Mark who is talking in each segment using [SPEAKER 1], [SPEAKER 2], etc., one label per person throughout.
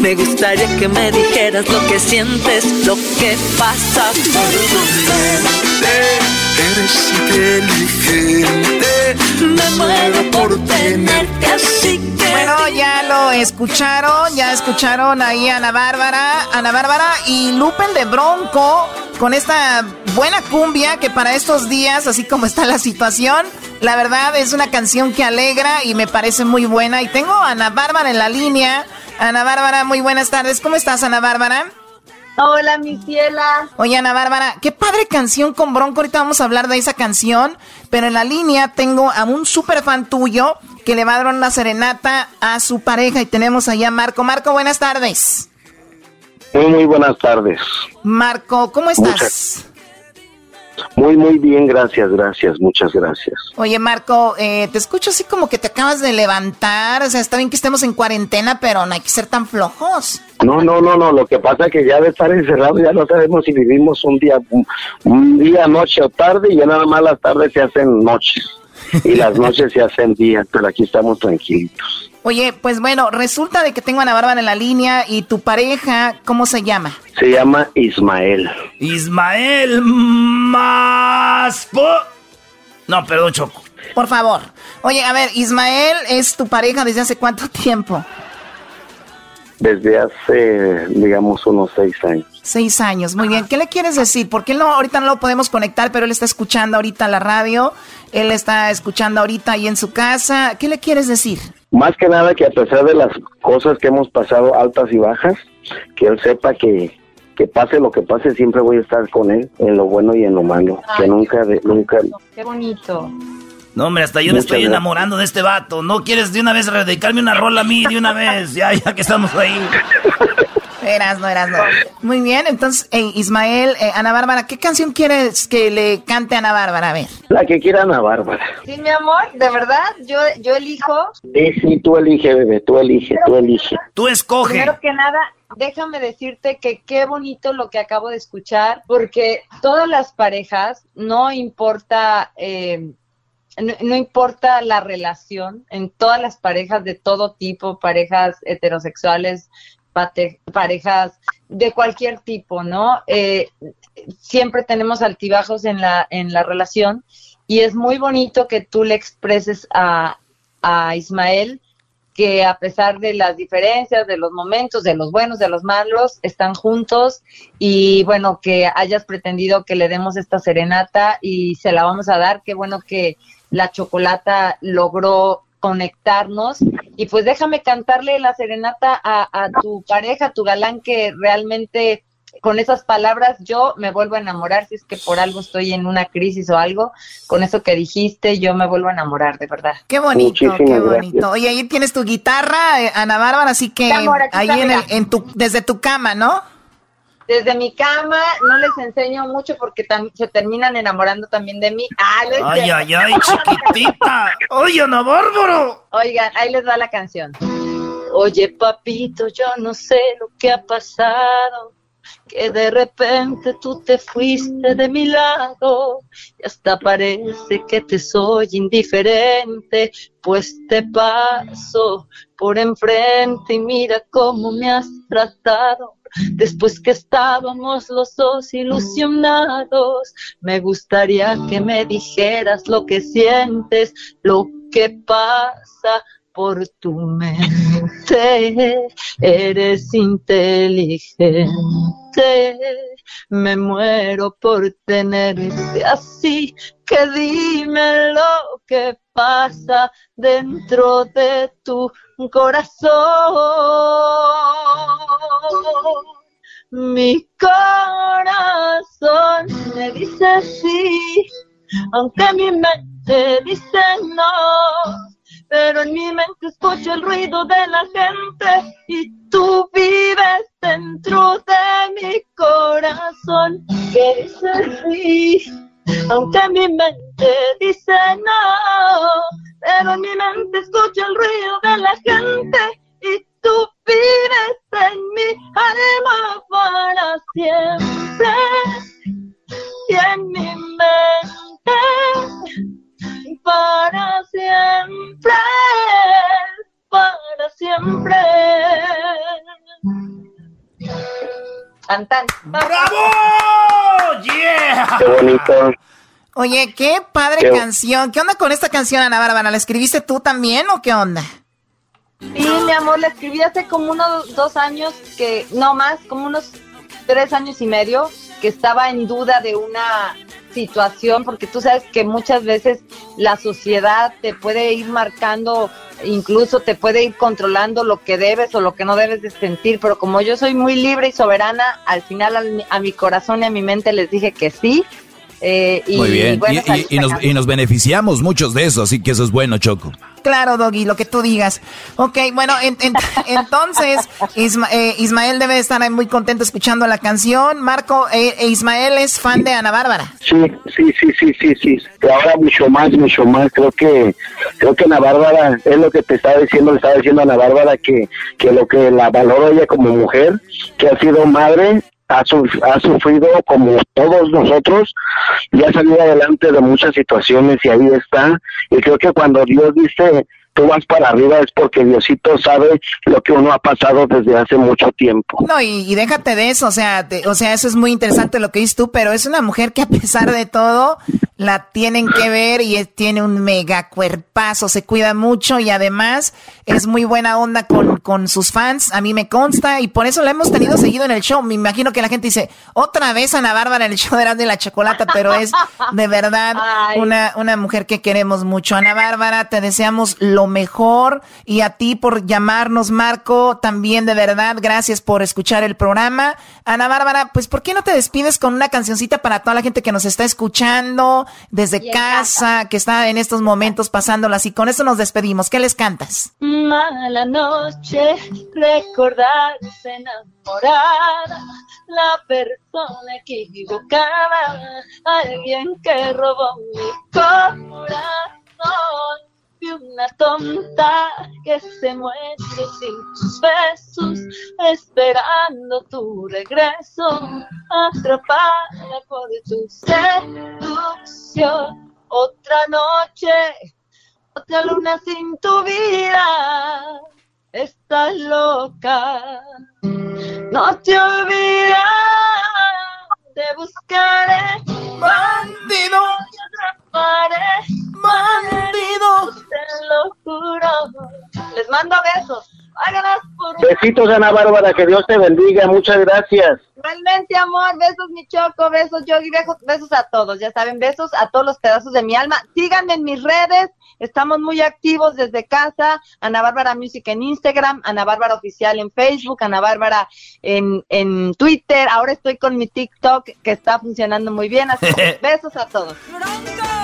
[SPEAKER 1] Me gustaría que me dijeras lo que sientes, lo que pasa.
[SPEAKER 2] Eres inteligente.
[SPEAKER 1] Me muero por tenerte así que.
[SPEAKER 3] Bueno, ya lo escucharon, ya escucharon ahí a Ana Bárbara, Ana Bárbara y Lupen de Bronco con esta buena cumbia que para estos días, así como está la situación, la verdad es una canción que alegra y me parece muy buena. Y tengo a Ana Bárbara en la línea. Ana Bárbara, muy buenas tardes. ¿Cómo estás, Ana Bárbara?
[SPEAKER 4] Hola, mi ciela.
[SPEAKER 3] Oye, Ana Bárbara, qué padre canción con Bronco. Ahorita vamos a hablar de esa canción. Pero en la línea tengo a un súper fan tuyo que le va a dar una serenata a su pareja. Y tenemos allá a Marco. Marco, buenas tardes.
[SPEAKER 5] Muy, muy buenas tardes.
[SPEAKER 3] Marco, ¿cómo estás?
[SPEAKER 5] Muy, muy bien, gracias, gracias, muchas gracias.
[SPEAKER 3] Oye, Marco, eh, te escucho así como que te acabas de levantar. O sea, está bien que estemos en cuarentena, pero no hay que ser tan flojos.
[SPEAKER 5] No, no, no, no, lo que pasa es que ya de estar encerrado ya no sabemos si vivimos un día, un, un día, noche o tarde, y ya nada más las tardes se hacen noches y las noches se hacen días, pero aquí estamos tranquilitos.
[SPEAKER 3] Oye, pues bueno, resulta de que tengo a Ana Bárbara en la línea y tu pareja, ¿cómo se llama?
[SPEAKER 5] Se llama Ismael.
[SPEAKER 6] Ismael Maspo. No, perdón, Choco.
[SPEAKER 3] Por favor. Oye, a ver, Ismael es tu pareja desde hace cuánto tiempo?
[SPEAKER 5] Desde hace, digamos, unos seis años.
[SPEAKER 3] Seis años, muy bien. ¿Qué le quieres decir? Porque él no, ahorita no lo podemos conectar, pero él está escuchando ahorita la radio, él está escuchando ahorita ahí en su casa. ¿Qué le quieres decir?
[SPEAKER 5] Más que nada que a pesar de las cosas que hemos pasado altas y bajas, que él sepa que, que pase lo que pase, siempre voy a estar con él, en lo bueno y en lo malo. que nunca, de, nunca,
[SPEAKER 4] Qué bonito.
[SPEAKER 6] No, hombre, hasta yo me estoy
[SPEAKER 5] gracias.
[SPEAKER 6] enamorando de este vato. ¿No quieres de una vez dedicarme una rola a mí de una vez? Ya, ya que estamos ahí.
[SPEAKER 3] Eras, no eras, no. Muy bien, entonces, eh, Ismael, eh, Ana Bárbara, ¿qué canción quieres que le cante a Ana Bárbara? A ver.
[SPEAKER 5] la que quiera Ana Bárbara.
[SPEAKER 4] Sí, mi amor, de verdad, yo, yo elijo.
[SPEAKER 5] Sí, sí, tú elige, bebé, tú elige, tú elige.
[SPEAKER 6] Tú escoge.
[SPEAKER 4] Primero que nada, déjame decirte que qué bonito lo que acabo de escuchar, porque todas las parejas, no importa, eh, no, no importa la relación, en todas las parejas de todo tipo, parejas heterosexuales, parejas de cualquier tipo, ¿no? Eh, siempre tenemos altibajos en la, en la relación y es muy bonito que tú le expreses a, a Ismael que a pesar de las diferencias, de los momentos, de los buenos, de los malos, están juntos y bueno, que hayas pretendido que le demos esta serenata y se la vamos a dar. Qué bueno que la chocolata logró conectarnos y pues déjame cantarle la serenata a, a tu pareja, a tu galán que realmente con esas palabras yo me vuelvo a enamorar si es que por algo estoy en una crisis o algo, con eso que dijiste yo me vuelvo a enamorar, de verdad.
[SPEAKER 3] Qué bonito,
[SPEAKER 5] Muchísimas
[SPEAKER 3] qué
[SPEAKER 5] gracias.
[SPEAKER 3] bonito. Oye, ahí tienes tu guitarra, eh, Ana Bárbara, así que
[SPEAKER 4] amor,
[SPEAKER 3] ahí
[SPEAKER 4] está,
[SPEAKER 3] en, el, en tu, desde tu cama, ¿no?
[SPEAKER 4] Desde mi cama no les enseño mucho porque se terminan enamorando también de mí. Ah,
[SPEAKER 6] Ay, ay, ay, chiquitita. Oye, Ana Bárbaro.
[SPEAKER 4] Oigan, ahí les va la canción. Oye, papito, yo no sé lo que ha pasado, que de repente tú te fuiste de mi lado y hasta parece que te soy indiferente, pues te paso por enfrente y mira cómo me has tratado. Después que estábamos los dos ilusionados. Me gustaría que me dijeras lo que sientes, lo que pasa por tu mente. Eres inteligente. Me muero por tenerte así. Que dime lo que pasa dentro de tu corazón. Mi corazón me dice sí, aunque mi mente dice no pero en mi mente escucho el ruido de la gente y tú vives dentro de mi corazón que dice sí, aunque mi mente dice no, pero en mi mente escucho el ruido de la gente y tú vives en mi alma para siempre y en mi mente para siempre, para siempre. Cantan.
[SPEAKER 6] ¡Bravo! ¡Yeah!
[SPEAKER 7] Qué bonito.
[SPEAKER 3] Oye, qué padre canción. ¿Qué onda con esta canción, Ana Bárbara? ¿La escribiste tú también o qué onda?
[SPEAKER 4] Sí, mi amor, la escribí hace como unos dos años, que no más, como unos tres años y medio, que estaba en duda de una situación, porque tú sabes que muchas veces la sociedad te puede ir marcando, incluso te puede ir controlando lo que debes o lo que no debes de sentir, pero como yo soy muy libre y soberana, al final a mi corazón y a mi mente les dije que sí,
[SPEAKER 8] eh, y, Muy bien, y, nos, y, nos, beneficiamos muchos de eso, así que eso es bueno, Choco.
[SPEAKER 3] Claro, Doggy, lo que tú digas. Ok, bueno, entonces eh, Ismael debe estar muy contento escuchando la canción. Marco, eh, eh, Ismael es fan de Ana Bárbara.
[SPEAKER 7] Sí, sí, sí, sí, sí, sí. Ahora mucho más, mucho más. Creo que creo que Ana Bárbara es lo que te estaba diciendo, le estaba diciendo a Ana Bárbara que, que lo que la valoro ella como mujer, que ha sido madre ha, ha, sufrido como todos nosotros y ha salido adelante de muchas situaciones y ahí está. Y creo que cuando Dios dice tú vas para arriba es porque Diosito sabe lo que uno ha pasado desde hace mucho tiempo.
[SPEAKER 3] No, y, déjate de eso, o sea, o sea, eso es muy interesante lo que dices tú, pero es una mujer que a pesar de todo la tienen que ver y tiene un mega cuerpazo, se cuida mucho y además es muy buena onda con, con sus fans, a mí me consta y por eso la hemos tenido seguido en el show. Me imagino que la gente dice, otra vez Ana Bárbara en el show de de la Chocolata, pero es de verdad una, una mujer que queremos mucho. Ana Bárbara, te deseamos lo mejor y a ti por llamarnos, Marco, también de verdad, gracias por escuchar el programa. Ana Bárbara, pues ¿por qué no te despides con una cancioncita para toda la gente que nos está escuchando desde casa, que está en estos momentos pasándolas y con eso nos despedimos. ¿Qué les cantas?
[SPEAKER 4] Mala noche, recordarse enamorada, la persona equivocada, alguien que robó mi corazón y una tonta que se muere sin tus besos, esperando tu regreso, atrapada por tu seducción. Otra noche, otra luna sin tu vida, estás loca. No te olvides, te buscaré, bandido, te bandido. Te lo juro. Les mando besos.
[SPEAKER 7] Besitos, Ana Bárbara, que Dios te bendiga, muchas gracias.
[SPEAKER 4] Realmente, amor, besos, mi choco, besos, yo besos, besos a todos, ya saben, besos a todos los pedazos de mi alma. Síganme en mis redes, estamos muy activos desde casa, Ana Bárbara Music en Instagram, Ana Bárbara Oficial en Facebook, Ana Bárbara en, en Twitter, ahora estoy con mi TikTok que está funcionando muy bien, así que besos a todos.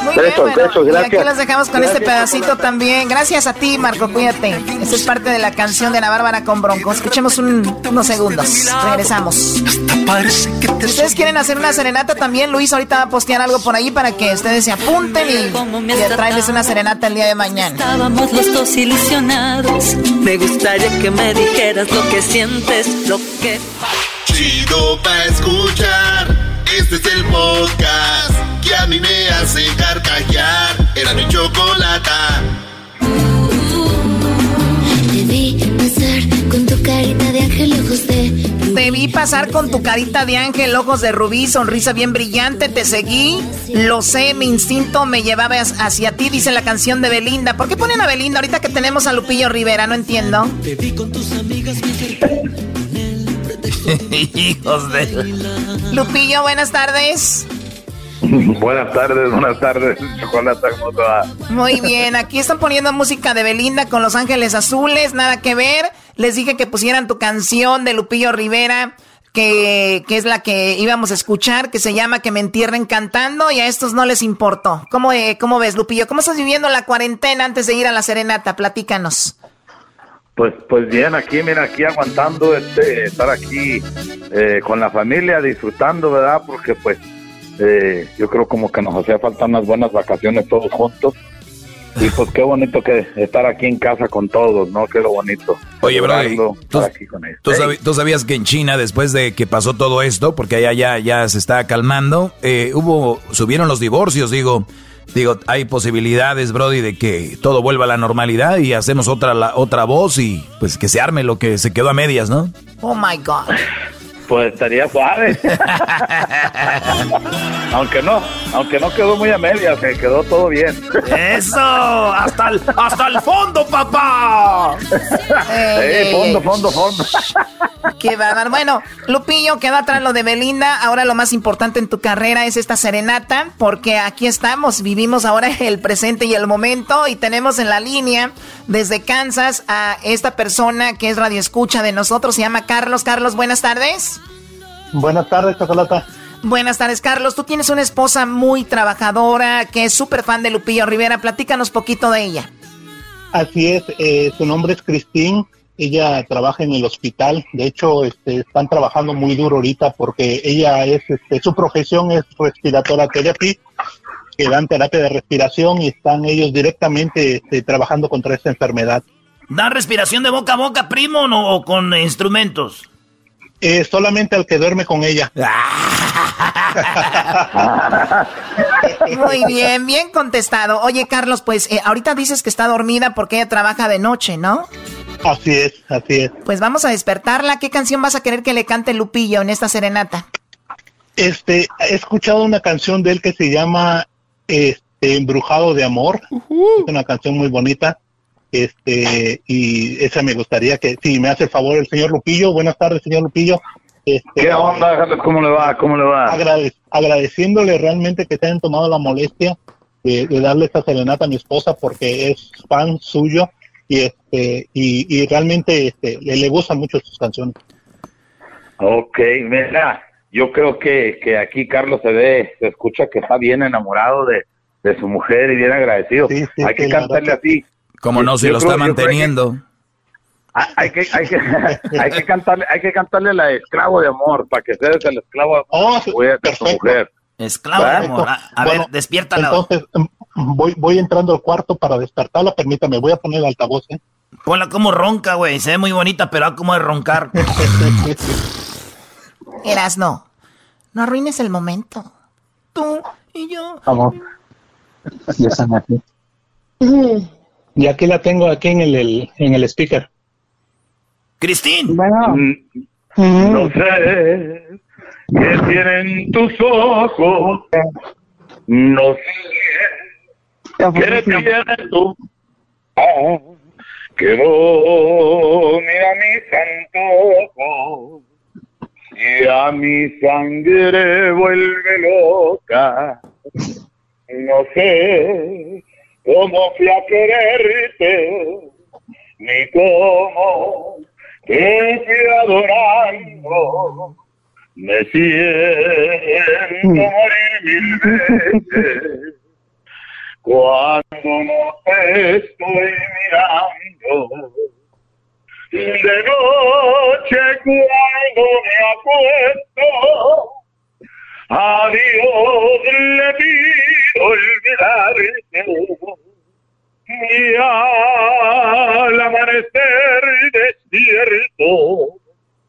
[SPEAKER 3] Muy besos, bien, besos, gracias. Y aquí los dejamos con este pedacito también. Gracias a ti, Marco, cuídate. Esa es parte de la canción de Ana Bárbara con Bronco. Escuchemos unos segundos. Regresamos. Si ustedes quieren hacer una serenata también, Luis ahorita va a postear algo por ahí para que ustedes se apunten y, y traerles una serenata el día de mañana.
[SPEAKER 1] Estábamos los dos ilusionados. Me gustaría que me dijeras lo que sientes, lo que...
[SPEAKER 2] Chido pa' escuchar. Este es el podcast que a mí me hace carcajear. Era mi chocolata.
[SPEAKER 3] Te te vi pasar con tu carita de ángel, ojos de rubí, sonrisa bien brillante, te seguí, lo sé, mi instinto me llevaba hacia ti, dice la canción de Belinda. ¿Por qué ponen a Belinda ahorita que tenemos a Lupillo Rivera? No entiendo. Te vi con tus amigas Hijos de... Lupillo, buenas tardes.
[SPEAKER 9] Buenas tardes, buenas tardes, Chocolata, ¿cómo te va?
[SPEAKER 3] Muy bien, aquí están poniendo música de Belinda con Los Ángeles Azules, nada que ver. Les dije que pusieran tu canción de Lupillo Rivera, que, que es la que íbamos a escuchar, que se llama Que me entierren cantando, y a estos no les importó. ¿Cómo, eh, cómo ves, Lupillo? ¿Cómo estás viviendo la cuarentena antes de ir a la serenata? Platícanos.
[SPEAKER 9] Pues, pues bien, aquí, mira, aquí aguantando este, estar aquí eh, con la familia, disfrutando, ¿verdad? Porque pues eh, yo creo como que nos hacía falta unas buenas vacaciones todos juntos. Y pues qué bonito que estar aquí en casa con todos, ¿no? Qué lo bonito.
[SPEAKER 8] Oye, bro, ¿tú, sabías que en China, después de que pasó todo esto, porque allá ya, ya se está calmando, eh, hubo, subieron los divorcios, digo, digo, hay posibilidades, Brody, de que todo vuelva a la normalidad y hacemos otra, la, otra voz y pues que se arme lo que se quedó a medias, ¿no?
[SPEAKER 3] Oh my God.
[SPEAKER 9] Pues estaría suave. aunque no, aunque no quedó muy a media, se quedó todo bien.
[SPEAKER 6] Eso, hasta el, hasta el fondo, papá.
[SPEAKER 9] eh, fondo, fondo, fondo.
[SPEAKER 3] Qué bárbaro. Bueno, Lupillo, queda atrás lo de Belinda. Ahora lo más importante en tu carrera es esta serenata, porque aquí estamos, vivimos ahora el presente y el momento y tenemos en la línea desde Kansas a esta persona que es radio escucha de nosotros, se llama Carlos. Carlos, buenas tardes.
[SPEAKER 10] Buenas tardes, Chocolata.
[SPEAKER 3] Buenas tardes, Carlos. Tú tienes una esposa muy trabajadora que es súper fan de Lupillo Rivera. Platícanos poquito de ella.
[SPEAKER 10] Así es, eh, su nombre es Cristín. Ella trabaja en el hospital. De hecho, este, están trabajando muy duro ahorita porque ella es, este, su profesión es respiratora therapy, que dan terapia de respiración y están ellos directamente este, trabajando contra esta enfermedad.
[SPEAKER 6] ¿Dan respiración de boca a boca, primo, o con instrumentos?
[SPEAKER 10] Eh, solamente al que duerme con ella.
[SPEAKER 3] Muy bien, bien contestado. Oye, Carlos, pues eh, ahorita dices que está dormida porque ella trabaja de noche, ¿no?
[SPEAKER 10] Así es, así es.
[SPEAKER 3] Pues vamos a despertarla. ¿Qué canción vas a querer que le cante Lupillo en esta serenata?
[SPEAKER 10] Este, he escuchado una canción de él que se llama este, Embrujado de Amor. Es una canción muy bonita. Este, y esa me gustaría que, si me hace el favor el señor Lupillo. Buenas tardes, señor Lupillo.
[SPEAKER 9] Este, ¿Qué onda? ¿Cómo le va? ¿Cómo le va?
[SPEAKER 10] agradeciéndole realmente que te hayan tomado la molestia de, darle esta serenata a mi esposa porque es fan suyo y este y, realmente este, le, gustan mucho sus canciones.
[SPEAKER 9] Ok, mira, yo creo que, que aquí Carlos se ve, se escucha que está bien enamorado de, su mujer y bien agradecido. Hay que cantarle así.
[SPEAKER 8] Como no, si lo está manteniendo.
[SPEAKER 9] hay que, hay que, hay que cantarle, hay que cantarle la esclavo de amor para que seas el esclavo de amor oh, mujer.
[SPEAKER 6] Esclavo de amor. A, ver, despiértala.
[SPEAKER 10] Entonces, mm, voy, voy entrando al cuarto para despertarla. Permítame, voy a poner el altavoz, ¿eh?
[SPEAKER 6] Ponla como ronca, güey. Se ve muy bonita, pero como de roncar.
[SPEAKER 3] Eras no. No arruines el momento. Tú y yo.
[SPEAKER 10] Vamos. Ya están aquí. Y aquí la tengo aquí en el, en el speaker.
[SPEAKER 6] Cristín.
[SPEAKER 9] Mm, no sé qué tienen tus ojos. No sé qué tienes tú. que domina mi santo y a mi sangre vuelve loca. No sé cómo fui a quererte, ni cómo te fui adorando. Me siento morir mil veces cuando no te estoy mirando. De noche cuando me acuesto, a Dios le pido olvidarte. Y al amanecer despierto,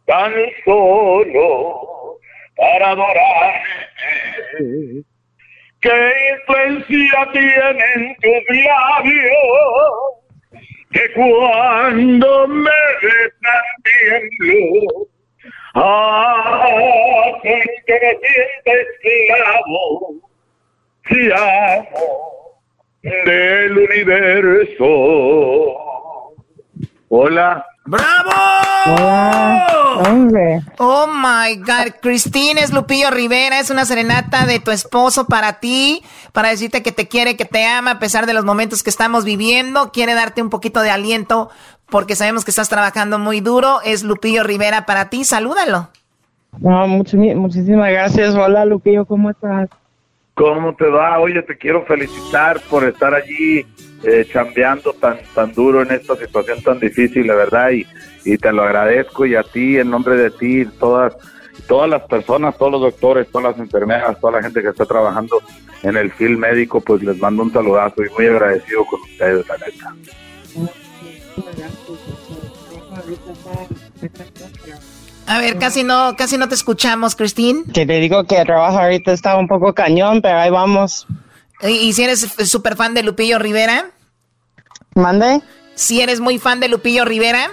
[SPEAKER 9] tan solo para adorarte. ¿Qué influencia tienen tus labios? Que cuando me besan tiemblo Hacen que me sienta esclavo, si amo del universo. Hola.
[SPEAKER 3] ¡Bravo! Hola, hombre. Oh my God, Cristina es Lupillo Rivera, es una serenata de tu esposo para ti, para decirte que te quiere, que te ama a pesar de los momentos que estamos viviendo, quiere darte un poquito de aliento porque sabemos que estás trabajando muy duro. Es Lupillo Rivera para ti, salúdalo.
[SPEAKER 11] No, muchísimas gracias. Hola Lupillo, ¿cómo estás?
[SPEAKER 9] ¿Cómo te va? Oye, te quiero felicitar por estar allí eh, chambeando tan tan duro en esta situación tan difícil, la verdad, y, y te lo agradezco y a ti, en nombre de ti, todas todas las personas, todos los doctores, todas las enfermeras, toda la gente que está trabajando en el film médico, pues les mando un saludazo y muy agradecido con ustedes, la neta.
[SPEAKER 3] A ver, casi no, casi no te escuchamos, Cristín.
[SPEAKER 11] Que te digo que el trabajo ahorita está un poco cañón, pero ahí vamos.
[SPEAKER 3] ¿Y, si eres súper fan de Lupillo Rivera?
[SPEAKER 11] ¿Mande?
[SPEAKER 3] ¿Si eres muy fan de Lupillo Rivera?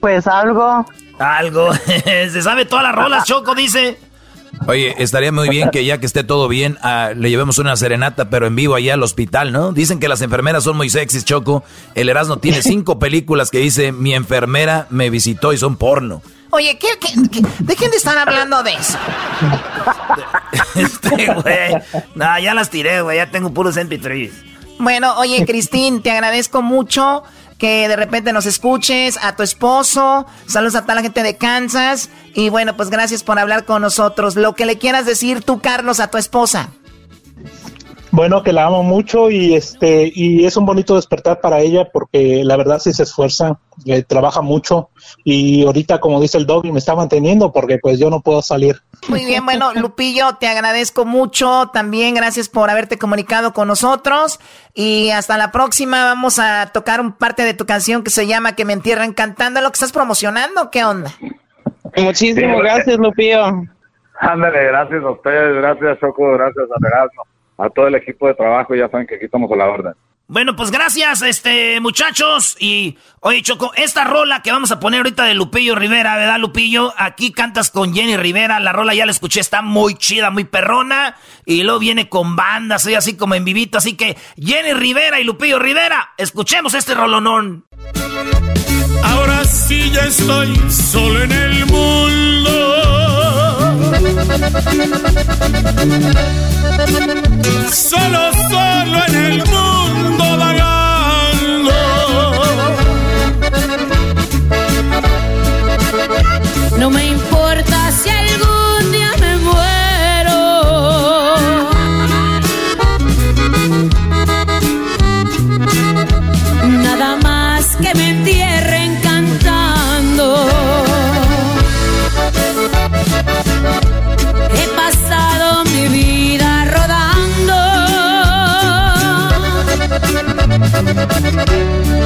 [SPEAKER 11] Pues algo.
[SPEAKER 6] Algo. Se sabe todas las rolas, Choco, dice.
[SPEAKER 8] Oye, estaría muy bien que ya que esté todo bien, ah, le llevemos una serenata, pero en vivo allá al hospital, ¿no? Dicen que las enfermeras son muy sexys, Choco. El Erasmo tiene cinco películas que dice, mi enfermera me visitó y son porno.
[SPEAKER 3] Oye, ¿qué, dejen de estar hablando de eso?
[SPEAKER 6] este, güey. No, ya las tiré, güey. Ya tengo puros MP3.
[SPEAKER 3] Bueno, oye, Cristín, te agradezco mucho que de repente nos escuches, a tu esposo, saludos a toda la gente de Kansas y bueno, pues gracias por hablar con nosotros. Lo que le quieras decir tú, Carlos, a tu esposa.
[SPEAKER 10] Bueno, que la amo mucho y este y es un bonito despertar para ella porque la verdad sí se esfuerza, eh, trabaja mucho y ahorita como dice el doggy me está manteniendo porque pues yo no puedo salir.
[SPEAKER 3] Muy bien, bueno, Lupillo, te agradezco mucho, también gracias por haberte comunicado con nosotros y hasta la próxima vamos a tocar un parte de tu canción que se llama Que me entierran cantando, lo que estás promocionando, ¿qué onda?
[SPEAKER 11] Muchísimas gracias, Lupillo.
[SPEAKER 9] Ándale, gracias a ustedes, gracias Choco, gracias a Erasmo a todo el equipo de trabajo, ya saben que aquí estamos a la orden.
[SPEAKER 6] Bueno, pues gracias, este, muchachos. Y, oye, Choco, esta rola que vamos a poner ahorita de Lupillo Rivera, ¿verdad, Lupillo? Aquí cantas con Jenny Rivera. La rola ya la escuché, está muy chida, muy perrona. Y luego viene con banda, soy así como en vivito. Así que, Jenny Rivera y Lupillo Rivera, escuchemos este rolonón.
[SPEAKER 12] Ahora sí ya estoy solo en el mundo Solo, solo en el mundo vagando.
[SPEAKER 13] No me importa si
[SPEAKER 12] Thank you.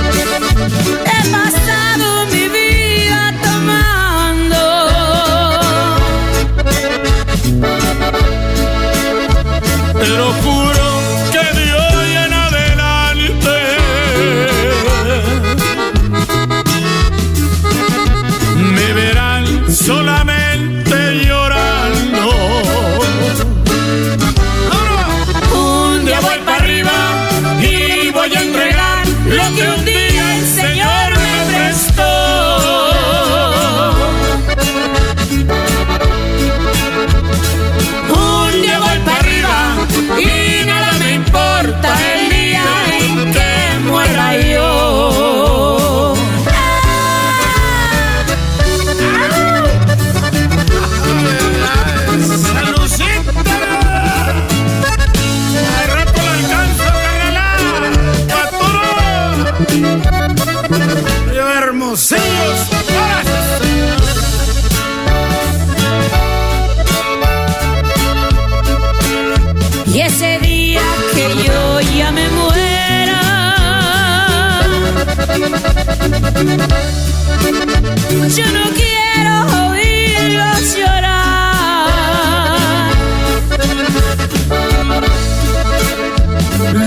[SPEAKER 12] Yo
[SPEAKER 13] no quiero oírlos llorar.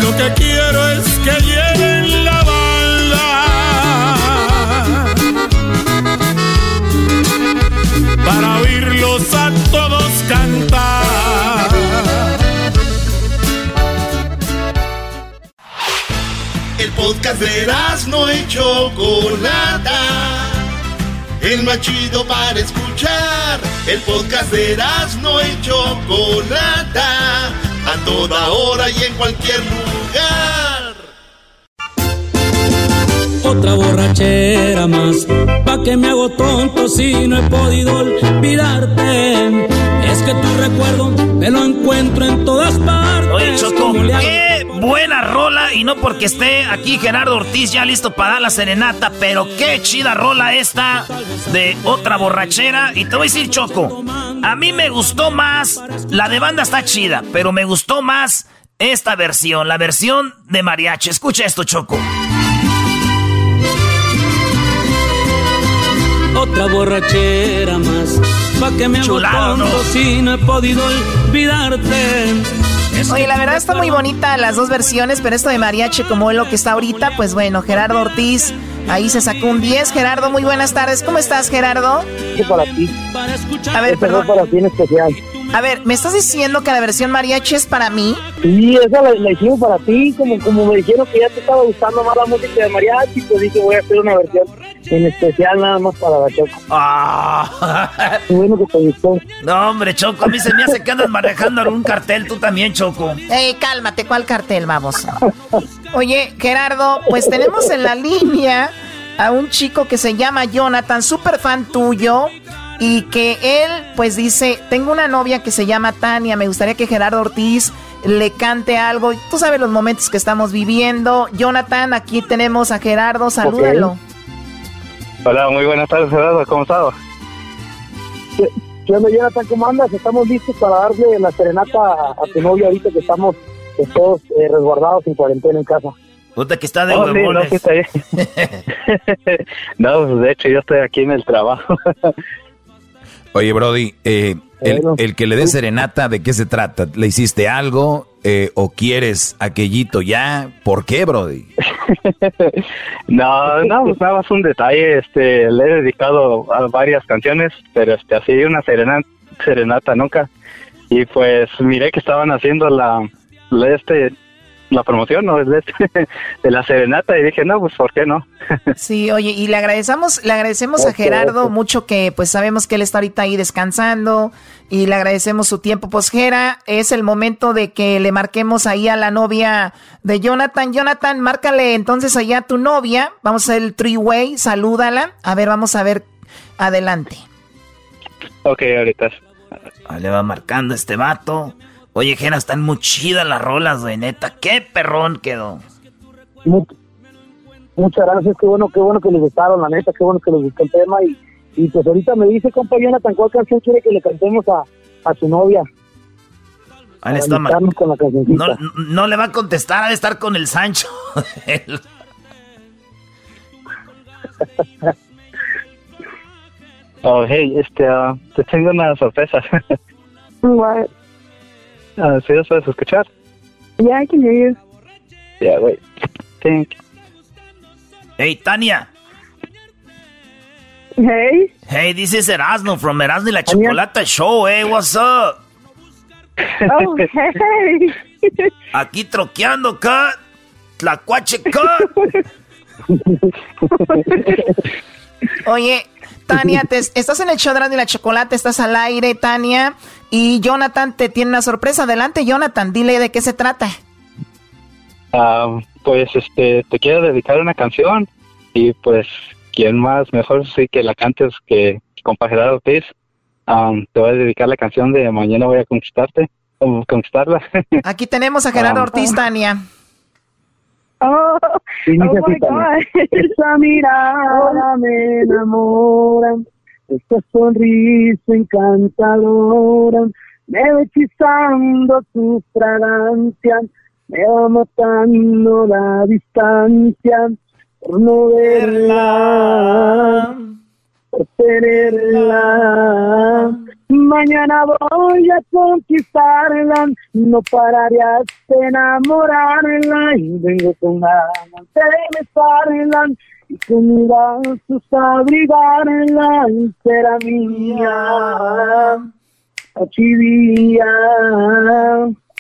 [SPEAKER 12] Lo que quiero es que lleven
[SPEAKER 2] podcast de no y Chocolata. El más chido para escuchar. El podcast de no y Chocolata. A toda hora y en cualquier lugar.
[SPEAKER 14] Otra borrachera más, pa' que me hago tonto si no he podido olvidarte. Es que tu recuerdo me lo encuentro en todas partes.
[SPEAKER 6] Oye, Choco, qué buena rola. Y no porque esté aquí Gerardo Ortiz ya listo para dar la serenata, pero qué chida rola esta de otra borrachera. Y te voy a decir, Choco, a mí me gustó más. La de banda está chida, pero me gustó más esta versión, la versión de mariachi. Escucha esto, Choco.
[SPEAKER 14] otra borrachera más. Pa' que me hago tonto si no he podido olvidarte.
[SPEAKER 3] Oye, la verdad está muy bonita las dos versiones, pero esto de mariachi como es lo que está ahorita, pues bueno, Gerardo Ortiz ahí se sacó un 10. Gerardo, muy buenas tardes. ¿Cómo estás, Gerardo?
[SPEAKER 15] para ti.
[SPEAKER 3] A ver,
[SPEAKER 15] perdón. para ti en especial.
[SPEAKER 3] A ver, ¿me estás diciendo que la versión mariachi es para mí?
[SPEAKER 15] Sí, esa la, hicimos para ti, como, como me dijeron que ya te estaba gustando más la música de mariachi, pues dije voy a hacer una versión en especial nada más para la Choco.
[SPEAKER 6] Ah.
[SPEAKER 15] Qué bueno que te gustó.
[SPEAKER 6] No, hombre, Choco, a mí se me hace que andas manejando algún cartel, tú también, Choco.
[SPEAKER 3] Ey, cálmate, ¿cuál cartel, vamos? Oye, Gerardo, pues tenemos en la línea a un chico que se llama Jonathan, súper fan tuyo y que él pues dice, tengo una novia que se llama Tania, me gustaría que Gerardo Ortiz le cante algo. Tú sabes los momentos que estamos viviendo. Jonathan, aquí tenemos a Gerardo, salúdalo.
[SPEAKER 16] Hola, muy buenas tardes Gerardo, ¿cómo estás?
[SPEAKER 15] ¿Qué onda Jonathan? ¿Cómo andas? Estamos listos para darle la serenata a, tu novia ahorita que estamos todos eh, resguardados en cuarentena en casa.
[SPEAKER 6] Puta que está de
[SPEAKER 16] oh, no, pues, no, pues de hecho yo estoy aquí en el trabajo.
[SPEAKER 8] Oye, Brody, eh, el, que le dé serenata, ¿de qué se trata? ¿Le hiciste algo eh, o quieres aquellito ya? ¿Por qué, Brody?
[SPEAKER 16] no, no, pues nada más un detalle. Este, le he dedicado a varias canciones, pero este, así una serenata, serenata nunca. Y pues miré que estaban haciendo la, la este, la promoción ¿no? de, de la serenata y dije, no, pues ¿por qué no?
[SPEAKER 3] sí, oye, y le agradecemos, le agradecemos a Gerardo mucho que pues sabemos que él está ahorita ahí descansando y le agradecemos su tiempo. Pues Gera, es el momento de que le marquemos ahí a la novia de Jonathan. Jonathan, márcale entonces allá a tu novia. Vamos a hacer el three-way, salúdala. A ver, vamos a ver adelante.
[SPEAKER 16] Ok, ahorita.
[SPEAKER 6] le va marcando este vato. Oye, Jena, están muy chidas las rolas, de neta. Qué perrón quedó.
[SPEAKER 15] muchas gracias, qué bueno, qué bueno que les gustaron, la neta, qué bueno que les gustó el tema. Y, y pues ahorita me dice, compa Jonathan, ¿cuál canción quiere que le cantemos a, a su novia?
[SPEAKER 6] Ahí está con la no, no le va a contestar, ha de estar con el Sancho.
[SPEAKER 16] oh, hey, este, uh, te tengo una sorpresa. Uh, ¿Sí los puedes escuchar?
[SPEAKER 17] Yeah, I can hear you.
[SPEAKER 16] Yeah, wait. Think.
[SPEAKER 6] Hey, Tania.
[SPEAKER 17] Hey.
[SPEAKER 6] Hey, this is Erasmo from Erasmo y la Chocolata Show. Hey, what's up?
[SPEAKER 17] Oh, hey.
[SPEAKER 6] Aquí troqueando, cut. Tlacuache, cut.
[SPEAKER 3] Oye, Tania, te, estás en el show de la Chocolate, estás al aire, Tania. Y Jonathan te tiene una sorpresa. Adelante, Jonathan, dile de qué se trata.
[SPEAKER 16] Ah, pues este, te quiero dedicar una canción. Y pues, ¿quién más mejor sí que la cantes que compa Gerardo Ortiz? te voy a dedicar la canción de Mañana voy a conquistarte, conquistarla.
[SPEAKER 3] Aquí tenemos a Gerardo Ortiz, Tania.
[SPEAKER 17] Oh, oh my God.
[SPEAKER 15] Esa mirada me enamora, esta sonrisa encantadora, me va hechizando tu fragancia, me va matando la distancia por no verla, por tenerla. Mañana voy a conquistarla, no pararé hasta enamorarla y vengo con ganas de besarla y con brazos abrigarla y será mía. Achivía.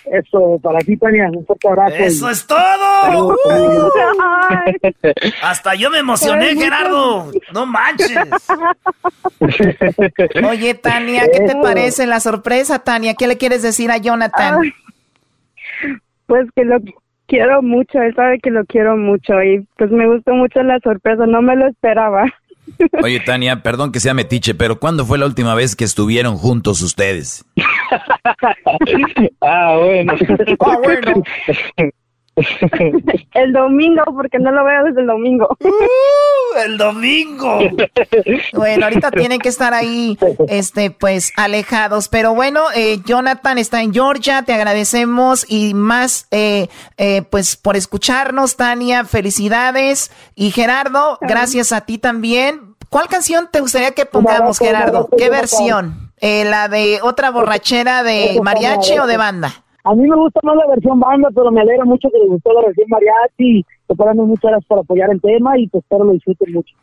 [SPEAKER 18] Eso, para ti, Tania, un fuerte abrazo.
[SPEAKER 6] ¡Eso es todo! Hasta yo me emocioné, Gerardo. No manches.
[SPEAKER 3] Oye, Tania, ¿qué te parece la sorpresa, Tania? ¿Qué le quieres decir a Jonathan?
[SPEAKER 18] pues que lo quiero mucho, él sabe que lo quiero mucho y pues me gustó mucho la sorpresa, no me lo esperaba.
[SPEAKER 8] Oye, Tania, perdón que sea metiche, pero ¿cuándo fue la última vez que estuvieron juntos ustedes?
[SPEAKER 18] ah, bueno. ah, bueno. El domingo, porque no lo veo desde el domingo.
[SPEAKER 6] Uh, el domingo.
[SPEAKER 3] bueno, ahorita tienen que estar ahí, este, pues, alejados. Pero bueno, eh, Jonathan está en Georgia, te agradecemos y más, eh, eh, pues, por escucharnos, Tania, felicidades. Y Gerardo, gracias a ti también. ¿Cuál canción te gustaría que pongamos, Gerardo? ¿Qué versión? ¿La de otra borrachera de mariachi o de banda?
[SPEAKER 18] A mí me gusta más la versión banda, pero me alegra mucho que les gustó la versión mariachi. Te ponemos muchas gracias por apoyar el tema y pues espero lo disfruten mucho.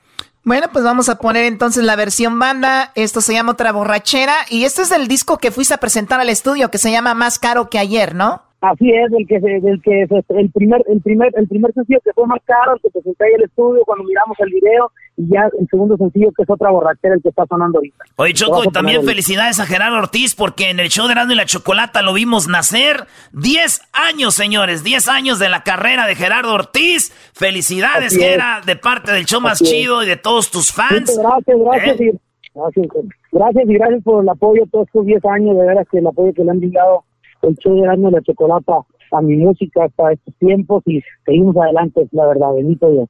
[SPEAKER 3] Bueno, pues vamos a poner entonces la versión banda. Esto se llama Otra Borrachera. Y este es el disco que fuiste a presentar al estudio, que se llama Más Caro que Ayer, ¿no?
[SPEAKER 18] Así es, el que, el que el primer, el primer, el primer sencillo que fue más caro, el que presenté ahí el estudio cuando miramos el video, y ya el segundo sencillo que es otra borrachera el que está sonando ahorita.
[SPEAKER 6] Oye Choco, y también felicidades a Gerardo Ortiz porque en el show de Erasmo y la Chocolata lo vimos nacer. 10 años, señores, 10 años de la carrera de Gerardo Ortiz. Felicidades, que era de parte del show más chido y de todos tus fans.
[SPEAKER 18] gracias, gracias, ¿Eh? y, gracias, gracias y gracias por el apoyo todos estos 10 años, de veras que el apoyo que le han brindado el show de la chocolata a mi música hasta estos tiempos y seguimos adelante, la verdad, bendito Dios.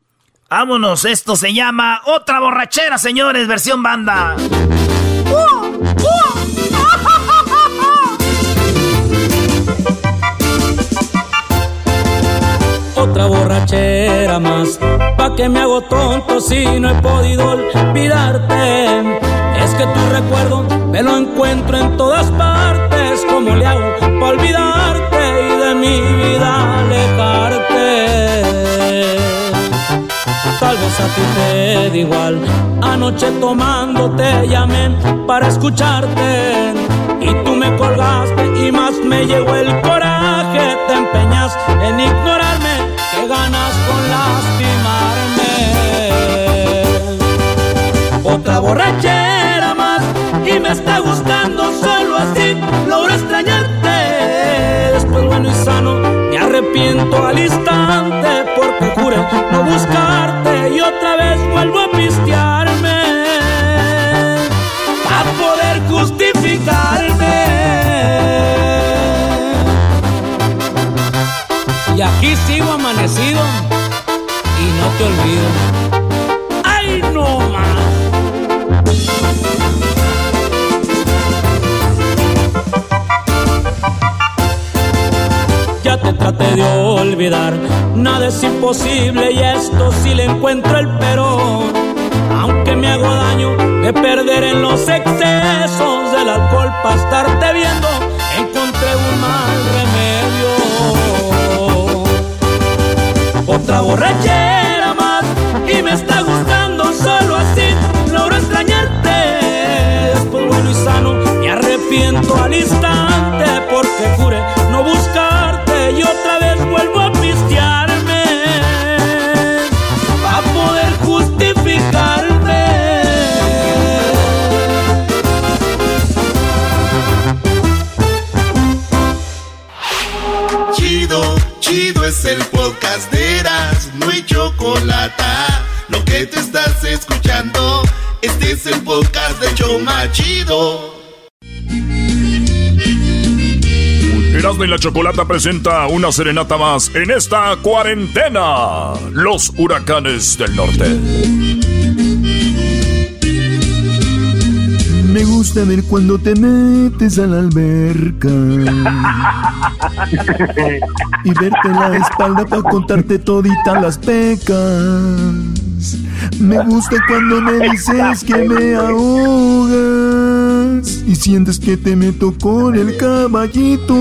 [SPEAKER 6] Vámonos, esto se llama Otra Borrachera, señores, versión banda.
[SPEAKER 14] Otra borrachera más, pa' que me hago tonto si no he podido olvidarte. Es que tu recuerdo me lo encuentro en todas partes, como le hago para olvidarte y de mi vida alejarte. Tal vez a ti te da igual, anoche tomando te llamé para escucharte y tú me colgaste y más me llegó el coraje, te empeñas en ignorarme, que ganas con lastimarme. Otra borrachera y me está gustando solo así, logro extrañarte. Después bueno y sano, me arrepiento al instante porque juré no buscarte y otra vez vuelvo a pistearme a poder justificarme. Y aquí sigo amanecido y no te olvido. Ya te traté de olvidar, nada es imposible y esto sí le encuentro el pero. Aunque me hago daño de perder en los excesos del alcohol para estarte viendo, encontré un mal remedio. Otra borrachera más y me está gustando solo así, logro extrañarte. Después bueno y sano, me arrepiento al instante porque juré no buscarte y otra vez vuelvo a pistearme a poder justificarme.
[SPEAKER 2] Chido, chido es el podcast de Eras, no hay chocolate. Lo que te estás escuchando, este es el podcast de Choma Chido.
[SPEAKER 19] Erasmo y la Chocolata presenta una serenata más en esta cuarentena. Los huracanes del norte.
[SPEAKER 20] Me gusta ver cuando te metes a la alberca y verte la espalda para contarte toditas las pecas. Me gusta cuando me dices que me ahogas y sientes que te meto con el caballito.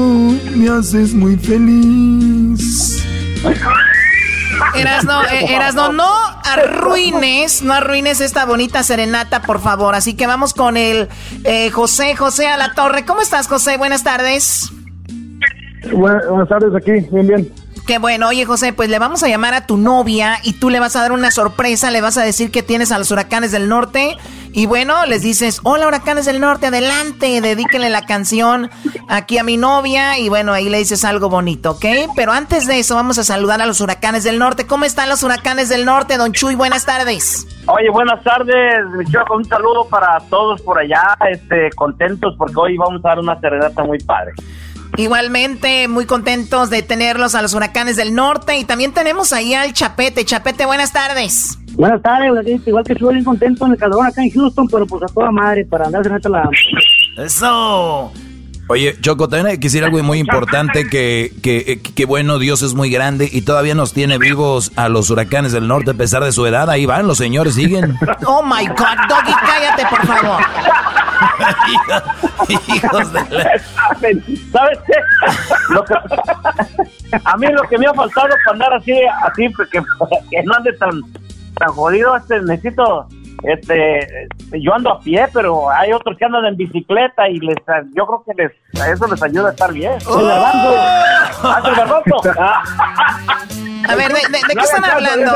[SPEAKER 20] Me haces muy feliz.
[SPEAKER 3] Erasno, eh, Erasno, no arruines, no arruines esta bonita serenata, por favor. Así que vamos con el eh, José, José a la torre. ¿Cómo estás, José? Buenas tardes.
[SPEAKER 21] buenas tardes aquí, bien, bien.
[SPEAKER 3] Qué bueno, oye José, pues le vamos a llamar a tu novia y tú le vas a dar una sorpresa, le vas a decir que tienes a los huracanes del norte y bueno, les dices, hola huracanes del norte, adelante, dedíquenle la canción aquí a mi novia y bueno, ahí le dices algo bonito, ¿ok? Pero antes de eso vamos a saludar a los huracanes del norte. ¿Cómo están los huracanes del norte, don Chuy? Buenas tardes.
[SPEAKER 22] Oye, buenas tardes, mi con un saludo para todos por allá, este, contentos porque hoy vamos a dar una serenata muy padre.
[SPEAKER 3] Igualmente, muy contentos de tenerlos a los huracanes del norte y también tenemos ahí al Chapete. Chapete, buenas tardes.
[SPEAKER 18] Buenas tardes, igual que estoy bien contento en el calor acá en Houston, pero pues a toda madre para andar en la...
[SPEAKER 6] ¡Eso!
[SPEAKER 8] Oye, Choco, también hay que decir algo muy importante, que, que, que, bueno, Dios es muy grande y todavía nos tiene vivos a los huracanes del norte a pesar de su edad. Ahí van, los señores siguen.
[SPEAKER 3] Oh, my God, Doggy, cállate, por favor.
[SPEAKER 22] Hijos de la... ¿Sabes qué? a mí lo que me ha faltado para andar así, así, porque que no ande tan, tan jodido, este, necesito este yo ando a pie pero hay otros que andan en bicicleta y les yo creo que les eso les ayuda a estar bien
[SPEAKER 3] ¡Oh! a ver, ¿de, qué están hablando?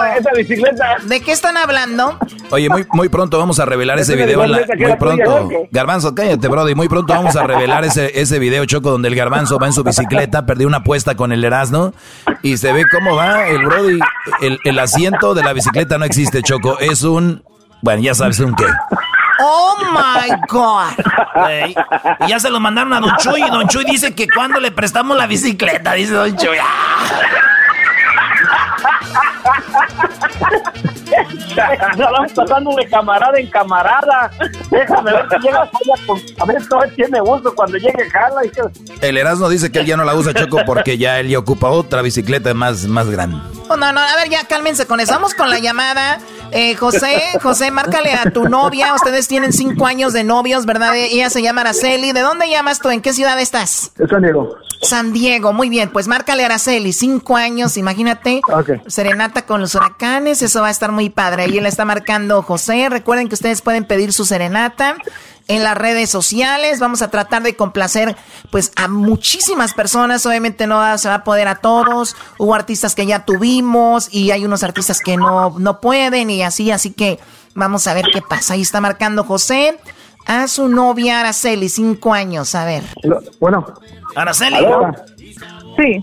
[SPEAKER 3] ¿De qué están hablando?
[SPEAKER 8] Oye, muy, muy pronto vamos a revelar ese video. muy pronto. Garbanzo, cállate, brody. Muy pronto vamos a revelar ese, ese video, Choco, donde el Garbanzo va en su bicicleta, perdió una apuesta con el Erasmo y se ve cómo va el brody. El, el asiento de la bicicleta no existe, Choco. Es un bueno, ya sabes un qué.
[SPEAKER 3] Oh my God.
[SPEAKER 6] y ya se lo mandaron a Don Chuy y Don Chuy dice que cuando le prestamos la bicicleta, dice Don Chuy.
[SPEAKER 22] Nos vamos pasando de camarada en camarada. Déjame ver si llegas allá A ver, todo tiene uso cuando llegue Carla.
[SPEAKER 8] El Erasmo dice que él ya no la usa, Choco, porque ya él ya ocupa otra bicicleta más, más grande.
[SPEAKER 3] Oh, no, no, a ver, ya cálmense con eso. Vamos con la llamada. Eh, José, José, márcale a tu novia. Ustedes tienen cinco años de novios, ¿verdad? Ella se llama Araceli. ¿De dónde llamas tú? ¿En qué ciudad estás?
[SPEAKER 21] En San Diego.
[SPEAKER 3] San Diego, muy bien. Pues márcale a Araceli, cinco años, imagínate. Serenata con los huracanes, eso va a estar muy padre. Ahí le está marcando José. Recuerden que ustedes pueden pedir su serenata en las redes sociales. Vamos a tratar de complacer pues a muchísimas personas. Obviamente no se va a poder a todos. Hubo artistas que ya tuvimos y hay unos artistas que no, no pueden y así. Así que vamos a ver qué pasa. Ahí está marcando José a su novia Araceli, cinco años. A ver.
[SPEAKER 21] Bueno.
[SPEAKER 6] Araceli.
[SPEAKER 11] Sí.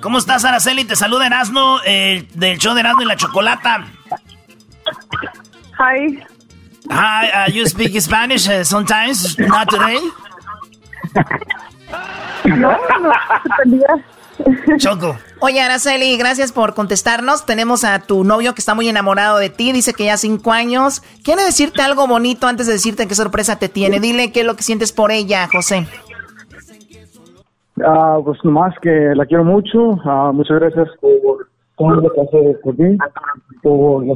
[SPEAKER 6] ¿Cómo estás, Araceli? Te saluda Erasmo eh, del show de Erasmo y la Chocolata.
[SPEAKER 11] Hi.
[SPEAKER 6] Hi, uh, you speak Spanish uh, sometimes, not today?
[SPEAKER 11] No, no,
[SPEAKER 6] Choco.
[SPEAKER 3] Oye, Araceli, gracias por contestarnos. Tenemos a tu novio que está muy enamorado de ti, dice que ya cinco años. ¿Quiere decirte algo bonito antes de decirte qué sorpresa te tiene? Dile qué es lo que sientes por ella, José.
[SPEAKER 21] Ah, pues nomás que la quiero mucho. Ah, muchas gracias por todo lo que hace por por la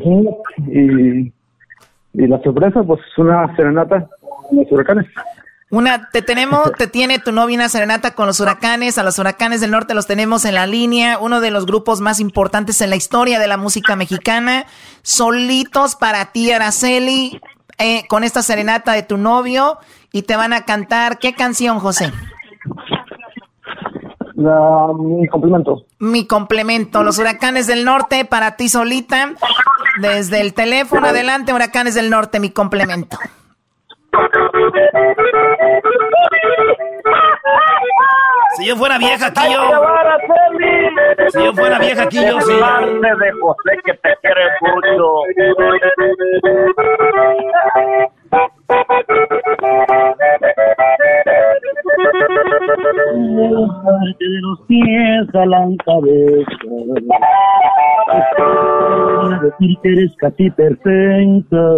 [SPEAKER 21] y y la sorpresa, pues una serenata con los huracanes.
[SPEAKER 3] Una, te tenemos, te tiene tu novia una serenata con los huracanes, a los huracanes del norte los tenemos en la línea, uno de los grupos más importantes en la historia de la música mexicana, solitos para ti, Araceli, eh, con esta serenata de tu novio, y te van a cantar, ¿qué canción, José?
[SPEAKER 21] Mi complemento.
[SPEAKER 3] Mi complemento. Los huracanes del norte para ti solita. Desde el teléfono adelante, huracanes del norte, mi complemento.
[SPEAKER 6] Si yo fuera vieja aquí yo. Si yo fuera vieja aquí yo sí.
[SPEAKER 22] de José que te quiere mucho
[SPEAKER 23] de los pies a la cabeza. decir que eres casi perfecta.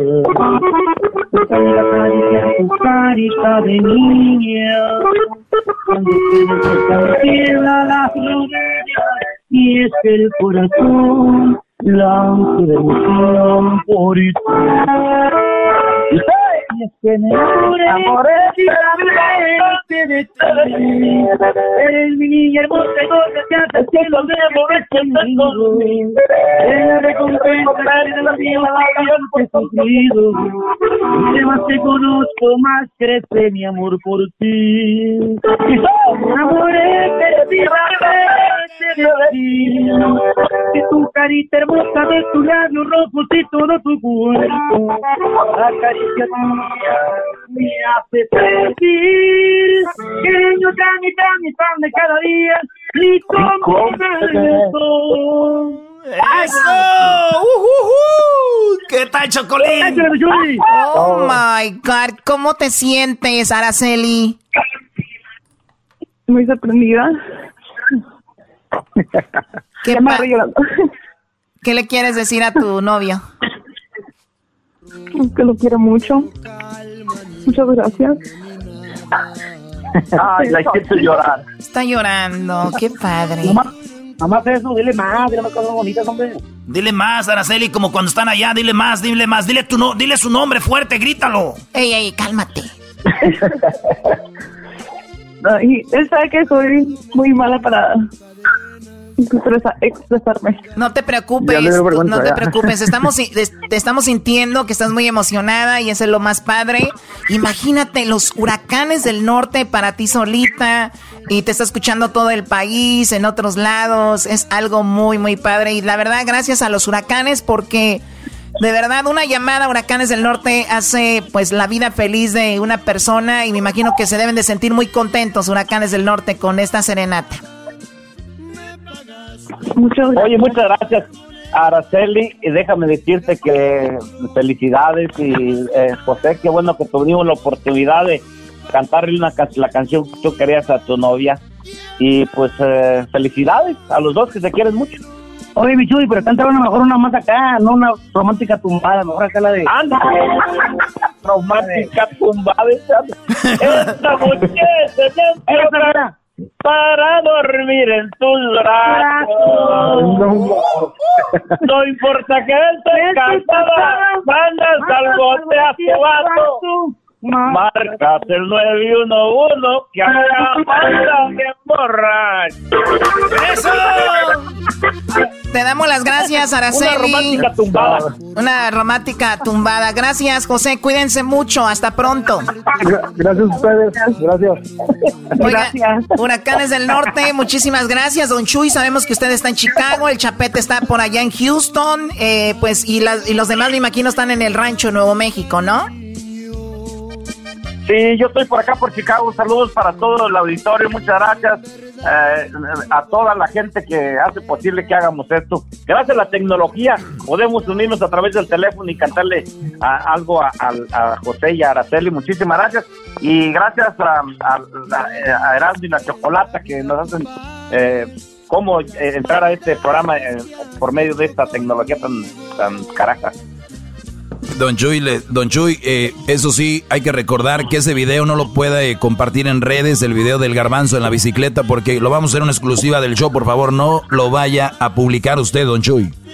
[SPEAKER 23] tu carita de niña. Cuando tienes la la y es el corazón lanza de emoción por ti. Que me enamoré. Amor es de ti. Eres mi niña hermosa y no te haces que lo debo ver conmigo. Eres recompensa de la vida que he sufrido. Y más te conozco, más crece mi amor por ti. Amor es de ti, de ti. Y tu carita hermosa de tu labio rojo y todo tu cuerpo. La caricia tuya me hace sentir que yo tan y tan y tan de cada día y como
[SPEAKER 6] beso. ¡Eso! Uh, ¿Qué tal, Chocolín?
[SPEAKER 3] Oh my God, ¿cómo te sientes, Araceli?
[SPEAKER 11] Muy sorprendida.
[SPEAKER 3] ¿Qué, ¿Qué le quieres decir a tu novio?
[SPEAKER 11] Que lo quiero mucho. Muchas gracias.
[SPEAKER 22] Ay, la hiciste llorar.
[SPEAKER 3] Está llorando, qué padre.
[SPEAKER 22] Mamá, eso, dile más, dile más cosas bonitas, hombre.
[SPEAKER 6] Dile más, Araceli, como cuando están allá, dile más, dile más, dile tu no, dile su nombre fuerte, grítalo.
[SPEAKER 3] Ey, ey, cálmate.
[SPEAKER 11] y él sabe que soy muy mala para expresarme.
[SPEAKER 3] No te preocupes, no te preocupes. Estamos, te estamos sintiendo que estás muy emocionada y eso es lo más padre. Imagínate los huracanes del norte para ti solita y te está escuchando todo el país, en otros lados. Es algo muy, muy padre. Y la verdad, gracias a los huracanes porque... De verdad, una llamada a Huracanes del Norte hace pues la vida feliz de una persona y me imagino que se deben de sentir muy contentos Huracanes del Norte con esta serenata.
[SPEAKER 22] Oye, muchas gracias, Araceli. Y déjame decirte que felicidades y eh, José, qué bueno que tuvimos la oportunidad de cantarle una, la canción que tú querías a tu novia. Y pues eh, felicidades a los dos que se quieren mucho.
[SPEAKER 23] Oye, Michuy, pero canta una mejor una más acá, no una romántica tumbada, mejor acá la de...
[SPEAKER 22] ¡Anda! romántica tumbada. Esta noche se para dormir en tus brazos. No importa que estés cansada, mandas al bote a tu vato. Marcas el 911 que acá bien borracho.
[SPEAKER 3] ¡Eso! Te damos las gracias, Araceli.
[SPEAKER 22] Una romántica tumbada.
[SPEAKER 3] Una romántica tumbada. Gracias, José. Cuídense mucho. Hasta pronto.
[SPEAKER 21] Gracias a ustedes. Gracias.
[SPEAKER 3] gracias. Huracanes del Norte, muchísimas gracias, Don Chuy. Sabemos que usted está en Chicago, el Chapete está por allá en Houston, eh, pues, y, y los demás, me imagino, están en el rancho Nuevo México, ¿no?
[SPEAKER 22] Sí, yo estoy por acá por Chicago. Saludos para todo el auditorio. Muchas gracias eh, a toda la gente que hace posible que hagamos esto. Gracias a la tecnología podemos unirnos a través del teléfono y cantarle algo a, José y a Araceli. Muchísimas gracias. Y gracias a, a, y la Chocolata que nos hacen eh, cómo eh, entrar a este programa eh, por medio de esta tecnología tan, tan caraja.
[SPEAKER 8] Don Chuy, Don Chuy eh, eso sí, hay que recordar que ese video no lo puede compartir en redes, el video del garbanzo en la bicicleta, porque lo vamos a hacer una exclusiva del show, por favor, no lo vaya a publicar usted, Don Chuy.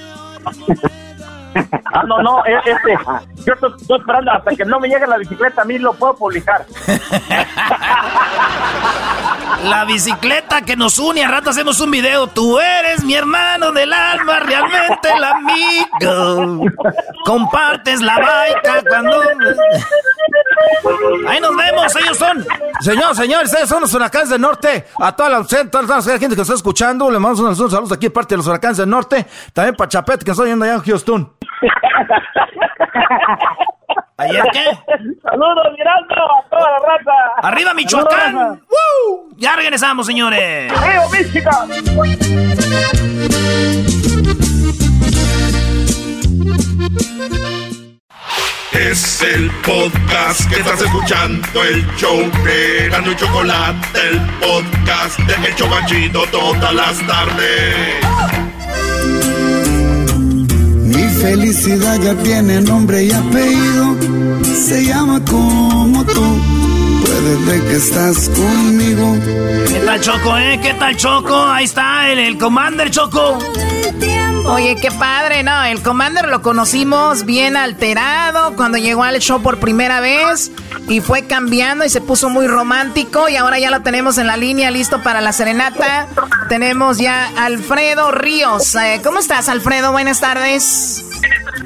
[SPEAKER 22] Ah, no, no, e, este, yo estoy, esperando hasta que no me llegue la bicicleta, a mí lo puedo publicar.
[SPEAKER 6] La bicicleta que nos une, a rato hacemos un video. Tú eres mi hermano del alma, realmente el amigo. Compartes la baica cuando... Ahí nos vemos, ellos son.
[SPEAKER 24] Señor, señores, ellos son los huracanes del norte. A toda la, toda la gente que está escuchando, le mandamos unos saludos aquí parte de los huracanes del norte. También para Chapete, que estoy yendo allá en Houston.
[SPEAKER 6] ¿Ayer qué?
[SPEAKER 22] Saludos, mirando a toda la raza.
[SPEAKER 6] ¡Arriba, Michoacán! Ya regresamos, señores.
[SPEAKER 22] ¡Río Mística!
[SPEAKER 2] Es el podcast que estás escuchando, el show de Gano y Chocolate, el podcast de El Chocachito todas las tardes.
[SPEAKER 25] Felicidad ya tiene nombre y apellido, se llama como tú desde que estás conmigo.
[SPEAKER 6] ¿Qué tal Choco, eh? ¿Qué tal Choco? Ahí está el, el Commander Choco.
[SPEAKER 3] Oye, qué padre, ¿no? El Commander lo conocimos bien alterado cuando llegó al show por primera vez y fue cambiando y se puso muy romántico y ahora ya lo tenemos en la línea listo para la serenata. Tenemos ya Alfredo Ríos. Eh, ¿Cómo estás, Alfredo? Buenas tardes.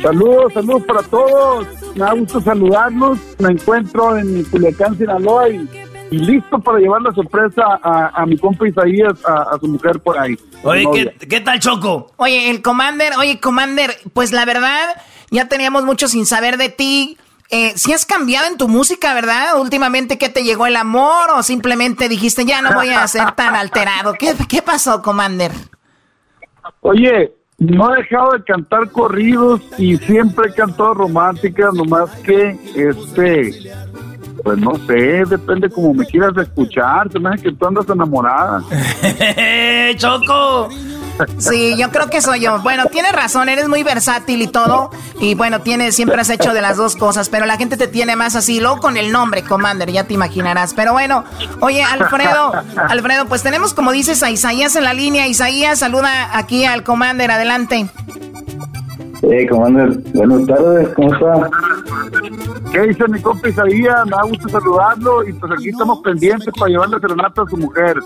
[SPEAKER 26] Saludos, saludos para todos. Me da gusto saludarlos. Me encuentro en Culiacán, Sinaloa y y listo para llevar la sorpresa a, mi compa Isaías, a, su mujer por ahí.
[SPEAKER 6] Oye, ¿qué, tal Choco?
[SPEAKER 3] Oye, el Commander, oye, Commander, pues la verdad, ya teníamos mucho sin saber de ti. Eh, si has cambiado en tu música, ¿verdad? Últimamente, ¿qué te llegó el amor o simplemente dijiste, ya no voy a ser tan alterado? ¿Qué, qué pasó, Commander?
[SPEAKER 26] Oye, no he dejado de cantar corridos y siempre he cantado románticas, nomás que este pues no sé, depende como me quieras escuchar. Se me hace que tú andas enamorada.
[SPEAKER 6] ¡Choco!
[SPEAKER 3] Sí, yo creo que soy yo. Bueno, tienes razón, eres muy versátil y todo. Y bueno, tienes, siempre has hecho de las dos cosas, pero la gente te tiene más así, luego con el nombre, Commander, ya te imaginarás. Pero bueno, oye, Alfredo, Alfredo, pues tenemos, como dices, a Isaías en la línea. Isaías, saluda aquí al Commander, adelante.
[SPEAKER 27] Hey, Commander, buenas tardes, ¿cómo está?
[SPEAKER 26] ¿Qué dice mi compa Isaías? Me da gusto saludarlo y pues aquí estamos pendientes para llevarle serenata a su mujer.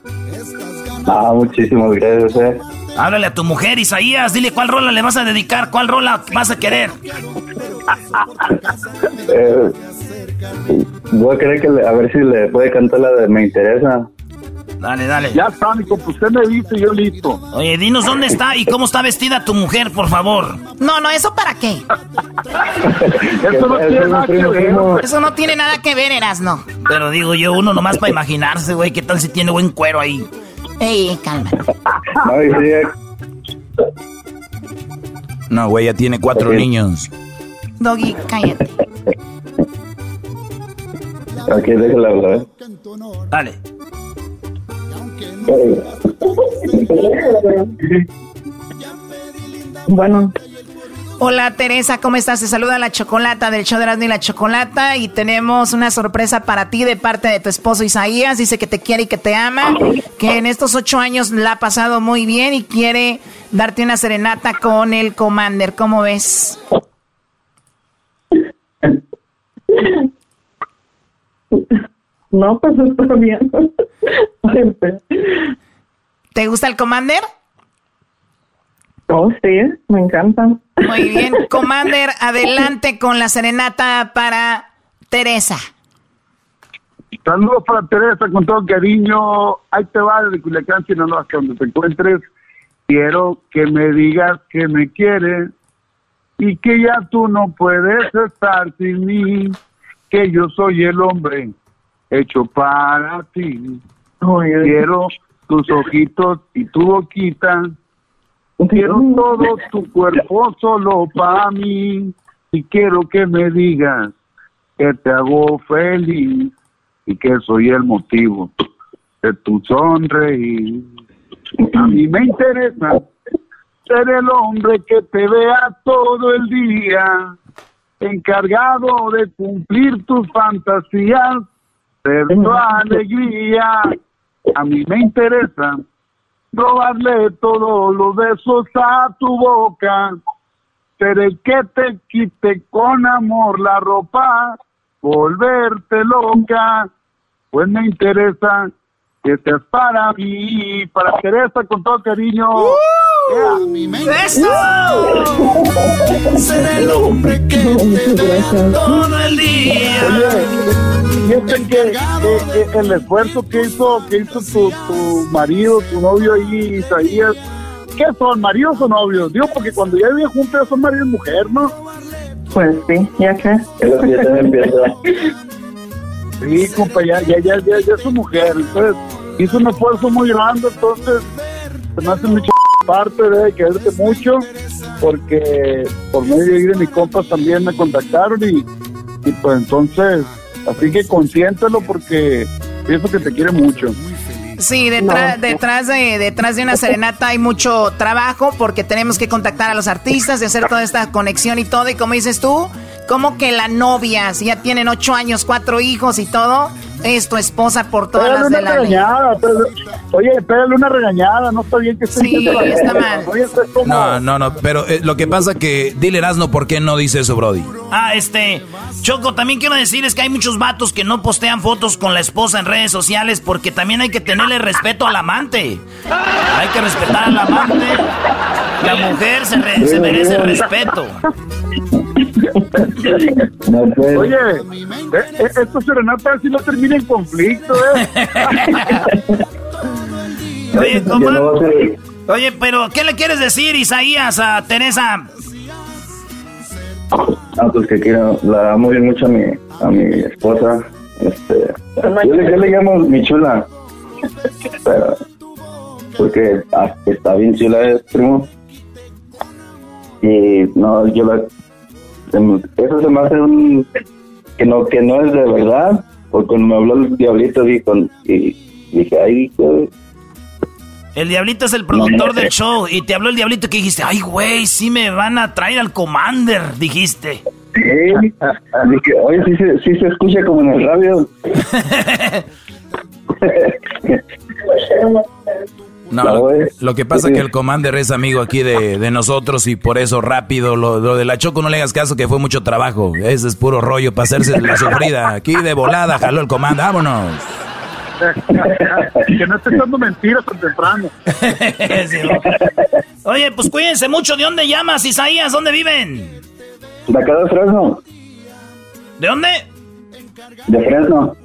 [SPEAKER 27] Ah, muchísimas gracias, eh.
[SPEAKER 6] Háblale a tu mujer, Isaías, dile cuál rola le vas a dedicar, cuál rola vas a querer.
[SPEAKER 27] eh, voy a querer que a ver si le puede cantar la de Me Interesa.
[SPEAKER 6] Dale, dale.
[SPEAKER 26] Ya está, mi compa, usted me dice, yo listo.
[SPEAKER 6] Oye, dinos dónde está y cómo está vestida tu mujer, por favor.
[SPEAKER 3] No, no, ¿eso para qué?
[SPEAKER 26] Eso no tiene nada que ver.
[SPEAKER 3] Eso no tiene nada que ver, Erasno.
[SPEAKER 6] Pero digo yo, uno nomás para imaginarse, güey, ¿qué tal si tiene buen cuero ahí?
[SPEAKER 3] Ey, calma.
[SPEAKER 8] No, güey, ya tiene cuatro niños.
[SPEAKER 3] Doggy, cállate.
[SPEAKER 27] Aquí, déjala hablar. ¿eh?
[SPEAKER 6] Dale.
[SPEAKER 11] Bueno.
[SPEAKER 3] Hola Teresa, ¿cómo estás? Te saluda la Chocolata del show de y la Chocolata y tenemos una sorpresa para ti de parte de tu esposo Isaías. Dice que te quiere y que te ama, que en estos ocho años la ha pasado muy bien y quiere darte una serenata con el Commander. ¿Cómo ves?
[SPEAKER 11] No, pues está bien.
[SPEAKER 3] ¿Te gusta el Commander?
[SPEAKER 11] Oh, sí, me encanta.
[SPEAKER 3] Muy bien. Commander, adelante con la serenata para Teresa.
[SPEAKER 26] Saludos para Teresa con todo cariño. Ahí te va de Culiacán, Sinaloa, hasta donde te encuentres. Quiero que me digas que me quieres y que ya tú no puedes estar sin mí, que yo soy el hombre hecho para ti. Quiero tus ojitos y tu boquita. Quiero todo tu cuerpo solo para mí. Y quiero que me digas que te hago feliz y que soy el motivo de tu sonreír. A mí me interesa ser el hombre que te vea todo el día, encargado de cumplir tus fantasías pero tu alegría. A mí me interesa robarle todos los besos a tu boca. Ser el que te quite con amor la ropa, volverte loca. Pues me interesa que seas para mí, para Teresa con todo cariño.
[SPEAKER 6] ¡Eso! Ser el hombre que te todo el día.
[SPEAKER 26] Oye, que, el esfuerzo que hizo, que hizo tu, tu marido, tu novio ahí, Isaías, ¿qué son, maridos o novios? Digo, porque cuando ya viven juntos son marido y mujer, ¿no?
[SPEAKER 11] Pues sí, ya que.
[SPEAKER 26] Sí, compa, ya, ya, ya, ya, es su mujer. Entonces, hizo un esfuerzo muy grande, entonces se me hace mucho parte de quererte mucho, porque por medio de mis compas también me contactaron y, y pues entonces, así que consiéntelo porque pienso que te quiere mucho.
[SPEAKER 3] Sí, detrás, detrás, de, detrás de una serenata hay mucho trabajo porque tenemos que contactar a los artistas y hacer toda esta conexión y todo. Y como dices tú, ¿Cómo que la novia? Si ya tienen ocho años, cuatro hijos y todo, es tu esposa por todas
[SPEAKER 26] Pégale
[SPEAKER 3] las
[SPEAKER 26] una
[SPEAKER 3] de la ley.
[SPEAKER 26] regañada, pero- oye, pégale una regañada, no está bien que esté
[SPEAKER 3] Sí, está mal.
[SPEAKER 26] Oye, esto es como-
[SPEAKER 8] No, no, no, pero eh, lo que pasa que, dile Erasno, ¿por qué no dice eso, Brody?
[SPEAKER 6] Ah, este, Choco, también quiero decirles que hay muchos vatos que no postean fotos con la esposa en redes sociales porque también hay que tenerle respeto al amante. Hay que respetar al amante. La mujer se, re- se merece respeto.
[SPEAKER 26] Oye, eh, eh, esto serenata si no termina en conflicto, ¿eh?
[SPEAKER 6] Oye, compadre. Oye, pero ¿qué le quieres decir, Isaías, a Teresa?
[SPEAKER 27] Ah, pues que quiero, la amo bien mucho a mi, a mi esposa. Este, yo, le, yo le llamo mi chula. Pero, porque ah, está bien chula, es primo. Y no, yo la. Eso se me hace un. que no, que no es de verdad. Porque cuando me habló el diablito, dijo, y dije, ay,
[SPEAKER 6] El diablito es el productor del show y te habló el diablito que dijiste, ay, güey, sí me van a traer al Commander, dijiste.
[SPEAKER 27] Sí, dije, oye, sí, se- sí se escucha como en el radio.
[SPEAKER 8] No, lo, lo que pasa es que el Commander es amigo aquí de, de nosotros y por eso rápido, lo, lo de la Choco no le hagas caso que fue mucho trabajo. Ese es puro rollo para hacerse la sufrida. Aquí de volada jaló el Commander, vámonos.
[SPEAKER 26] que no esté dando mentiras tan temprano.
[SPEAKER 6] Oye, pues cuídense mucho. ¿De dónde llamas, Isaías? ¿Dónde viven?
[SPEAKER 27] De acá de Fresno,
[SPEAKER 6] ¿De dónde?
[SPEAKER 27] de Fresno.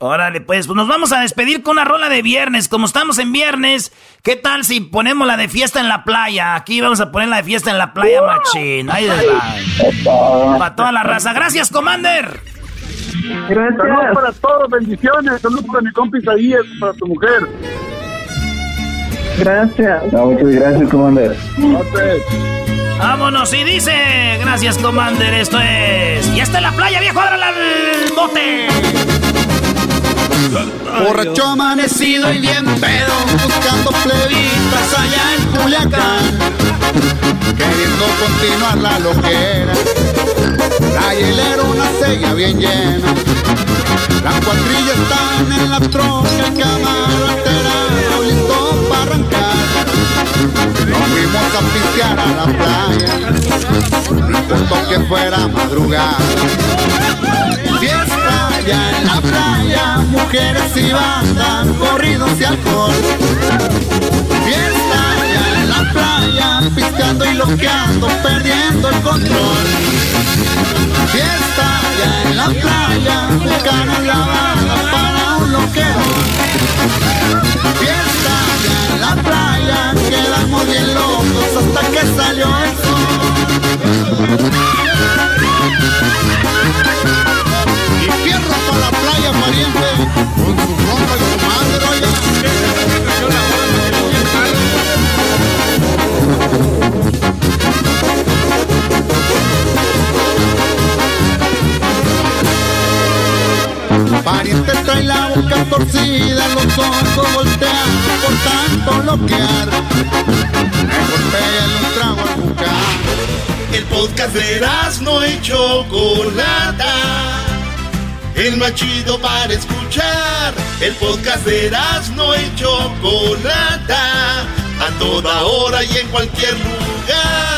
[SPEAKER 6] Órale, pues, pues nos vamos a despedir con una rola de viernes. Como estamos en viernes, ¿qué tal si ponemos la de fiesta en la playa? Aquí vamos a poner la de fiesta en la playa, machín. Ahí va. Para toda la raza. Gracias, Commander.
[SPEAKER 26] Saludos para todos, bendiciones. Saludos para mi compa Isaías, para tu mujer.
[SPEAKER 11] Gracias.
[SPEAKER 27] No, muchas gracias, Commander.
[SPEAKER 6] Vámonos, y dice, gracias, Commander, esto es... Ya está en la playa, viejo, ábrala al bote.
[SPEAKER 25] Borracho amanecido y bien pedo, buscando plebitas allá en Culiacán. Queriendo continuar la loquera, la hielera una sella bien llena. Las cuadrillas están en la troca, el camaro Nos fuimos a pistear a la playa, importó que fuera madrugada. Fiesta allá en la playa, mujeres y bandas, corridos y alcohol. Fiesta allá en la playa, piscando y loqueando, perdiendo el control. Fiesta allá en la playa, caras lavadas para un loquero. Fiesta en la playa, quedamos bien locos hasta que salió el sol. Y fierro para la playa, pariente, con su ronda y su madre, Pariente trae la boca torcida, los ojos volteados por tanto loquear. Me golpea un trago al. El podcast de no y Chocolata. El más chido para escuchar. El podcast de no y Chocolata. A toda hora y en cualquier lugar.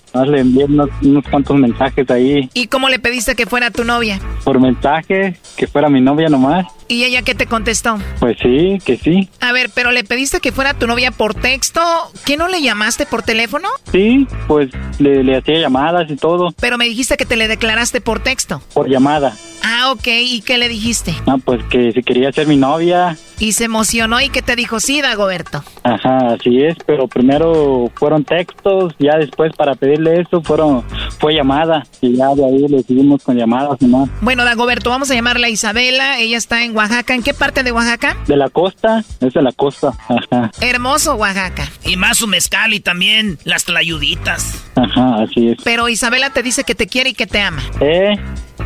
[SPEAKER 28] No, le envié unos, unos, cuantos mensajes ahí.
[SPEAKER 3] ¿Y cómo le pediste que fuera tu novia?
[SPEAKER 28] Por mensaje, que fuera mi novia nomás.
[SPEAKER 3] ¿Y ella qué te contestó?
[SPEAKER 28] Pues sí, que sí.
[SPEAKER 3] A ver, pero le pediste que fuera tu novia por texto. ¿Qué no le llamaste por teléfono?
[SPEAKER 28] Sí, pues le, le hacía llamadas y todo.
[SPEAKER 3] Pero me dijiste que te le declaraste por texto.
[SPEAKER 28] Por llamada.
[SPEAKER 3] Ah, ok. ¿Y qué le dijiste?
[SPEAKER 28] Ah, pues que si quería ser mi novia.
[SPEAKER 3] Y se emocionó y que te dijo, sí, Dagoberto.
[SPEAKER 28] Ajá, así es, pero primero fueron textos, ya después para pedirle eso fueron fue llamada y ya de ahí le seguimos con llamadas nomás.
[SPEAKER 3] Bueno, Dagoberto, vamos a llamarla Isabela, ella está en Oaxaca. ¿En qué parte de Oaxaca?
[SPEAKER 28] De la costa, es de la costa, ajá.
[SPEAKER 3] Hermoso Oaxaca.
[SPEAKER 6] Y más su mezcal y también las tlayuditas.
[SPEAKER 28] Ajá, así es.
[SPEAKER 3] Pero Isabela te dice que te quiere y que te ama.
[SPEAKER 28] Eh,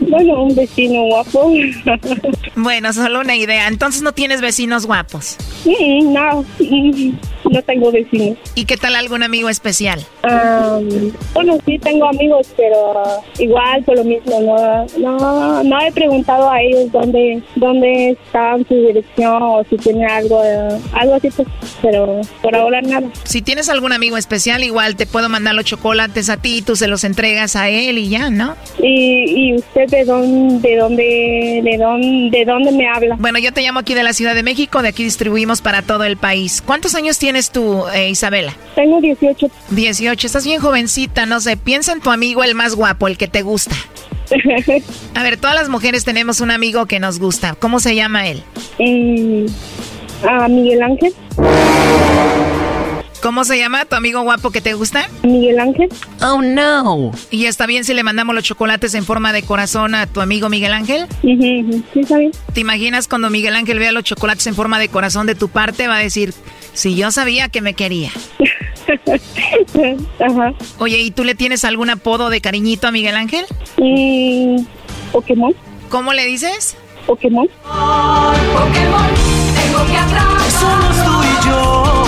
[SPEAKER 29] Bueno, un vecino guapo.
[SPEAKER 3] bueno, solo una idea. Entonces no tienes vecinos guapos.
[SPEAKER 29] Mm, no, no tengo vecinos.
[SPEAKER 3] ¿Y qué tal algún amigo especial?
[SPEAKER 29] Um, bueno, sí tengo amigos, pero igual por lo mismo. No, no, no he preguntado a ellos dónde, dónde están su dirección o si tienen algo, algo así, pues, pero por ahora nada.
[SPEAKER 3] Si tienes algún amigo especial, igual te puedo mandar los chocolates a ti, tú se los entregas a él y ya, ¿no?
[SPEAKER 29] Y, y usted de dónde, de dónde, de dónde, de dónde me habla?
[SPEAKER 3] Bueno, yo te llamo aquí de la Ciudad de México, de aquí distribuimos para todo el país. ¿Cuántos años tienes tú, eh, Isabela?
[SPEAKER 29] Tengo 18.
[SPEAKER 3] 18, estás bien jovencita, no sé, piensa en tu amigo el más guapo, el que te gusta. A ver, todas las mujeres tenemos un amigo que nos gusta. ¿Cómo se llama él?
[SPEAKER 29] Eh, a Miguel Ángel.
[SPEAKER 3] ¿Cómo se llama tu amigo guapo que te gusta?
[SPEAKER 29] Miguel Ángel.
[SPEAKER 3] Oh, no. ¿Y está bien si le mandamos los chocolates en forma de corazón a tu amigo Miguel Ángel?
[SPEAKER 29] Sí, está bien.
[SPEAKER 3] ¿Te imaginas cuando Miguel Ángel vea los chocolates en forma de corazón de tu parte? Va a decir, si yo sabía que me quería.
[SPEAKER 29] Ajá.
[SPEAKER 3] Oye, ¿y tú le tienes algún apodo de cariñito a Miguel Ángel?
[SPEAKER 29] Mm, Pokémon.
[SPEAKER 3] ¿Cómo le dices?
[SPEAKER 29] Pokémon.
[SPEAKER 13] Pokémon, tengo que atrapar.
[SPEAKER 14] Somos tú y yo.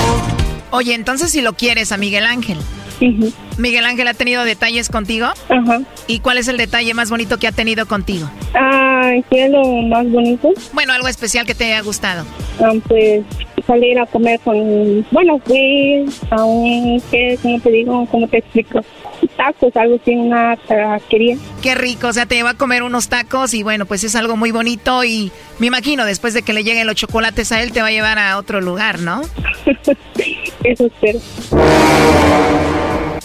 [SPEAKER 3] Oye, entonces si lo quieres a Miguel Ángel. Miguel Ángel ha tenido detalles contigo.
[SPEAKER 29] Ajá.
[SPEAKER 3] ¿Y cuál es el detalle más bonito que ha tenido contigo?
[SPEAKER 29] Ah, ¿qué es lo más bonito?
[SPEAKER 3] Bueno, algo especial que te haya gustado.
[SPEAKER 29] Ah, pues salir a comer con, bueno, fui a un, ¿qué, ¿cómo te digo? ¿Cómo te explico? Tacos, algo así, una taquería.
[SPEAKER 3] Qué rico, o sea, te lleva a comer unos tacos y bueno, pues es algo muy bonito y me imagino después de que le lleguen los chocolates a él te va a llevar a otro lugar, ¿no?
[SPEAKER 29] Eso espero.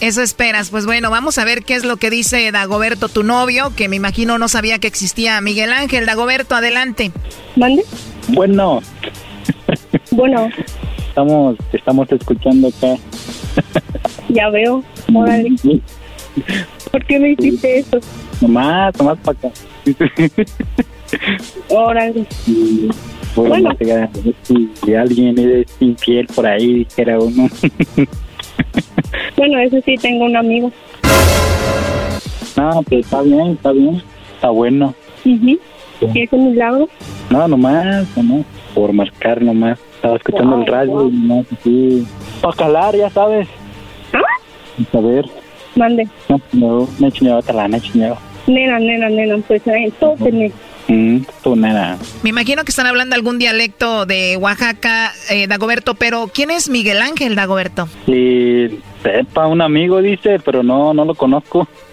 [SPEAKER 3] Eso esperas. Pues bueno, vamos a ver qué es lo que dice Dagoberto, tu novio, que me imagino no sabía que existía Miguel Ángel. Dagoberto, adelante.
[SPEAKER 29] ¿Mande?
[SPEAKER 28] Bueno.
[SPEAKER 29] Bueno.
[SPEAKER 28] Estamos, estamos escuchando acá.
[SPEAKER 29] Ya veo. Órale. ¿Por qué me hiciste eso?
[SPEAKER 28] Nomás, nomás para acá.
[SPEAKER 29] Órale.
[SPEAKER 28] Bueno, si, si alguien es infiel por ahí, dijera uno.
[SPEAKER 29] Bueno, eso sí, tengo un amigo.
[SPEAKER 28] No, pues está bien, está bien. Está bueno.
[SPEAKER 29] ¿Y es un milagro?
[SPEAKER 28] No, nomás, nomás. Por marcar nomás. Estaba escuchando el radio y nomás así. Para calar, ya sabes.
[SPEAKER 29] ¿Ah?
[SPEAKER 28] A ver.
[SPEAKER 29] Mande.
[SPEAKER 28] No, no, me he chingado talana, he chingado.
[SPEAKER 29] Nena, nena, nena, pues entonces,
[SPEAKER 28] Mm, nada.
[SPEAKER 3] Me imagino que están hablando algún dialecto de Oaxaca, eh, Dagoberto, pero ¿quién es Miguel Ángel, Dagoberto?
[SPEAKER 28] Sí, Sepa, un amigo dice, pero no, no lo conozco.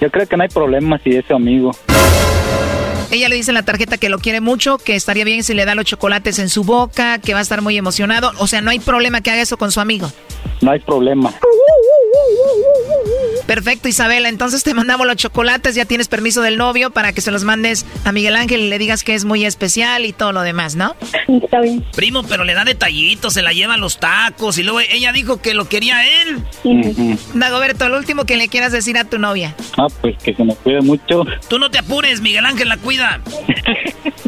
[SPEAKER 28] yo creo que no hay problema si es su amigo.
[SPEAKER 3] Ella le dice en la tarjeta que lo quiere mucho, que estaría bien si le da los chocolates en su boca, que va a estar muy emocionado. O sea, no hay problema que haga eso con su amigo.
[SPEAKER 28] No hay problema.
[SPEAKER 3] Perfecto, Isabela. Entonces te mandamos los chocolates. Ya tienes permiso del novio para que se los mandes a Miguel Ángel y le digas que es muy especial y todo lo demás, ¿no?
[SPEAKER 29] Está bien.
[SPEAKER 6] Primo, pero le da detallitos, se la lleva a los tacos y luego ella dijo que lo quería él.
[SPEAKER 3] Dagoberto, lo último que le quieras decir a tu novia.
[SPEAKER 28] Ah, pues que se me cuide mucho.
[SPEAKER 6] Tú no te apures, Miguel Ángel la cuida.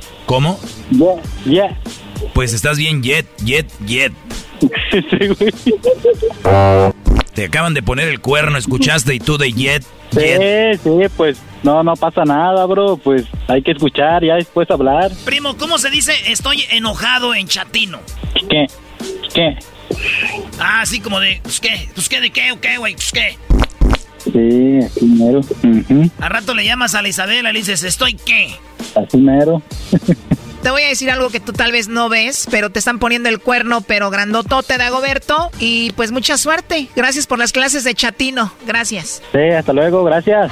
[SPEAKER 8] ¿Cómo?
[SPEAKER 28] Yeah, yeah.
[SPEAKER 8] Pues estás bien jet, jet, jet.
[SPEAKER 28] Sí, güey.
[SPEAKER 8] Te acaban de poner el cuerno, escuchaste y tú de jet,
[SPEAKER 28] Sí,
[SPEAKER 8] jet.
[SPEAKER 28] sí, pues no, no pasa nada, bro. Pues hay que escuchar, ya después hablar.
[SPEAKER 6] Primo, ¿cómo se dice estoy enojado en chatino?
[SPEAKER 28] ¿Qué? ¿Qué?
[SPEAKER 6] Ah, así como de, pues qué, pues qué, de qué, o qué, güey, pues qué.
[SPEAKER 28] Sí, así mero. Ujú,
[SPEAKER 6] Al rato le llamas a la Isabela y le dices, ¿estoy qué?
[SPEAKER 28] Así mero.
[SPEAKER 3] Te voy a decir algo que tú tal vez no ves, pero te están poniendo el cuerno, pero grandotote, Dagoberto. Y pues mucha suerte. Gracias por las clases de chatino. Gracias.
[SPEAKER 28] Sí, hasta luego, gracias.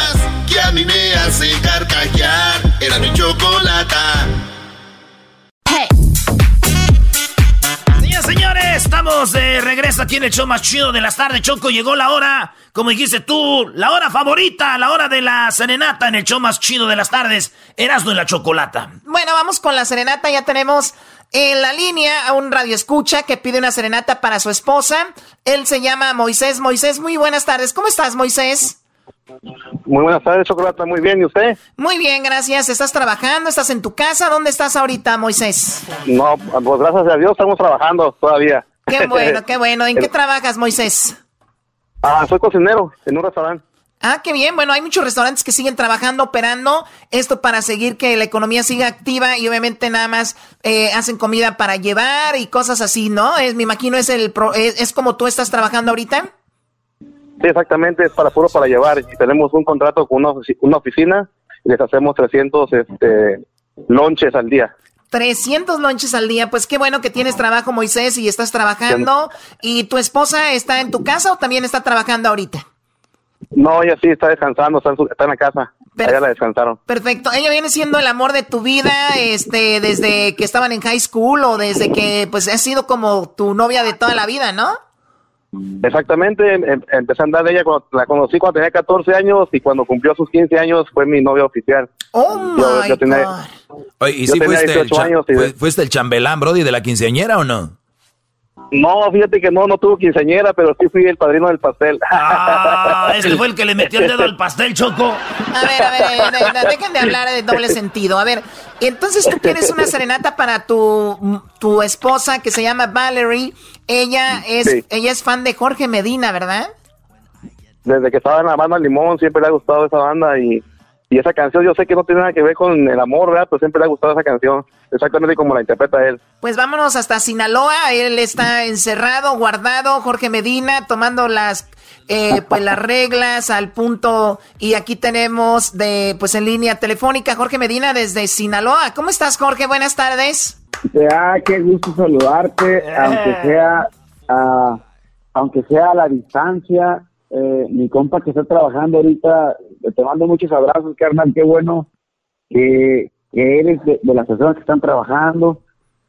[SPEAKER 2] hace carcajear. Era mi chocolata.
[SPEAKER 6] Señoras, señores, estamos de regreso aquí en el show más chido de las tardes. Choco, llegó la hora, como dijiste tú, la hora favorita, la hora de la serenata en el show más chido de las tardes. Erasmo y la chocolata.
[SPEAKER 3] Bueno, vamos con la serenata. Ya tenemos en la línea a un radio escucha que pide una serenata para su esposa. Él se llama Moisés. Moisés, muy buenas tardes. ¿Cómo estás, Moisés?
[SPEAKER 30] Muy buenas tardes, Chocolata. Muy bien, ¿y usted?
[SPEAKER 3] Muy bien, gracias. ¿Estás trabajando? ¿Estás en tu casa? ¿Dónde estás ahorita, Moisés?
[SPEAKER 30] No, pues gracias a Dios estamos trabajando todavía.
[SPEAKER 3] Qué bueno, qué bueno. ¿En qué trabajas, Moisés?
[SPEAKER 30] Ah, soy cocinero en un restaurante.
[SPEAKER 3] Ah, qué bien. Bueno, hay muchos restaurantes que siguen trabajando, operando esto para seguir que la economía siga activa y obviamente nada más eh, hacen comida para llevar y cosas así, ¿no? Es, me imagino es el pro- es, es como tú estás trabajando ahorita.
[SPEAKER 30] Sí, exactamente, es para puro para llevar. Y tenemos un contrato con una, ofici- una oficina y les hacemos 300 este, lonches al día.
[SPEAKER 3] 300 lonches al día. Pues qué bueno que tienes trabajo, Moisés, y estás trabajando. ¿Y tu esposa está en tu casa o también está trabajando ahorita?
[SPEAKER 30] No, ella sí está descansando, está en, su- está en la casa. allá la descansaron.
[SPEAKER 3] Perfecto. ¿Ella viene siendo el amor de tu vida este, desde que estaban en high school o desde que pues ha sido como tu novia de toda la vida, no?
[SPEAKER 30] Exactamente, em, em, empecé a andar de ella cuando la conocí cuando tenía 14 años y cuando cumplió sus 15 años fue mi novia oficial.
[SPEAKER 3] Oh my God.
[SPEAKER 8] Oye, ¿y si fuiste el, fuiste el chambelán, Brody, de la quinceañera o no?
[SPEAKER 30] No, fíjate que no, no tuvo quinceañera, pero sí fui el padrino del pastel.
[SPEAKER 6] Ah, ese fue el que le metió el dedo al pastel, Choco.
[SPEAKER 3] A ver, a ver, dejen de hablar de doble sentido. A ver, entonces tú quieres una serenata para tu, tu esposa que se llama Valerie. Ella es, ella es fan de Jorge Medina, ¿verdad?
[SPEAKER 30] Desde que estaba en la banda Limón siempre le ha gustado esa banda y y esa canción yo sé que no tiene nada que ver con el amor, ¿verdad? Pero siempre le ha gustado esa canción, exactamente como la interpreta él.
[SPEAKER 3] Pues vámonos hasta Sinaloa, él está encerrado, guardado, Jorge Medina, tomando las eh, pues las reglas al punto y aquí tenemos de pues en línea telefónica Jorge Medina desde Sinaloa. ¿Cómo estás, Jorge? Buenas tardes.
[SPEAKER 15] Ah, qué gusto saludarte, aunque sea ah, aunque sea a la distancia eh, mi compa que está trabajando ahorita, te mando muchos abrazos, carnal, qué bueno que, eres de, las personas que están trabajando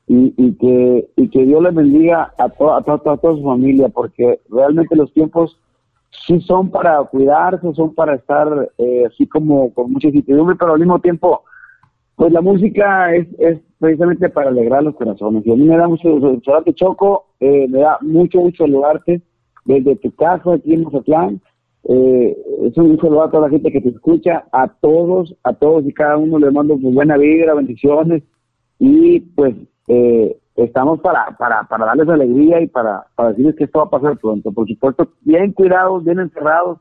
[SPEAKER 15] y, y, que, y que Dios le bendiga a, a, a, toda su familia, porque realmente los tiempos sí son para cuidarse, son para estar eh, así como con mucha incertidumbre, pero al mismo tiempo, pues la música es, es precisamente para alegrar los corazones. Y a mí me da mucho, saludarte Choco, eh, me da mucho, mucho saludarte desde tu casa aquí en Mazatlán. Eh, es un saludo a toda la gente que te escucha, a todos, a todos y cada uno le mando pues, buena vibra, bendiciones y pues eh, estamos para, para, para darles alegría y para, para decirles que esto va a pasar pronto. Por supuesto, bien cuidados, bien encerrados.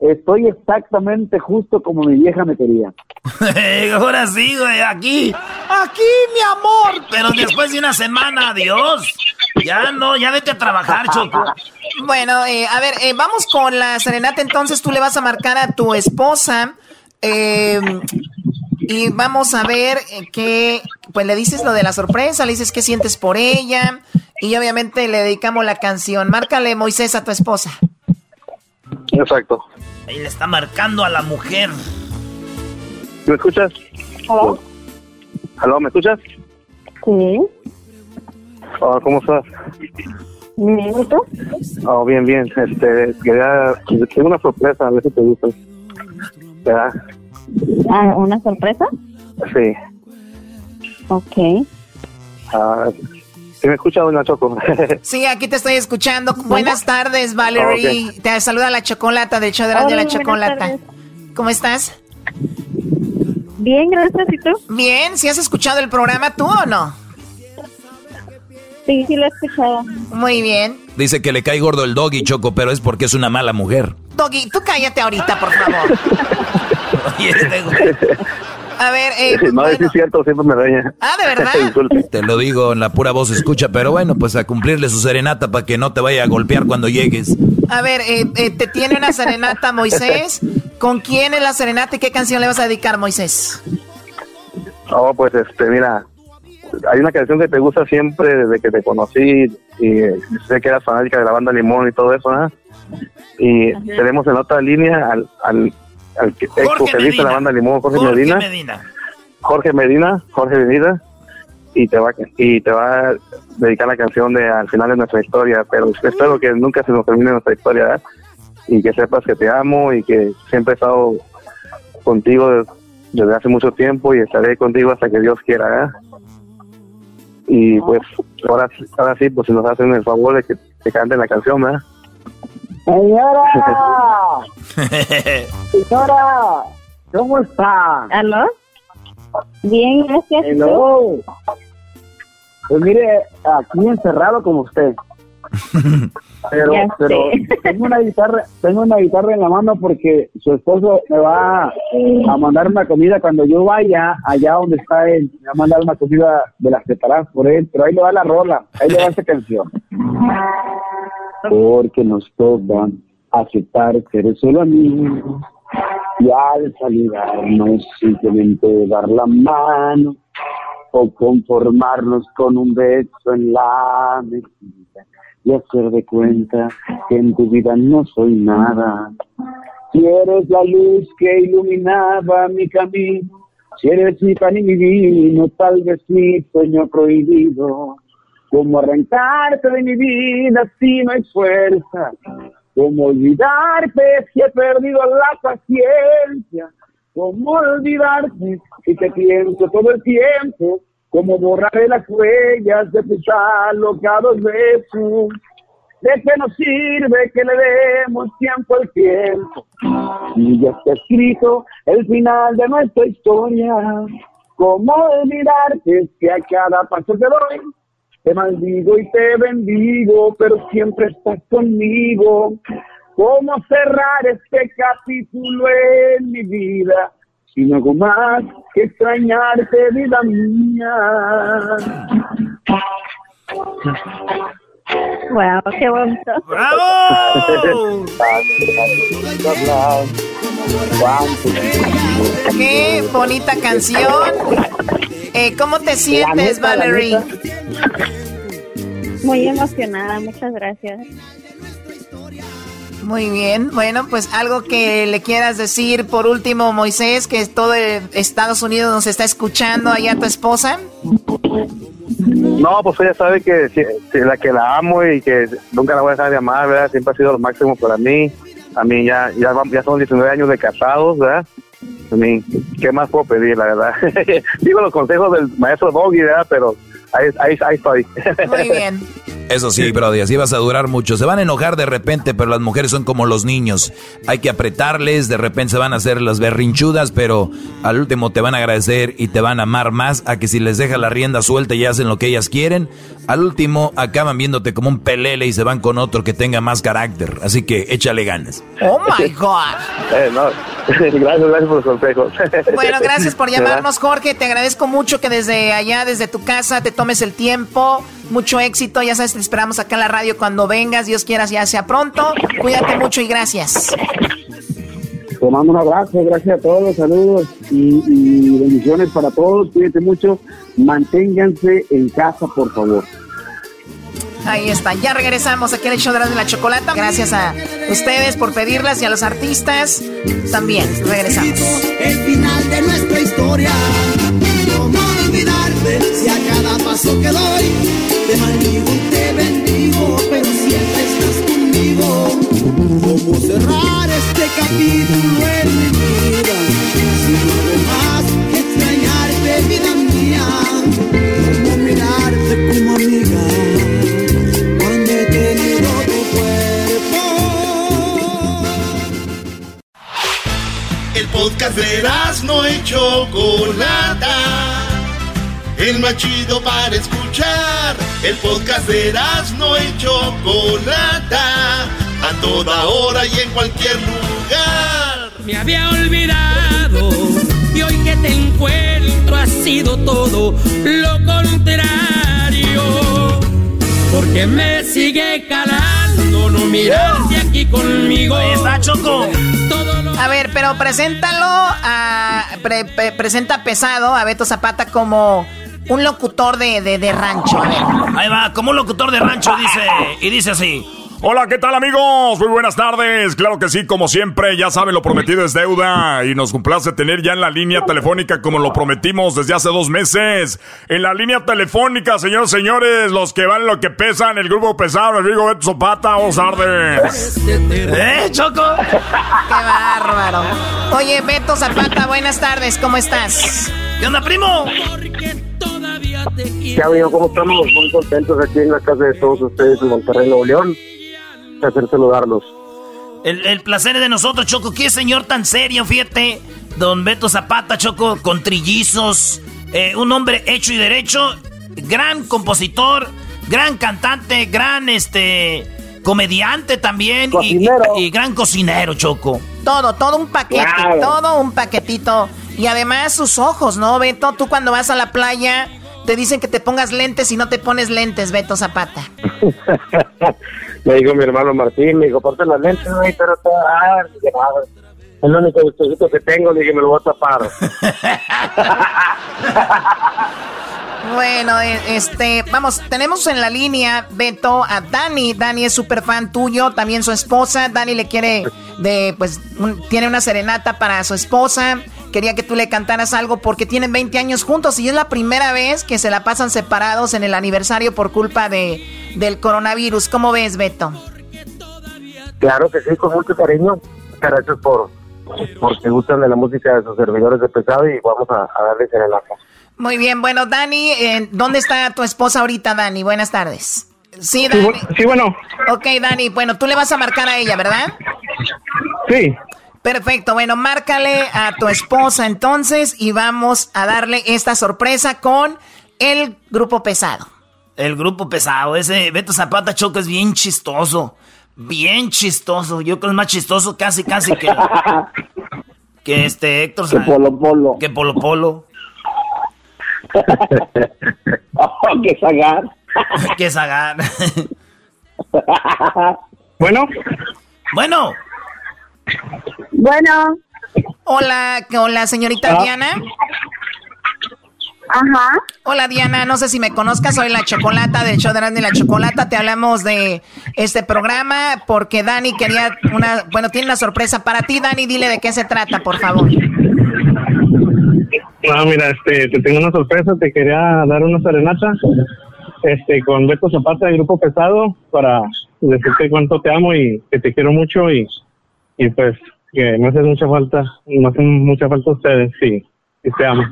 [SPEAKER 15] Estoy exactamente justo como mi vieja me quería.
[SPEAKER 6] Ahora sí, güey, aquí, aquí, mi amor. Pero después de una semana, adiós. Ya no, ya vete a trabajar, Choco.
[SPEAKER 3] Bueno, eh, a ver, eh, vamos con la serenata. Entonces tú le vas a marcar a tu esposa. Eh, y vamos a ver que, pues le dices lo de la sorpresa, le dices qué sientes por ella. Y obviamente le dedicamos la canción. Márcale, Moisés, a tu esposa.
[SPEAKER 30] Exacto.
[SPEAKER 6] Ahí le está marcando a la mujer.
[SPEAKER 30] ¿Me escuchas?
[SPEAKER 29] ¿Aló?
[SPEAKER 30] ¿Aló, me escuchas?
[SPEAKER 29] Sí.
[SPEAKER 30] Oh, ¿Cómo estás?
[SPEAKER 29] Bien, ¿y tú?
[SPEAKER 30] Oh, bien, bien. Este, quería... Tengo una sorpresa, a ver si te gusta. ¿Verdad?
[SPEAKER 29] Ah, ¿Una sorpresa?
[SPEAKER 30] Sí.
[SPEAKER 29] Ok.
[SPEAKER 30] Ah, ¿Sí me escucha, doña Choco?
[SPEAKER 3] sí, aquí te estoy escuchando. Buenas tardes, Valerie. Te saluda la Chocolata del show de la, de la Chocolata. ¿Cómo estás?
[SPEAKER 29] Bien, gracias. ¿Y tú?
[SPEAKER 3] Bien. ¿Sí has escuchado el programa tú o no?
[SPEAKER 29] Sí, sí lo he escuchado.
[SPEAKER 3] Muy bien.
[SPEAKER 8] Dice que le cae gordo el doggy, Choco, pero es porque es una mala mujer.
[SPEAKER 3] Doggy, tú cállate ahorita, por favor. Este a ver, eh,
[SPEAKER 30] no, es cierto, siempre me daña.
[SPEAKER 3] Ah, ¿de verdad?
[SPEAKER 8] te lo digo, en la pura voz escucha, pero bueno, pues a cumplirle su serenata para que no te vaya a golpear cuando llegues.
[SPEAKER 3] A ver, eh, eh, te tiene una serenata, Moisés. ¿Con quién es la serenata y qué canción le vas a dedicar, Moisés?
[SPEAKER 30] Oh, pues este, mira, hay una canción que te gusta siempre desde que te conocí y sé que eras fanática de la banda Limón y todo eso, ¿ah? Y tenemos en otra línea al, al, al que, de la banda Limón, Jorge, Medina. Jorge Medina, Jorge Medina, y te va y te va a dedicar la canción de al final de nuestra historia, pero espero que nunca se nos termine nuestra historia, y que sepas que te amo y que siempre he estado contigo desde hace mucho tiempo y estaré contigo hasta que Dios quiera, ¿eh? Y pues ahora, ahora sí, pues si nos hacen el favor de que te canten la canción, ¿verdad?
[SPEAKER 15] Señora, señora, ¿cómo está?
[SPEAKER 29] ¿Aló? Bien, gracias.
[SPEAKER 15] Hello. Pues mire, aquí encerrado como usted. Pero, pero tengo una guitarra, tengo una guitarra en la mano porque su esposo me va a mandar una comida cuando yo vaya allá donde está él, me va a mandar una comida de las preparadas por él, pero ahí le va la rola, ahí le va esa canción. Porque nos toca aceptar ser solo amigos y al saludarnos simplemente dar la mano o conformarnos con un beso en la mejilla y hacer de cuenta que en tu vida no soy nada. Si eres la luz que iluminaba mi camino, si eres mi pan y mi vino, tal vez mi sueño prohibido. Como arrancarte de mi vida si no hay fuerza, como olvidarte si he perdido la paciencia, como olvidarte si te pienso todo el tiempo, como borrar las huellas de tus alocados besos. ¿De qué nos sirve que le demos tiempo al tiempo? Y ya está escrito el final de nuestra historia. ¿Cómo olvidarte que a cada paso que doy te maldigo y te bendigo, pero siempre estás conmigo? ¿Cómo cerrar este capítulo en mi vida? Si no hago más que extrañarte, vida mía.
[SPEAKER 17] Wow, qué bonito.
[SPEAKER 6] ¡Bravo!
[SPEAKER 3] Qué bonita canción. Eh, ¿Cómo te sientes, Valerie?
[SPEAKER 17] Muy emocionada, muchas gracias.
[SPEAKER 3] Muy bien. Bueno, pues algo que le quieras decir por último, Moisés, que todo Estados Unidos nos está escuchando, allá tu esposa.
[SPEAKER 30] No, pues ella sabe que, si la que la amo y que nunca la voy a dejar de amar, ¿verdad? Siempre ha sido lo máximo para mí. A mí ya, ya, ya son 19 años de casados, ¿verdad? A mí, ¿qué más puedo pedir, la verdad? Digo los consejos del maestro Doggy, ¿verdad? Pero ahí, ahí, ahí estoy.
[SPEAKER 3] Muy bien.
[SPEAKER 8] Eso sí, Brody, así vas a durar mucho. Se van a enojar de repente, pero las mujeres son como los niños. Hay que apretarles, de repente se van a hacer las berrinchudas, pero al último te van a agradecer y te van a amar más a que si les dejas la rienda suelta y hacen lo que ellas quieren, al último acaban viéndote como un pelele y se van con otro que tenga más carácter. Así que échale ganas.
[SPEAKER 3] Oh my God.
[SPEAKER 30] Eh, no, gracias, gracias por los consejos.
[SPEAKER 3] Bueno, gracias por llamarnos, Jorge. Te agradezco mucho que desde allá, desde tu casa, te tomes el tiempo. Mucho éxito. Ya sabes, te esperamos acá en la radio cuando vengas. Dios quieras, ya sea pronto. Cuídate mucho y gracias.
[SPEAKER 15] Te mando un abrazo, gracias a todos, saludos y, y bendiciones para todos. Cuídense mucho, manténganse en casa, por favor.
[SPEAKER 3] Ahí está. Ya regresamos aquí en el show de la chocolata. Gracias a ustedes por pedirlas y a los artistas también. Regresamos.
[SPEAKER 25] El final de nuestra historia. ¿Cómo olvidarte si a cada paso que doy te maldigo y te bendigo, pero siempre estás conmigo? ¿Cómo cerrar este capítulo en mi vida? Si no hago más que extrañarte, vida mía. ¿Cómo mirarte como amiga cuando he tenido tu cuerpo? El podcast de no y Chocolata. El más chido para escuchar. El podcast de no y Chocolata. A toda hora y en cualquier lugar.
[SPEAKER 13] Me había olvidado y hoy que te encuentro ha sido todo lo contrario. Porque me sigue calando no mirarte aquí conmigo.
[SPEAKER 6] Ahí está, Choco.
[SPEAKER 3] A ver, pero preséntalo a. pre- pre- presenta pesado a Beto Zapata como un locutor de, de, de rancho. A ver.
[SPEAKER 6] Ahí va, como un locutor de rancho dice, y dice así.
[SPEAKER 19] Hola, ¿qué tal amigos? Muy buenas tardes. Claro que sí, como siempre, ya saben, lo prometido es deuda y nos complace tener ya en la línea telefónica como lo prometimos desde hace dos meses. En la línea telefónica, señores, señores, los que valen lo que pesan, el grupo pesado, Rodrigo Beto Zapata, vamos tardes.
[SPEAKER 6] ¿Eh, Choco?
[SPEAKER 3] Qué bárbaro. Oye, Beto Zapata, buenas tardes, ¿cómo estás?
[SPEAKER 6] ¿Qué onda, primo?
[SPEAKER 30] Ya amigo, ¿cómo estamos? Muy contentos aquí en la casa de todos ustedes en Monterrey, Nuevo León. Un placer saludarlos.
[SPEAKER 6] El, el placer es de nosotros, Choco. Qué señor tan serio, fíjate. Don Beto Zapata, Choco, con trillizos. eh, un hombre hecho y derecho. Gran compositor, gran cantante, gran este comediante también. y- Y, y gran cocinero, Choco.
[SPEAKER 3] Todo, todo un paquete,
[SPEAKER 6] Claro.
[SPEAKER 3] todo un paquetito. Y además sus ojos, ¿no, Beto? Tú cuando vas a la playa te dicen que te pongas lentes y no te pones lentes, Beto Zapata.
[SPEAKER 30] me dijo mi hermano Martín, me dijo, ponte las lentes, güey, pero te ah, dije, "Ah, güey, Es el único gustosito que tengo, le dije, me lo voy a tapar.
[SPEAKER 3] Bueno, eh, este, vamos, tenemos en la línea, Beto, a Dani. Dani es súper fan tuyo, también su esposa. Dani le quiere, de, pues, tiene una serenata para su esposa. Quería que tú le cantaras algo porque tienen 20 años juntos y es la primera vez que se la pasan separados en el aniversario por culpa de, del coronavirus. ¿Cómo ves, Beto?
[SPEAKER 5] Claro que sí, con mucho cariño. Gracias por, porque gustan de la música de sus servidores de pesado y vamos a, darles en el
[SPEAKER 3] Muy bien, bueno, Dani, eh, ¿dónde está tu esposa ahorita, Dani? Buenas tardes. Sí, Dani.
[SPEAKER 21] Sí, bueno.
[SPEAKER 3] Ok, Dani, bueno, tú le vas a marcar a ella, ¿verdad?
[SPEAKER 21] Sí.
[SPEAKER 3] Perfecto, bueno, márcale a tu esposa entonces y vamos a darle esta sorpresa con el grupo pesado.
[SPEAKER 6] El grupo pesado, ese Beto Zapata Choco es bien chistoso. Bien chistoso. Yo creo que es más chistoso casi, casi que. que este Héctor
[SPEAKER 5] Que Polo Polo.
[SPEAKER 6] Que Polo Polo.
[SPEAKER 5] Oh, que Zagar.
[SPEAKER 6] que Zagar.
[SPEAKER 21] bueno.
[SPEAKER 6] Bueno.
[SPEAKER 29] Bueno.
[SPEAKER 3] Hola, con la señorita
[SPEAKER 29] Ah.
[SPEAKER 3] Diana.
[SPEAKER 29] Ajá.
[SPEAKER 3] Hola Diana, no sé si me conozcas, soy la Chocolata del show de la Chocolata. Te hablamos de este programa porque Dani quería una, bueno, tiene una sorpresa para ti. Dani, dile de qué se trata, por favor.
[SPEAKER 21] Ah, mira, este, te tengo una sorpresa, te quería dar una serenata, este, con Beto Zapata del Grupo Pesado, para decirte cuánto te amo y que te quiero mucho y, y pues que me hacen mucha falta, me hacen mucha falta ustedes, sí, y te amo.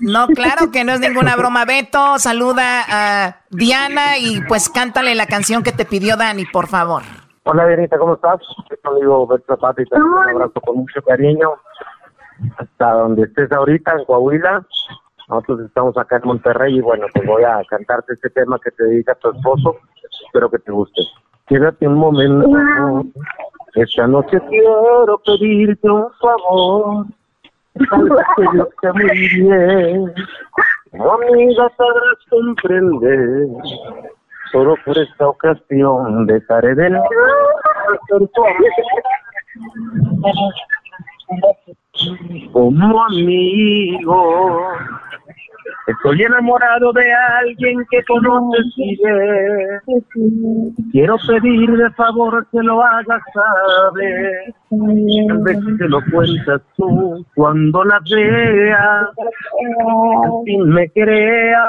[SPEAKER 3] No, claro que no es ninguna broma. Beto, saluda a Diana y pues cántale la canción que te pidió Dani, por favor.
[SPEAKER 5] Hola, Dianita, ¿cómo estás? Soy tu amigo Zapata y te mando un abrazo con mucho cariño. Hasta donde estés ahorita, en Coahuila. Nosotros estamos acá en Monterrey y bueno, pues voy a cantarte este tema que te dedica tu esposo. Espero que te guste. Quédate un momento. Esta noche quiero pedirte un favor. Sabes que yo sé muy bien. Amiga sabrás comprender. Solo por esta ocasión dejaré de lado. Como amigo. Estoy enamorado de alguien que conoces y ves. Quiero pedir de favor que lo hagas saber. Tal vez te lo cuentas tú cuando la veas. Al me creas.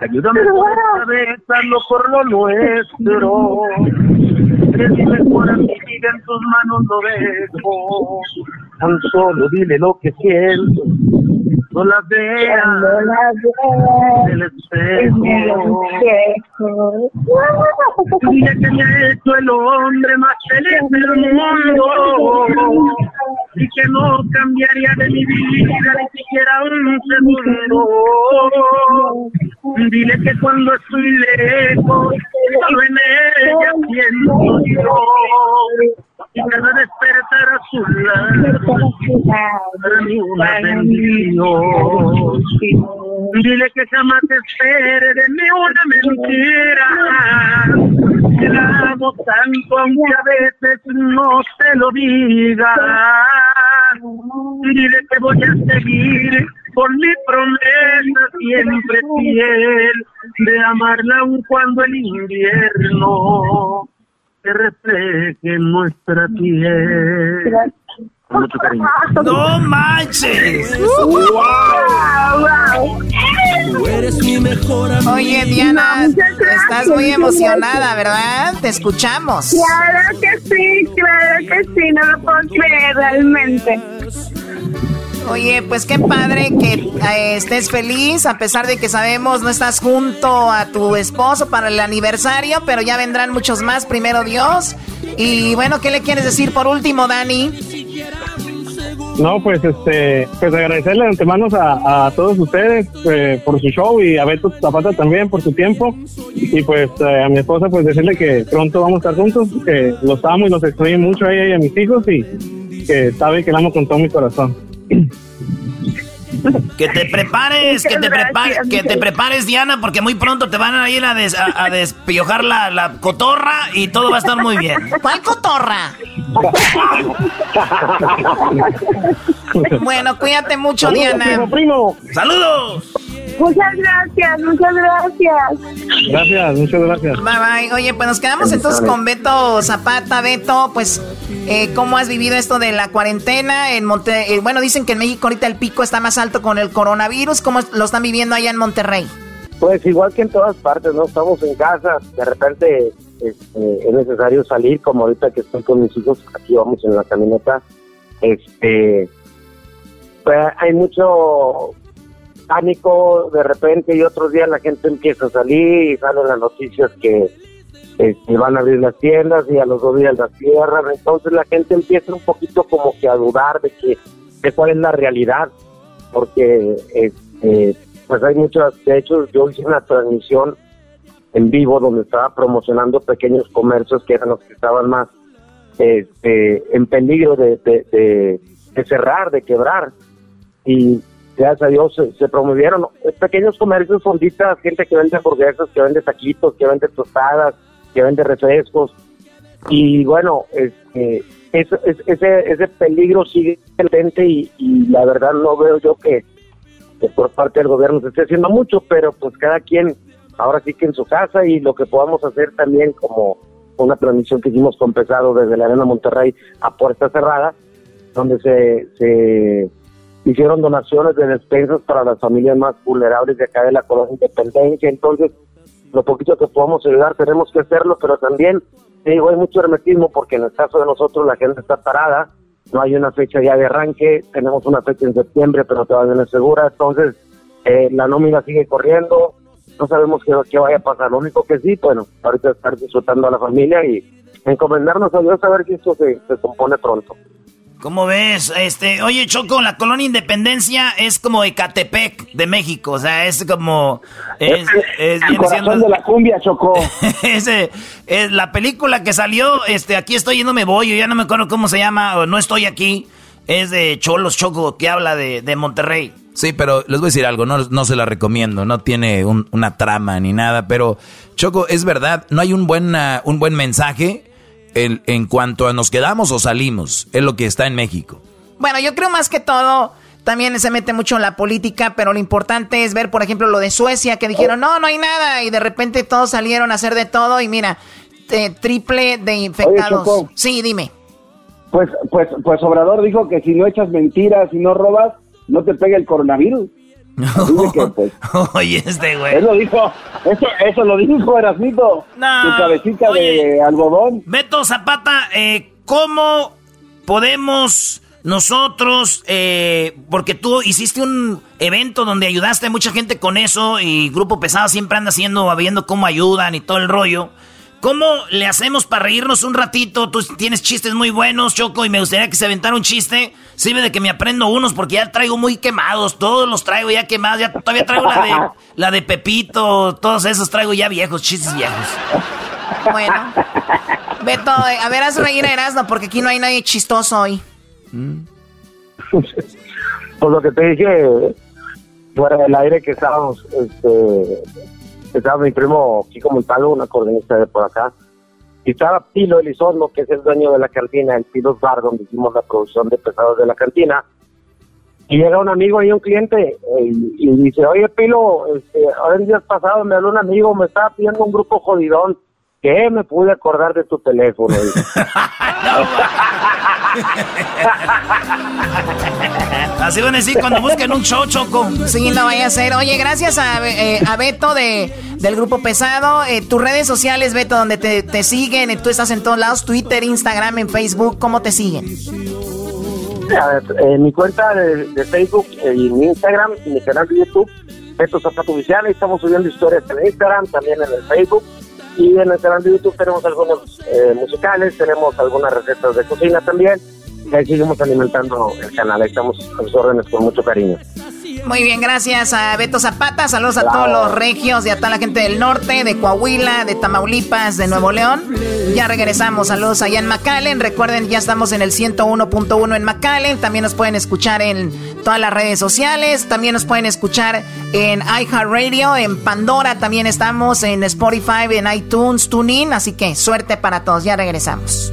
[SPEAKER 5] Ayúdame esta vez, hazlo por lo nuestro. Que mi mejor a mi vida en tus manos lo dejo. Tan solo dile lo que siento. No la veas del espejo. Dile que me ha hecho el hombre más feliz del mundo y que no cambiaría de mi vida ni siquiera un segundo. Dile que cuando estoy lejos, solo en ella siento yo. Y cada despertar a su lado, para mí una bendición. Dile que jamás espere de mí una mentira. Que la amo tanto, aunque a veces no te lo diga. Dile que voy a seguir por mi promesa siempre fiel de amarla aun cuando el invierno se refleje nuestra piel. Con mucho cariño.
[SPEAKER 6] ¡No manches!
[SPEAKER 14] Tú eres mi mejor amigo.
[SPEAKER 3] Oye, Diana, estás muy emocionada, ¿verdad? Te escuchamos.
[SPEAKER 29] Claro que sí, claro que sí, no lo puedo creer realmente.
[SPEAKER 3] Oye, pues qué padre que eh, estés feliz, a pesar de que sabemos no estás junto a tu esposo para el aniversario, pero ya vendrán muchos más, primero Dios. Y bueno, ¿qué le quieres decir por último, Dani?
[SPEAKER 21] No, pues este, pues agradecerle de antemano a, a todos ustedes eh, por su show y a Beto Zapata también por su tiempo y pues eh, a mi esposa pues decirle que pronto vamos a estar juntos, que los amo y los extraño mucho a ella y a mis hijos y que sabe que la amo con todo mi corazón.
[SPEAKER 6] Que te prepares, que te prepares, que te prepares, Diana, porque muy pronto te van a ir a, des, a, despiojar la, la, cotorra y todo va a estar muy bien.
[SPEAKER 3] ¿Cuál cotorra? bueno, cuídate mucho, Diana.
[SPEAKER 22] primo.
[SPEAKER 6] ¡Saludos!
[SPEAKER 29] Muchas gracias, muchas gracias.
[SPEAKER 21] Gracias, muchas gracias.
[SPEAKER 3] Bye bye. Oye, pues nos quedamos entonces con Beto Zapata. Beto, pues, eh, ¿cómo has vivido esto de la cuarentena en Monte eh, bueno, dicen que en México ahorita el pico está más alto con el coronavirus. ¿Cómo lo están viviendo allá en Monterrey?
[SPEAKER 5] Pues igual que en todas partes, ¿no? Estamos en casa, de repente este, es necesario salir, como ahorita que estoy con mis hijos, aquí vamos en la camioneta. Este, pues hay mucho pánico de repente y otros días la gente empieza a salir y salen las noticias que este, van a abrir las tiendas y a los dos días las cierran. Entonces la gente empieza un poquito como que a dudar de que de cuál es la realidad, porque este, pues hay muchas, de hecho yo hice una transmisión en vivo donde estaba promocionando pequeños comercios que eran los que estaban más este, en peligro de, de, de cerrar, de quebrar. Y gracias a Dios se, promovieron pequeños comercios, fonditas, gente que vende hamburguesas, que vende taquitos, que vende tostadas, que vende refrescos. Y bueno, este, ese, ese peligro sigue presente y, y, la verdad no veo yo que, por parte del gobierno se esté haciendo mucho, pero pues cada quien ahora sí que en su casa y lo que podamos hacer también como una transmisión que hicimos con Pesado desde la Arena Monterrey a puerta cerrada, donde se, se hicieron donaciones de despensas para las familias más vulnerables de acá de la colonia Independencia. Entonces, lo poquito que podamos ayudar tenemos que hacerlo, pero también, digo, hay mucho hermetismo porque en el caso de nosotros la gente está parada, no hay una fecha ya de arranque, tenemos una fecha en septiembre, pero todavía no es segura. Entonces, eh, la nómina sigue corriendo, no sabemos qué, qué vaya a pasar. Lo único que sí, bueno, ahorita estar disfrutando a la familia y encomendarnos a Dios a ver si esto se, se compone pronto.
[SPEAKER 6] ¿Cómo ves? Este, oye, Choco, la colonia Independencia es como Ecatepec de México, o sea, es como es,
[SPEAKER 22] es, el corazón de la cumbia, Choco.
[SPEAKER 6] Ese es la película que salió, este, aquí estoy y no me voy, yo ya no me acuerdo cómo se llama, o no estoy aquí. Es de Cholos Choco que habla de, de Monterrey.
[SPEAKER 8] Sí, pero les voy a decir algo, no, no se la recomiendo, no tiene una trama ni nada, pero Choco, es verdad, no hay un buen, un buen mensaje en, en cuanto a nos quedamos o salimos, es lo que está en México.
[SPEAKER 3] Bueno, yo creo más que todo, también se mete mucho en la política, pero lo importante es ver, por ejemplo, lo de Suecia, que dijeron, no, no hay nada, y de repente todos salieron a hacer de todo, y mira, triple de infectados. sí, dime.
[SPEAKER 22] Pues, pues, pues Obrador dijo que si no echas mentiras y no robas, no te pega el coronavirus.
[SPEAKER 6] Pues, oye, este güey.
[SPEAKER 22] Eso dijo, eso, eso lo dijo Erasmito. No, su cabecita de algodón.
[SPEAKER 6] Beto Zapata, eh, ¿cómo podemos nosotros, eh, porque tú hiciste un evento donde ayudaste a mucha gente con eso y Grupo Pesado siempre anda haciendo, viendo cómo ayudan y todo el rollo. ¿Cómo le hacemos para reírnos un ratito? Tú tienes chistes muy buenos, Choco, y me gustaría que se aventara un chiste. Sirve de que me aprendo unos porque ya traigo muy quemados. Todos los traigo ya quemados. Ya todavía traigo la de, la de Pepito. Todos esos traigo ya viejos, chistes viejos.
[SPEAKER 3] Bueno. Beto, a ver, haz reír a Erasmo porque aquí no hay nadie chistoso hoy.
[SPEAKER 5] Pues lo que te dije fuera del aire que estábamos, este estaba mi primo Chico Montalvo, una coordinista de por acá, y estaba Pilo Elizondo, que es el dueño de la cantina, el Pilos Bar, donde hicimos la producción de pesados de la cantina, y llega un amigo y un cliente eh, y, dice, oye Pilo, este, ahora en días pasados me habló un amigo, me estaba pidiendo un grupo jodidón, ¿Qué? Me pude acordar de tu teléfono.
[SPEAKER 6] Así van a decir cuando busquen un show, Choco.
[SPEAKER 3] Sí, no vaya a ser. Oye, gracias a, eh, a Beto de, del Grupo Pesado. Eh, tus redes sociales, Beto, donde te, te siguen. Tú estás en todos lados, Twitter, Instagram, en Facebook. ¿Cómo te siguen?
[SPEAKER 5] En mi cuenta de, Facebook y mi Instagram y mi canal de YouTube, Beto Zapato Oficial. Estamos subiendo historias en Instagram, también en el Facebook. Y en el canal de YouTube tenemos algunos eh, musicales, tenemos algunas recetas de cocina también. Y ahí seguimos alimentando el canal, ahí estamos a sus órdenes con mucho cariño.
[SPEAKER 3] Muy bien, gracias a Beto Zapata. Saludos a todos los regios y a toda la gente del norte, de Coahuila, de Tamaulipas, de Nuevo León. Ya regresamos. Saludos allá en McAllen. Recuerden, ya estamos en el 101.1 en McAllen. También nos pueden escuchar en todas las redes sociales. También nos pueden escuchar en iHeartRadio, en Pandora. También estamos en Spotify, en iTunes, TuneIn. Así que suerte para todos. Ya regresamos.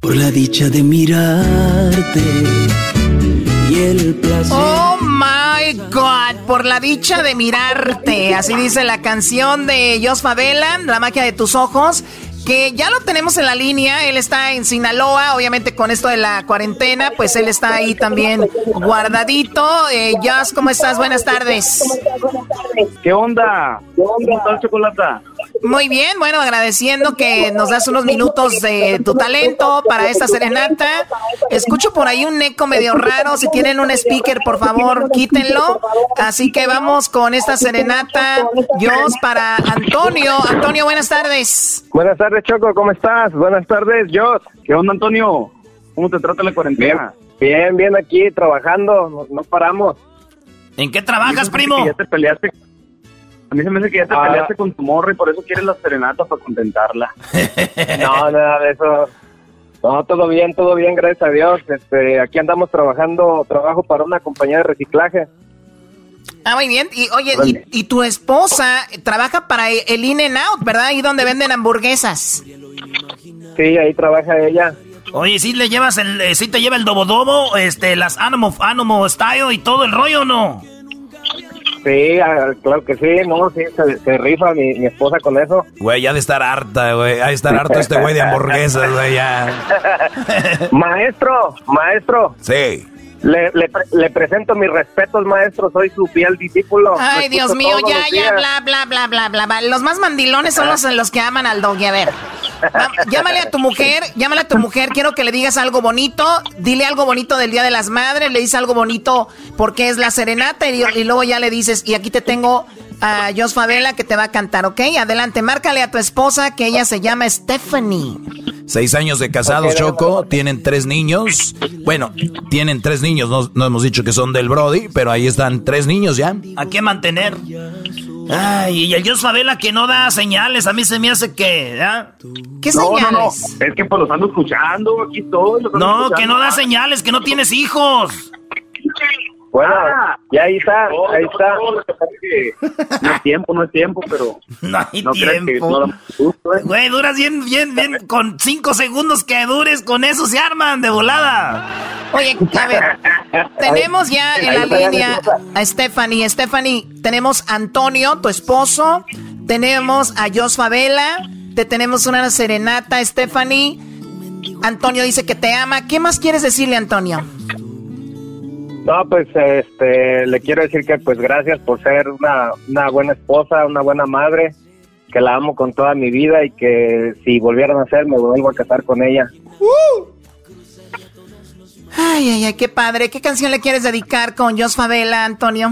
[SPEAKER 31] Por la dicha de mirarte y el placer.
[SPEAKER 3] Oh my God, por la dicha de mirarte. Así dice la canción de Jos Favela, La magia de tus ojos. Que ya lo tenemos en la línea, él está en Sinaloa, obviamente con esto de la cuarentena, pues él está ahí también guardadito. Eh, Jos, ¿cómo estás? Buenas tardes.
[SPEAKER 22] ¿Qué onda? ¿Cómo estás, Chocolata?
[SPEAKER 3] Muy bien, bueno, agradeciendo que nos das unos minutos de tu talento para esta serenata. Escucho por ahí un eco medio raro. Si tienen un speaker, por favor, quítenlo. Así que vamos con esta serenata. Dios para Antonio. Antonio, buenas tardes.
[SPEAKER 22] Buenas tardes, Choco. ¿Cómo estás? Buenas tardes, Dios. ¿Qué onda, Antonio? ¿Cómo te trata la cuarentena? Bien, bien, aquí trabajando. No, paramos.
[SPEAKER 6] ¿En qué trabajas, primo?
[SPEAKER 22] Ya te peleaste a mí se me hace que ya te ah. peleaste con tu morro y por eso quieres la serenata para contentarla. no, nada de eso. No, todo bien, todo bien, gracias a Dios. Este, aquí andamos trabajando, trabajo para una compañía de reciclaje.
[SPEAKER 3] Ah, muy bien. Y oye, y, tu esposa trabaja para el In and Out, ¿verdad? Ahí donde venden hamburguesas.
[SPEAKER 22] Sí, ahí trabaja ella.
[SPEAKER 6] Oye, ¿sí le llevas el, eh, sí te lleva el dobodobo, este, las Animo Style y todo el rollo o no?
[SPEAKER 22] Sí, ah, claro que sí, no, sí, se, rifa mi, mi, esposa con eso.
[SPEAKER 8] Güey, ya de estar harta, güey, ha de estar harto este güey de hamburguesas, güey, ya.
[SPEAKER 22] maestro, maestro.
[SPEAKER 8] Sí.
[SPEAKER 22] Le, le, presento mis respetos, maestro. Soy su fiel discípulo.
[SPEAKER 3] Ay, Dios mío, ya, ya, bla, bla, bla, bla, bla, bla. Los más mandilones son los, los que aman al doggy. A ver, llámale a tu mujer, llámale a tu mujer. Quiero que le digas algo bonito. Dile algo bonito del Día de las Madres. Le dices algo bonito porque es la serenata. Y, y luego ya le dices, y aquí te tengo a Jos Favela que te va a cantar, ¿ok? Adelante, márcale a tu esposa que ella se llama Stephanie.
[SPEAKER 8] Seis años de casados, Choco, tienen tres niños. Bueno, tienen tres niños, no, hemos dicho que son del Brody, pero ahí están tres niños ya.
[SPEAKER 6] ¿A qué mantener? Ay, y el Jos Favela que no da señales, a mí se me hace que,
[SPEAKER 3] ¿Qué señales? No,
[SPEAKER 22] es que pues los ando escuchando, aquí estoy.
[SPEAKER 6] No, que no da señales, que no tienes hijos.
[SPEAKER 22] Bueno, ah. ya ahí está, ahí está. No es tiempo, no es tiempo, pero...
[SPEAKER 6] No hay tiempo. ¿eh? Güey, duras bien, bien, bien, con cinco segundos que dures, con eso se arman de volada.
[SPEAKER 3] Oye, a ver, tenemos ya en la línea a Stephanie. Stephanie, tenemos a Antonio, tu esposo, tenemos a Jos Favela, te tenemos una serenata, Stephanie. Antonio dice que te ama. ¿Qué más quieres decirle, Antonio?
[SPEAKER 22] No, pues este, le quiero decir que pues gracias por ser una, una buena esposa, una buena madre, que la amo con toda mi vida y que si volvieran a ser me vuelvo a casar con ella.
[SPEAKER 3] Ay, ay, ay, qué padre. ¿Qué canción le quieres dedicar con Jos Favela, Antonio?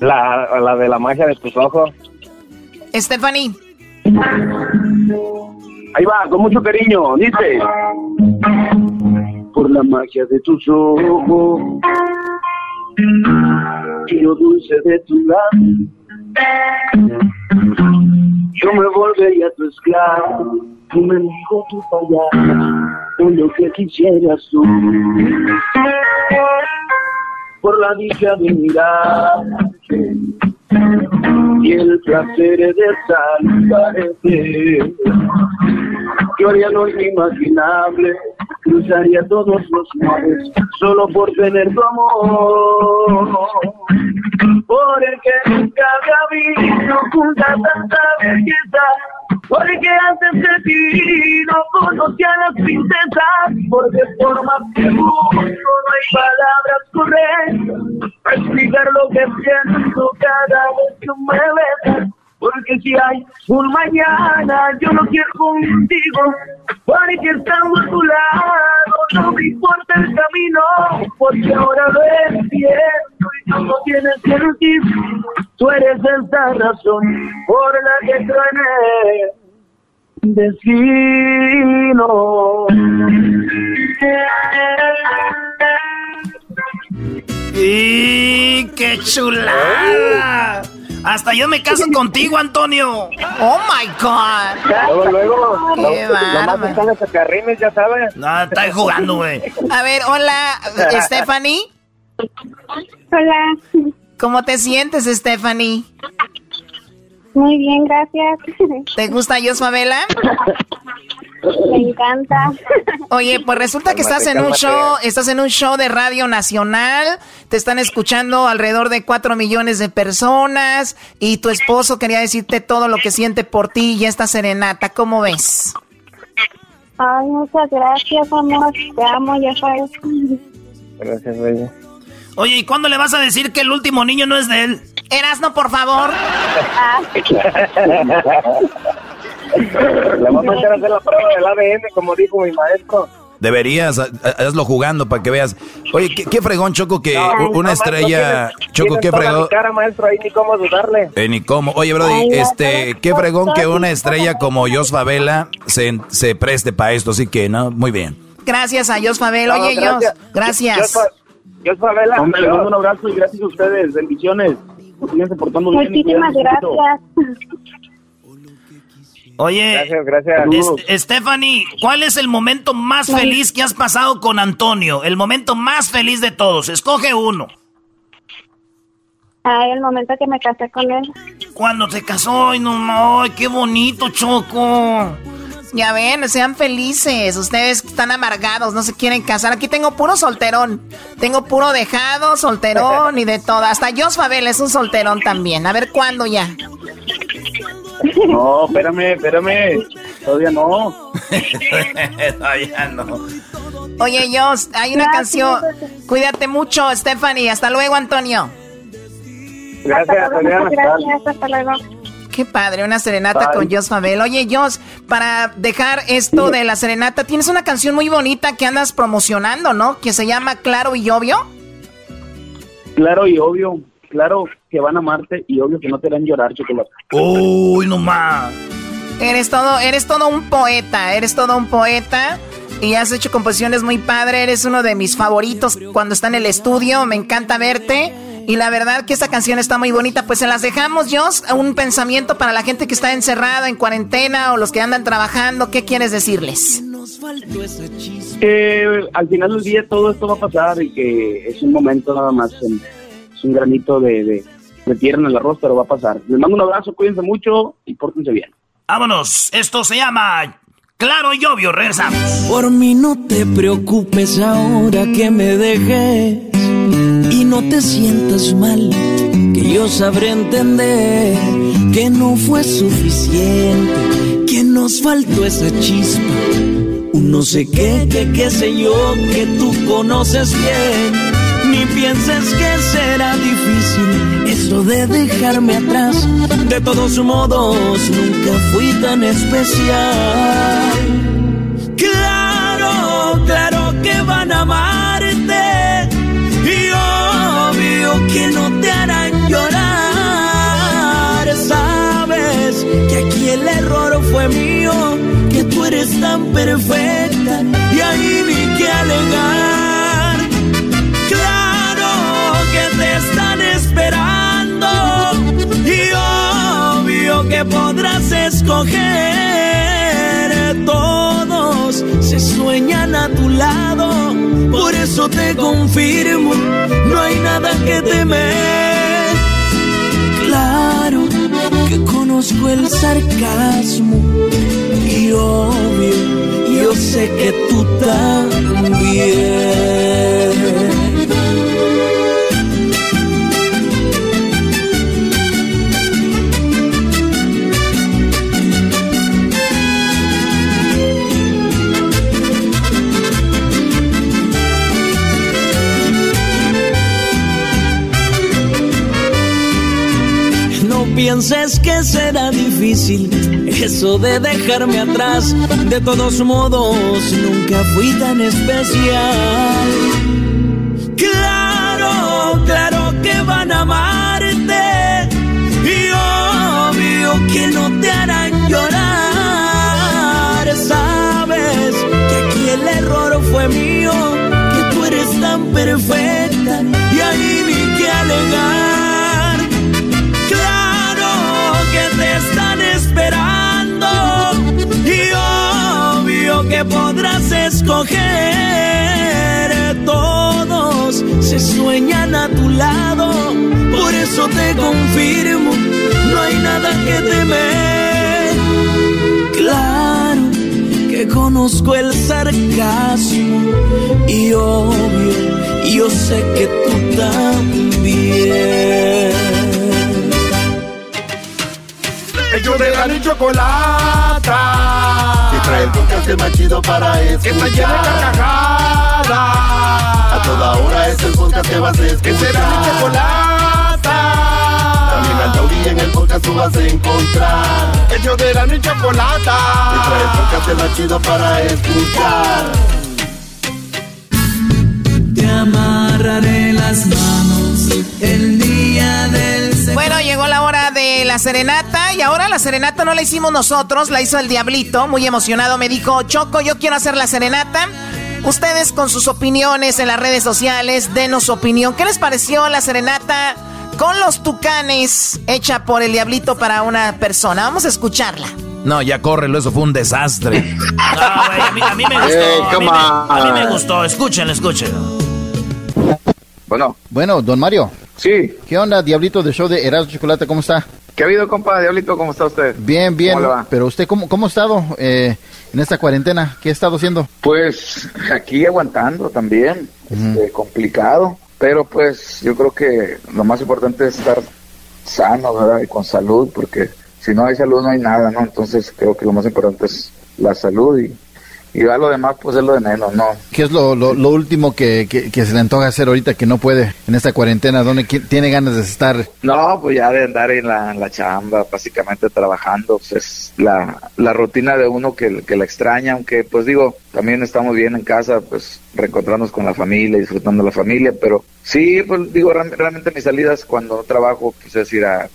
[SPEAKER 22] La, la de la magia de tus ojos.
[SPEAKER 3] Stephanie.
[SPEAKER 22] Ahí va, con mucho cariño, dice
[SPEAKER 31] la magia de tus ojos y lo dulce de tu lado. Yo me volvería tu esclavo, tu mendigo, tu payaso, con lo que quisieras tú. Por la dicha de mirarte y el placer de saludarte
[SPEAKER 15] yo haría lo inimaginable, cruzaría todos los mares solo por tener tu amor. Por el que nunca había visto junta tanta belleza, porque antes de ti no conocía las princesas, porque por más que busco no hay palabras correctas para explicar lo que siento cada Porque si hay un mañana, yo no quiero contigo. Porque estando a tu lado, no me importa el camino. Porque ahora lo entiendo y todo tiene sentido. Tú eres esa razón por la que el destino.
[SPEAKER 6] ¡Y qué chulada! Hasta yo me caso contigo, Antonio. Oh my God.
[SPEAKER 5] Luego, luego.
[SPEAKER 6] Qué
[SPEAKER 5] lo- lo más están los acarrines, ya sabes.
[SPEAKER 6] No, está jugando, güey.
[SPEAKER 3] A ver, hola, Stephanie.
[SPEAKER 17] Hola.
[SPEAKER 3] ¿Cómo te sientes, Stephanie?
[SPEAKER 17] Muy bien, gracias.
[SPEAKER 3] ¿Te gusta Yosfabela?
[SPEAKER 17] Me encanta.
[SPEAKER 3] Oye, pues resulta que estás en un show, estás en un show de Radio Nacional, te están escuchando alrededor de cuatro millones de personas y tu esposo quería decirte todo lo que siente por ti y esta serenata, ¿cómo ves?
[SPEAKER 17] Ay, muchas gracias, amor. Te amo, ya sabes.
[SPEAKER 5] Gracias, bella.
[SPEAKER 6] Oye, ¿y cuándo le vas a decir que el último niño no es de él?
[SPEAKER 3] Erasno, por favor.
[SPEAKER 5] Le vamos a echar a hacer la prueba del ADN, como dijo mi maestro.
[SPEAKER 8] Deberías, ha- ha- hazlo jugando para que veas. Oye, qué, qué fregón, Choco, que
[SPEAKER 5] No,
[SPEAKER 8] una
[SPEAKER 5] no,
[SPEAKER 8] estrella.
[SPEAKER 5] tienes-
[SPEAKER 8] Choco,
[SPEAKER 5] tienes
[SPEAKER 8] qué fregón.
[SPEAKER 5] cara, maestro, ahí ni cómo dudarle.
[SPEAKER 8] Eh, ni cómo. Oye, Brody,
[SPEAKER 5] Ay,
[SPEAKER 8] este, qué fregón que una estrella como Jos Favela se, se preste para esto, así que, ¿no? Muy bien.
[SPEAKER 3] Gracias a Yosfabel. Oye,
[SPEAKER 5] No,
[SPEAKER 3] Yos,
[SPEAKER 5] gracias.
[SPEAKER 3] gracias.
[SPEAKER 5] Yo, yo, Favela.
[SPEAKER 22] Hombre, les mando un abrazo y gracias a ustedes. Bendiciones. Síganse portando bien.
[SPEAKER 17] Muchísimas gracias.
[SPEAKER 6] Oye,
[SPEAKER 5] Gracias, gracias.
[SPEAKER 6] Es- Stephanie, ¿cuál es el momento más feliz que has pasado con Antonio? El momento más feliz de todos. Escoge uno.
[SPEAKER 17] Ay, el momento que me casé con él.
[SPEAKER 6] Cuando se casó, ay, no, no, ay, qué bonito, Choco.
[SPEAKER 3] Ya ven, sean felices. Ustedes están amargados, no se quieren casar. Aquí tengo puro solterón. Tengo puro dejado, solterón y de todo. Hasta Yosfabel es un solterón también. A ver cuándo ya.
[SPEAKER 22] No, espérame, espérame. Todavía no.
[SPEAKER 8] Todavía no.
[SPEAKER 3] Oye, Jos, hay una canción. Cuídate mucho, Stephanie. Hasta luego, Antonio.
[SPEAKER 5] Gracias, Adriana.
[SPEAKER 17] Gracias, hasta luego.
[SPEAKER 3] Qué padre, una serenata
[SPEAKER 5] Bye.
[SPEAKER 3] con Jos Fabel. Oye, Jos, para dejar esto de la serenata, tienes una canción muy bonita que andas promocionando, ¿no? Que se llama Claro y Obvio.
[SPEAKER 22] Claro y obvio. Claro que van a amarte y obvio que no te harán llorar, chocolate.
[SPEAKER 6] Uy, no más.
[SPEAKER 3] Eres todo, eres todo un poeta, eres todo un poeta. Y has hecho composiciones muy padre, eres uno de mis favoritos cuando está en el estudio, me encanta verte. Y la verdad que esta canción está muy bonita, pues se las dejamos, Jos, un pensamiento para la gente que está encerrada en cuarentena o los que andan trabajando, ¿qué quieres decirles?
[SPEAKER 22] Que al final del día todo esto va a pasar y que es un momento nada más, en- es un granito de, de, de tierra en el arroz, pero va a pasar. Les mando un abrazo, cuídense mucho y pórtense bien.
[SPEAKER 6] Vámonos, esto se llama Claro y Obvio, regresamos.
[SPEAKER 32] Por mí no te preocupes ahora que me dejes y no te sientas mal, que yo sabré entender que no fue suficiente, que nos faltó esa chispa, un no sé qué, que qué sé yo, que tú conoces bien. Ni pienses que será difícil eso de dejarme atrás. De todos modos, nunca fui tan especial. Claro, claro que van a amarte. Y obvio que no te harán llorar. Sabes que aquí el error fue mío. Que tú eres tan perfecta. Y ahí ni que alegar. Podrás escoger. Todos se sueñan a tu lado. Por eso te confirmo, no hay nada que temer. Claro que conozco el sarcasmo. Y obvio
[SPEAKER 14] sé que tú también. Pienses que será difícil eso de dejarme atrás. De todos modos, nunca fui tan especial. Claro, claro que van a amarte. Y obvio que no te harán llorar. Sabes que aquí el error fue mío, que tú eres tan perfecta y ahí ni que alegar. Escoger. Todos se sueñan a tu lado, por eso te confirmo, no hay nada que temer. Claro que conozco el sarcasmo y obvio, yo sé que tú también.
[SPEAKER 2] Ellos de la y chocolata. El podcast más chido para escuchar. Que está llena de carcajadas. A toda hora es el podcast que vas a escuchar. Que será mi chocolata. También al taurí en el podcast tú vas a encontrar. Ellos de la y chocolata. Trae el podcast más chido para escuchar.
[SPEAKER 14] Te amarraré las manos el día del
[SPEAKER 3] bueno, llegó la hora de la serenata y ahora la serenata no la hicimos nosotros, la hizo el diablito, muy emocionado, me dijo, Choco, yo quiero hacer la serenata. Ustedes con sus opiniones en las redes sociales, denos su opinión. ¿Qué les pareció la serenata con los tucanes hecha por el diablito para una persona? Vamos a escucharla.
[SPEAKER 8] No, ya córrelo, eso fue un desastre.
[SPEAKER 6] a, mí, me gustó. a, mí me, gustó. Escúchenlo, escúchenlo.
[SPEAKER 33] Bueno.
[SPEAKER 34] Bueno, don Mario.
[SPEAKER 33] Sí.
[SPEAKER 34] ¿Qué onda, Diablito de show de Erasmo Chocolate? ¿Cómo está?
[SPEAKER 33] ¿Qué ha habido, compa? Diablito, ¿cómo está usted?
[SPEAKER 34] Bien, bien. Pero usted, ¿cómo, cómo ha estado eh, en esta cuarentena? ¿Qué ha estado haciendo?
[SPEAKER 33] Pues aquí aguantando también. Este, complicado. Pero pues yo creo que lo más importante es estar sano, ¿verdad? Y con salud, porque si no hay salud no hay nada, ¿no? Entonces creo que lo más importante es la salud y y ya lo demás pues es lo de menos, ¿no?
[SPEAKER 34] ¿Qué es lo, lo, último que, que, se le antoja hacer ahorita que no puede en esta cuarentena? ¿Dónde tiene ganas de estar?
[SPEAKER 33] No, pues ya de andar en la, la chamba, básicamente trabajando, pues es la, la rutina de uno que, que la extraña, aunque pues digo, también estamos bien en casa, pues reencontrarnos con la familia, disfrutando la familia, pero sí, pues digo, realmente mis salidas cuando trabajo, pues es ir a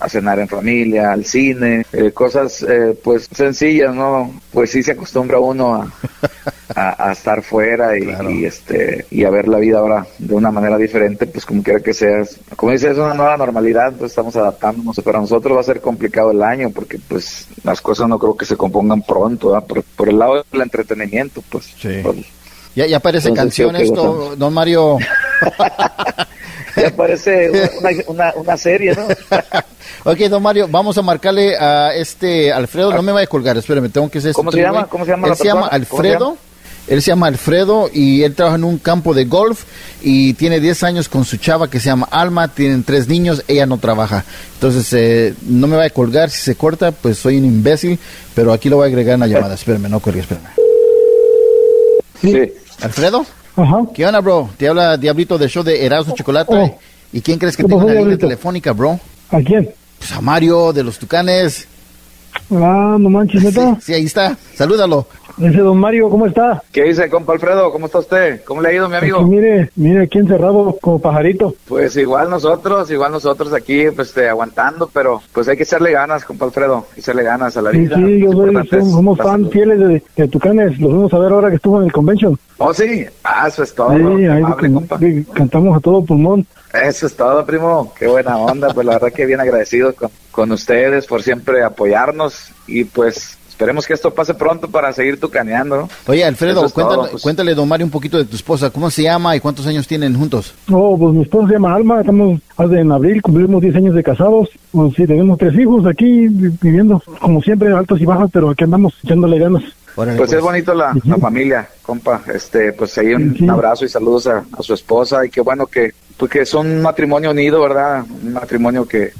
[SPEAKER 33] a cenar en familia, al cine, eh, cosas eh, pues sencillas, ¿no? Pues sí se acostumbra uno a, a, estar fuera y, este y a ver la vida ahora de una manera diferente, pues como quiera que sea, como dice, es una nueva normalidad, entonces estamos adaptándonos, para nosotros va a ser complicado el año porque pues las cosas no creo que se compongan pronto, por, por, el lado del entretenimiento, pues.
[SPEAKER 34] Sí. ya, ya aparece canción esto, don Mario.
[SPEAKER 33] ya parece una, una, serie, ¿no?
[SPEAKER 34] ok, don Mario, vamos a marcarle a este Alfredo. No me vaya a colgar, espérame, tengo que hacer
[SPEAKER 33] ¿Cómo se llama? ¿Cómo se llama?
[SPEAKER 34] Él se llama Alfredo. Él se llama Alfredo y él trabaja en un campo de golf y tiene 10 años con su chava que se llama Alma, tienen tres niños, ella no trabaja. Entonces, eh, no me vaya a colgar, si se corta, pues soy un imbécil, pero aquí lo voy a agregar en la llamada. Espérame, no cuelgue, espérame.
[SPEAKER 33] Sí.
[SPEAKER 34] ¿Alfredo?
[SPEAKER 21] Ajá.
[SPEAKER 34] ¿Qué onda, bro? Te habla Diablito de show de Erasmo Chocolate. Oh. ¿Y quién crees que tenga una línea telefónica, bro?
[SPEAKER 21] ¿A quién?
[SPEAKER 34] Pues a Mario de los Tucanes.
[SPEAKER 21] Ah, no manches,
[SPEAKER 34] ¿neta? Sí, ahí está. Salúdalo.
[SPEAKER 21] Ese don Mario, ¿cómo está?
[SPEAKER 33] ¿Qué dice, compa Alfredo? ¿Cómo está usted? ¿Cómo le ha ido, mi amigo?
[SPEAKER 21] mire, mire, aquí encerrado como pajarito.
[SPEAKER 33] Pues igual nosotros, igual nosotros aquí, pues, este, aguantando, pero pues hay que echarle ganas, compa Alfredo, echarle ganas a la vida.
[SPEAKER 21] Sí, sí, yo soy, somos, fan fieles de, de, Tucanes, los vamos a ver ahora que estuvo en el convention.
[SPEAKER 33] Oh, sí, ah, eso es todo.
[SPEAKER 21] Sí, ahí cantamos a todo pulmón.
[SPEAKER 33] Eso es todo, primo. Qué buena onda. Pues la verdad que bien agradecido con, con ustedes por siempre apoyarnos y pues esperemos que esto pase pronto para seguir tucaneando, ¿no?
[SPEAKER 34] Oye, Alfredo, cuéntale, pues. cuéntale, don Mario, un poquito de tu esposa. ¿Cómo se llama y cuántos años tienen juntos?
[SPEAKER 21] Oh, pues mi esposa se llama Alma. Estamos en abril, cumplimos 10 años de casados. Pues sí, tenemos tres hijos aquí viviendo, como siempre, altos y bajos, pero aquí andamos echándole ganas.
[SPEAKER 33] pues, es pues. bonito la, familia, compa. Este, pues ahí un, abrazo y saludos a, su esposa y qué bueno que, porque pues, son un matrimonio unido, ¿verdad? Un matrimonio que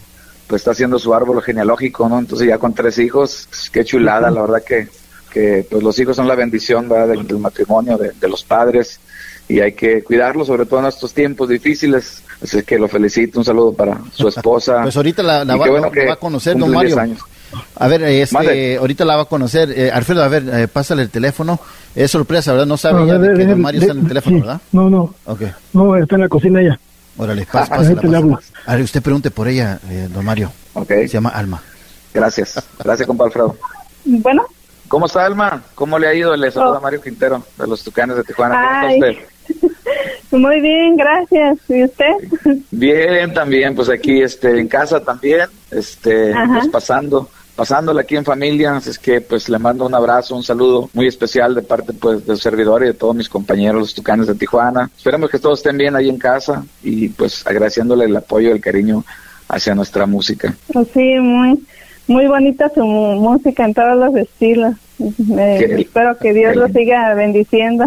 [SPEAKER 33] pues está haciendo su árbol genealógico, ¿no? Entonces ya con tres hijos, qué chulada, la verdad que, que pues los hijos son la bendición, ¿verdad? Del, matrimonio, de, de los padres y hay que cuidarlo, sobre todo en estos tiempos difíciles. Así que lo felicito, un saludo para su esposa.
[SPEAKER 34] Pues ahorita la, va, a conocer, don Mario. A ver, este, ahorita la va a conocer. Eh, Alfredo, a ver, eh, pásale el teléfono. Es sorpresa, ¿verdad? No sabe ya de, que don Mario está en el teléfono, ¿verdad?
[SPEAKER 21] No, no. Okay. No, está en la cocina ella.
[SPEAKER 34] Órale, pasa, pásala, A ver, usted pregunte por ella, eh, don Mario.
[SPEAKER 33] Okay.
[SPEAKER 34] Se llama Alma.
[SPEAKER 33] Gracias. Gracias, compa Alfredo.
[SPEAKER 29] Bueno.
[SPEAKER 33] ¿Cómo está Alma? ¿Cómo le ha ido? Le saluda oh. Mario Quintero de los Tucanes de Tijuana. ¿Cómo está usted?
[SPEAKER 29] Muy bien, gracias. ¿Y usted?
[SPEAKER 33] Bien, también, pues aquí este en casa también, este pues pasando pasándola aquí en familia, así es que pues le mando un abrazo, un saludo muy especial de parte pues del servidor y de todos mis compañeros los tucanes de Tijuana. Esperemos que todos estén bien ahí en casa y pues agradeciéndole el apoyo y el cariño hacia nuestra música.
[SPEAKER 29] Pues sí, muy muy bonita su música en todos los estilos. espero que Dios lo siga bendiciendo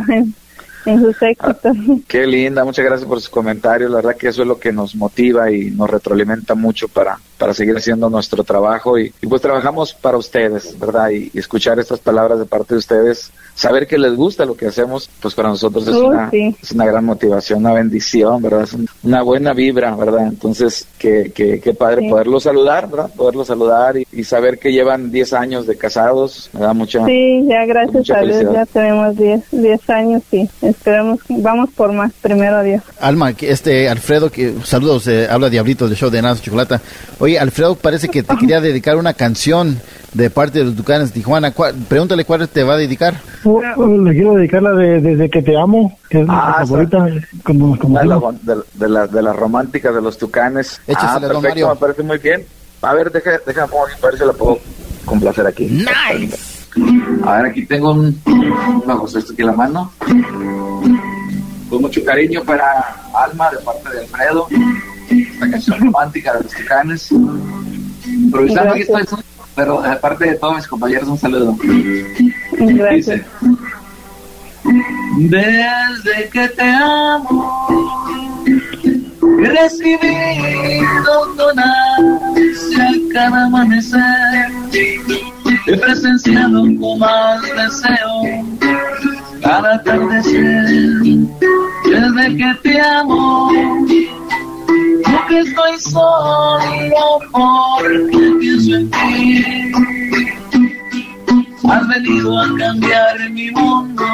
[SPEAKER 29] en sus éxitos.
[SPEAKER 33] qué linda, muchas gracias por sus comentarios. La verdad que eso es lo que nos motiva y nos retroalimenta mucho para, para seguir haciendo nuestro trabajo. Y, pues trabajamos para ustedes, ¿verdad? Y, escuchar estas palabras de parte de ustedes, saber que les gusta lo que hacemos, pues para nosotros es, oh, una, es una gran motivación, una bendición, ¿verdad? Es una buena vibra, ¿verdad? Entonces, qué, qué, qué padre poderlo saludar, ¿verdad? Poderlo saludar y, saber que llevan 10 años de casados, me da mucha
[SPEAKER 29] Sí, ya gracias a Dios ya tenemos 10 años, sí esperemos, vamos por más, primero Dios.
[SPEAKER 34] Alma, este Alfredo, que saludos, eh, habla Diablito del show de Nada Chocolata. Oye, Alfredo parece que te quería dedicar una canción de parte de los Ducanes de Tijuana. pregúntale cuál te va a dedicar.
[SPEAKER 21] le quiero dedicar la de Desde que te amo, que es ah, favorita. Como, como
[SPEAKER 33] de, la, de, la, de, las románticas de los Tucanes.
[SPEAKER 34] Échasela, ah, perfecto,
[SPEAKER 33] me parece muy bien. A ver, déjame, déjame ver si la puedo complacer aquí.
[SPEAKER 34] Nice.
[SPEAKER 33] A ver, aquí tengo un. Vamos, esto aquí en la mano. Con mucho cariño para Alma de parte de Alfredo. Esta canción romántica de los tucanes. Improvisando aquí estoy, pero de parte de todos mis compañeros, un saludo.
[SPEAKER 29] Gracias.
[SPEAKER 31] Desde que te amo, he recibido donancia cada amanecer he presenciado con más deseo cada atardecer desde que te amo porque estoy solo porque pienso en ti. Has venido a cambiar mi mundo.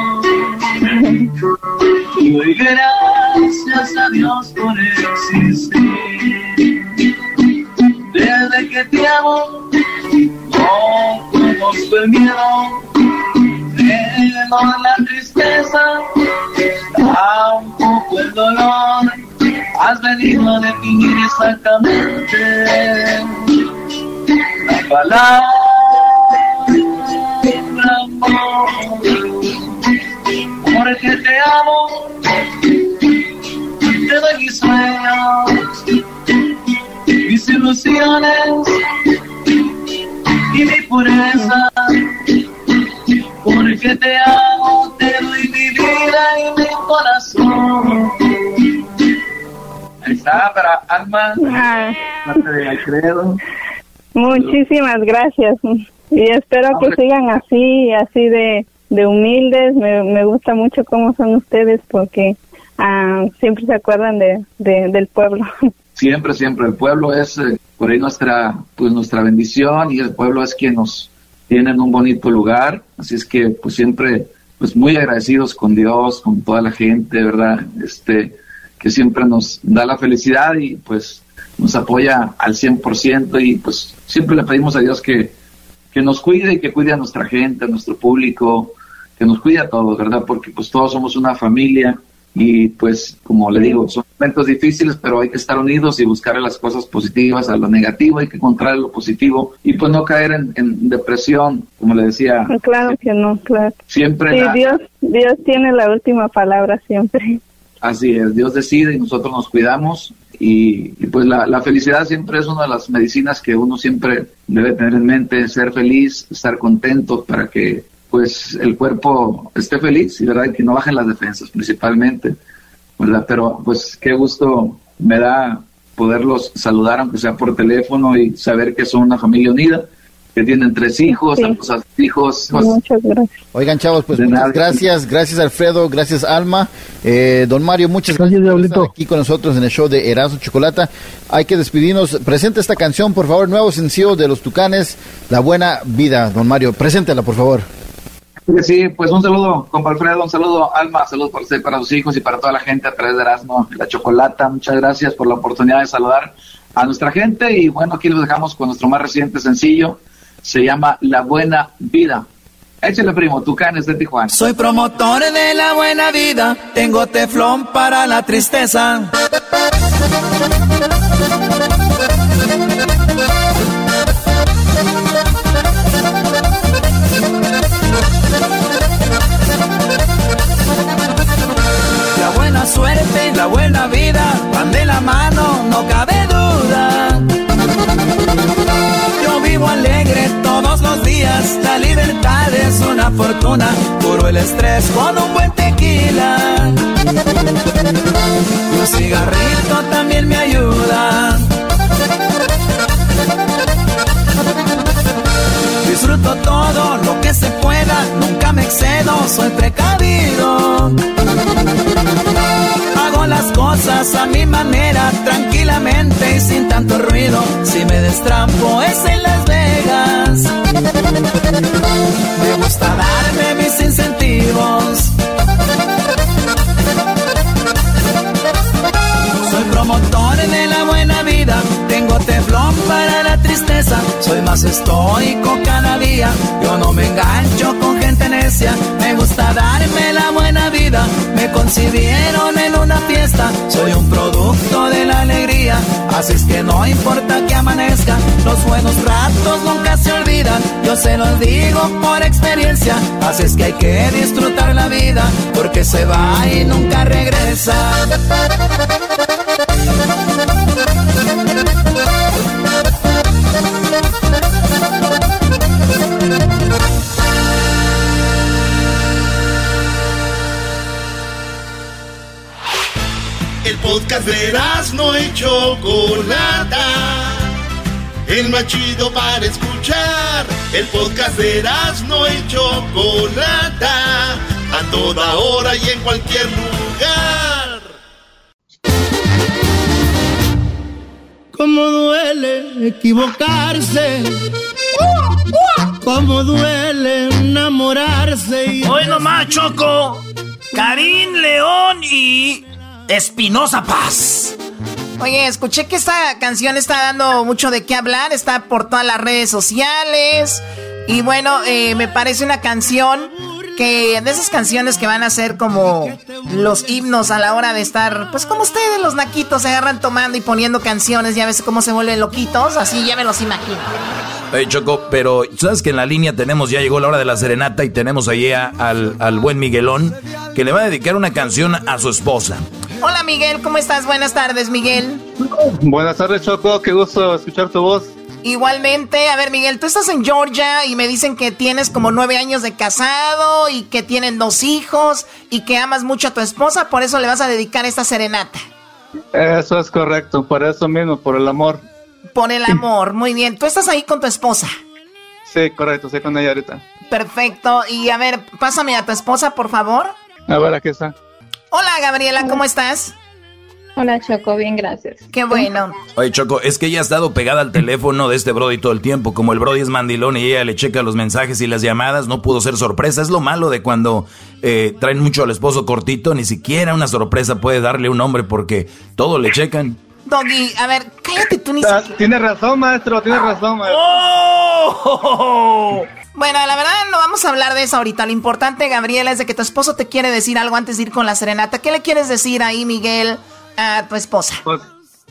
[SPEAKER 31] Y doy gracias a Dios por existir. Desde que te amo no conozco el miedo, menos la tristeza, tampoco el dolor. Has venido a definir exactamente la palabra amor. Porque te amo, te doy mis sueños, mis ilusiones y mi pureza. Porque te amo, te doy mi vida y mi corazón.
[SPEAKER 33] Para Alma, parte de Alfredo.
[SPEAKER 29] Muchísimas gracias. Y espero que sigan así, así de, de humildes. Me, me gusta mucho cómo son ustedes porque ah, siempre se acuerdan de, de, del pueblo.
[SPEAKER 33] Siempre, siempre. El pueblo es eh, por ahí nuestra, pues nuestra bendición y el pueblo es quien nos tiene en un bonito lugar. Así es que pues siempre pues muy agradecidos con Dios, con toda la gente, ¿verdad? Este, que siempre nos da la felicidad y pues nos apoya al 100% y pues siempre le pedimos a Dios que, que nos cuide y que cuide a nuestra gente, a nuestro público, que nos cuide a todos, ¿verdad? Porque pues todos somos una familia y pues como le digo, son momentos difíciles, pero hay que estar unidos y buscar las cosas positivas a lo negativo, hay que encontrar lo positivo y pues no caer en, depresión, como le decía.
[SPEAKER 29] Claro que no, claro.
[SPEAKER 33] Siempre.
[SPEAKER 29] Sí, Dios, Dios tiene la última palabra siempre.
[SPEAKER 33] Así es, Dios decide y nosotros nos cuidamos. Y, pues la, felicidad siempre es una de las medicinas que uno siempre debe tener en mente, ser feliz, estar contento para que pues el cuerpo esté feliz y verdad que no bajen las defensas principalmente. Pero pues qué gusto me da poderlos saludar aunque sea por teléfono y saber que son una familia unida que tienen tres hijos, hijos.
[SPEAKER 35] Pues, muchas gracias.
[SPEAKER 34] Oigan, chavos, pues muchas gracias. Gracias, Alfredo. Gracias, Alma. Eh, don Mario, muchas gracias, por estar aquí con nosotros en el show de Erasmo Chocolata. Hay que despedirnos. Presente esta canción, por favor. Nuevo sencillo de los Tucanes, La Buena Vida. Don Mario, preséntela, por favor.
[SPEAKER 33] Sí, pues un saludo, compa Alfredo, un saludo, Alma, saludos para usted, para sus hijos y para toda la gente a través de Erasmo, la Chocolata. Muchas gracias por la oportunidad de saludar a nuestra gente y bueno, aquí los dejamos con nuestro más reciente sencillo, se llama La Buena Vida. Échale, primo, Tucanes de Tijuana.
[SPEAKER 32] Soy promotor de la buena vida, tengo teflón para la tristeza. La buena suerte, la buena vida, van de la mano, no cabe días, la libertad es una fortuna, puro el estrés con un buen tequila. un cigarrito también me ayuda. Disfruto todo lo que se pueda, nunca me excedo, soy precavido. Hago las cosas a mi manera, tranquilamente y sin tanto ruido. Si me destrampo es en Las Vegas. Me gusta darme mis incentivos. Soy promotor de la buena vida, tengo teflón para la soy más estoico cada día, yo no me engancho con gente necia, me gusta darme la buena vida, me concibieron en una fiesta, soy un producto de la alegría, así es que no importa que amanezca, los buenos ratos nunca se olvidan, yo se los digo por experiencia, así es que hay que disfrutar la vida, porque se va y nunca regresa.
[SPEAKER 2] Podcast de no y Chocolata. El más chido para escuchar. El podcast de no y Chocolata. A toda hora y en cualquier lugar.
[SPEAKER 32] Cómo duele equivocarse. Cómo duele enamorarse.
[SPEAKER 6] Hoy nomás, Choco. Karim León y Espinosa Paz.
[SPEAKER 3] Oye, escuché que esta canción está dando mucho de qué hablar, está por todas las redes sociales. Y bueno, eh, me parece una canción que de esas canciones que van a ser como los himnos a la hora de estar, pues como ustedes los naquitos se agarran tomando y poniendo canciones, ya ves cómo se vuelven loquitos, así ya me los imagino.
[SPEAKER 8] Hey Choco, pero sabes que en la línea tenemos, ya llegó la hora de la serenata y tenemos ahí al, al buen Miguelón que le va a dedicar una canción a su esposa.
[SPEAKER 3] Hola Miguel, ¿cómo estás? Buenas tardes Miguel.
[SPEAKER 36] Buenas tardes Choco, qué gusto escuchar tu voz.
[SPEAKER 3] Igualmente, a ver Miguel, tú estás en Georgia y me dicen que tienes como nueve años de casado y que tienen dos hijos y que amas mucho a tu esposa, por eso le vas a dedicar esta serenata.
[SPEAKER 36] Eso es correcto, por eso mismo, por el amor.
[SPEAKER 3] Por el amor, muy bien. ¿Tú estás ahí con tu esposa?
[SPEAKER 36] Sí, correcto, estoy con ella ahorita.
[SPEAKER 3] Perfecto, y a ver, pásame a tu esposa, por favor.
[SPEAKER 36] A ver, aquí está.
[SPEAKER 3] Hola Gabriela, ¿cómo estás?
[SPEAKER 35] Hola Choco, bien, gracias.
[SPEAKER 3] Qué bueno.
[SPEAKER 8] Oye Choco, es que ella ha estado pegada al teléfono de este Brody todo el tiempo. Como el Brody es mandilón y ella le checa los mensajes y las llamadas, no pudo ser sorpresa. Es lo malo de cuando eh, traen mucho al esposo cortito, ni siquiera una sorpresa puede darle un hombre porque todo le checan.
[SPEAKER 3] Doggy, a ver, cállate tú ni
[SPEAKER 36] siquiera. Tiene razón, maestro, tiene razón, maestro.
[SPEAKER 3] ¡Oh! Bueno, la verdad no vamos a hablar de eso ahorita. Lo importante, Gabriela, es de que tu esposo te quiere decir algo antes de ir con la serenata. ¿Qué le quieres decir ahí, Miguel? a tu esposa?
[SPEAKER 36] Pues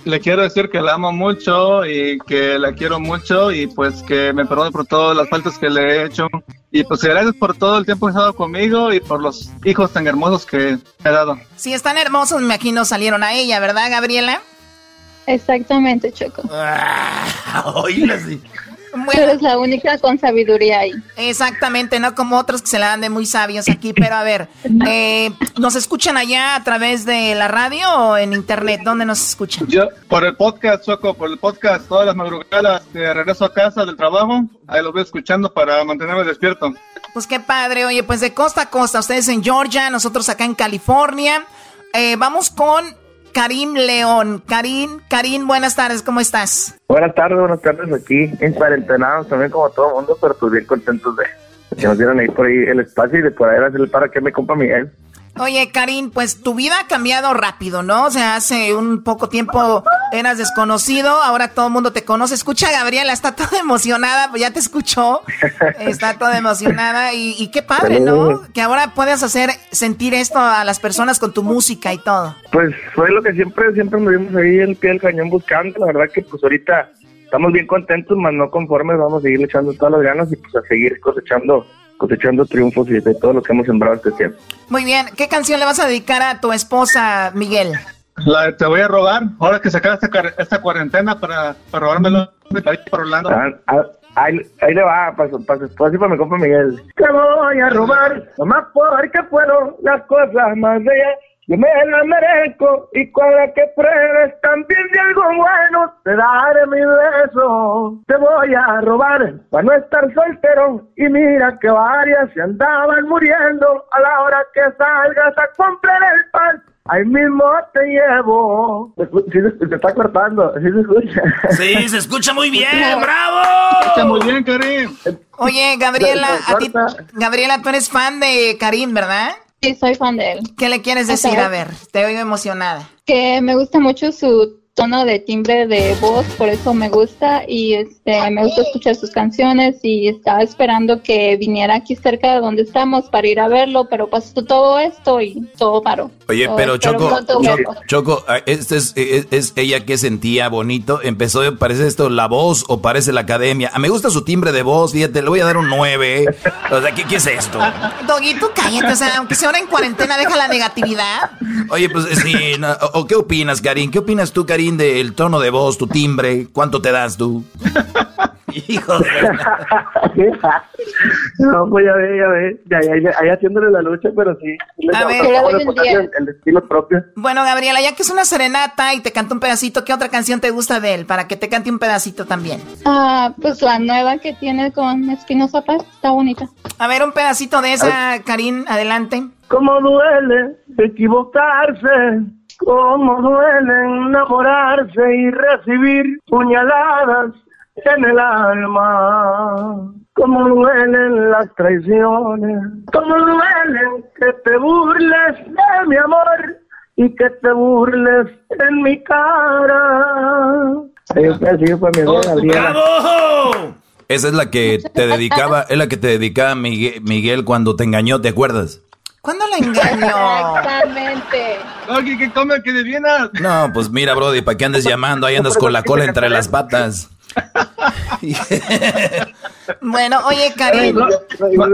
[SPEAKER 36] le quiero decir que la amo mucho y que la quiero mucho y pues que me perdone por todas las faltas que le he hecho y pues gracias por todo el tiempo que ha estado conmigo y por los hijos tan hermosos que he dado.
[SPEAKER 3] Sí, están hermosos, me imagino salieron a ella, ¿verdad, Gabriela?
[SPEAKER 35] Exactamente, Choco.
[SPEAKER 6] Ah,
[SPEAKER 35] Bueno, eres la única con sabiduría ahí.
[SPEAKER 3] Exactamente, no como otros que se la dan de muy sabios aquí. Pero a ver, eh, ¿nos escuchan allá a través de la radio o en internet? ¿Dónde nos escuchan?
[SPEAKER 36] Yo, por el podcast, Choco, por el podcast, todas las madrugadas que regreso a casa del trabajo, ahí lo voy escuchando para mantenerme despierto.
[SPEAKER 3] Pues qué padre, oye, pues de costa a costa, ustedes en Georgia, nosotros acá en California. Eh, vamos con Karim León. Karim, Karim, buenas tardes, ¿cómo estás?
[SPEAKER 30] Buenas tardes, buenas tardes aquí en cuarentenados también como todo el mundo, pero pues bien contentos de que nos dieron ahí por ahí el espacio y de poder hacer el para que me compa Miguel.
[SPEAKER 3] Oye, Karim, pues tu vida ha cambiado rápido, ¿no? O sea, hace un poco tiempo eras desconocido, ahora todo el mundo te conoce. Escucha Gabriela, está toda emocionada, pues ya te escuchó. Está toda emocionada y, y qué padre, ¿no? Que ahora puedas hacer sentir esto a las personas con tu música y todo.
[SPEAKER 30] Pues fue lo que siempre, siempre nos vimos ahí el pie del cañón buscando. La verdad que pues ahorita estamos bien contentos, más no conformes. Vamos a seguir echando todas las ganas y pues a seguir cosechando cosechando triunfos y de todo lo que hemos sembrado este tiempo.
[SPEAKER 3] Muy bien, ¿qué canción le vas a dedicar a tu esposa, Miguel?
[SPEAKER 36] La de Te voy a robar, ahora que se acaba esta, esta cuarentena para, para robármelo de por Orlando.
[SPEAKER 30] Ah, ah, ahí, ahí, le va, para, para su esposa y para mi compa Miguel. Te voy a robar, nomás porque puedo, las cosas más bellas yo me la merezco y con la que pruebes también de algo bueno te daré mi beso. Te voy a robar para no estar soltero y mira que varias se andaban muriendo a la hora que salgas a comprar el pan. Ahí mismo te llevo. Sí, se, está cortando, sí se escucha.
[SPEAKER 6] Sí, se escucha muy bien, bravo.
[SPEAKER 36] Se escucha muy bien, Karim.
[SPEAKER 3] Oye, Gabriela, a ti, Gabriela, tú eres fan de Karim, ¿verdad?
[SPEAKER 35] Sí, soy fan de él.
[SPEAKER 3] ¿Qué le quieres decir? A ver, te oigo emocionada.
[SPEAKER 35] Que me gusta mucho su tono de timbre de voz, por eso me gusta y este me gusta escuchar sus canciones y estaba esperando que viniera aquí cerca de donde estamos para ir a verlo, pero pasó todo esto y todo paró.
[SPEAKER 8] Oye, pero Choco, Choco, ah, ¿este es, es, ella que sentía bonito? ¿Empezó, parece esto la voz o parece la academia? Ah, me gusta su timbre de voz, fíjate, le voy a dar un 9. O sea, ¿qué, qué es esto?
[SPEAKER 3] Doguito, cállate, o sea, aunque sea ahora en cuarentena, deja la negatividad.
[SPEAKER 8] Oye, pues sí, o, ¿qué opinas, Karin? ¿Qué opinas tú, Karin, del tono de voz, tu timbre? ¿Cuánto te das tú?
[SPEAKER 30] Hijo No, pues ya ve, ya ve. Ya, ya, ahí haciéndole la lucha, pero sí.
[SPEAKER 3] A ver,
[SPEAKER 30] el, el, estilo propio.
[SPEAKER 3] Bueno, Gabriela, ya que es una serenata y te canta un pedacito, ¿qué otra canción te gusta de él? Para que te cante un pedacito también.
[SPEAKER 35] Ah, pues la nueva que tiene con Espinosa Paz, está bonita.
[SPEAKER 3] A ver, un pedacito de esa, Karim, adelante.
[SPEAKER 31] ¿Cómo duele equivocarse? ¿Cómo duele enamorarse y recibir puñaladas en el alma? ¿Cómo duelen las traiciones? ¿Cómo duelen que te burles de mi amor y que te burles en mi cara?
[SPEAKER 8] Esa es la que te dedicaba, es la que te dedicaba Miguel, Miguel cuando te engañó, ¿te acuerdas?
[SPEAKER 3] ¿Cuándo la engañó?
[SPEAKER 35] Exactamente.
[SPEAKER 36] Oye, ¿qué come que de Viena?
[SPEAKER 8] No, pues mira, Brody, ¿para qué andes llamando? Ahí andas con la cola entre las patas.
[SPEAKER 3] bueno, oye, Karim.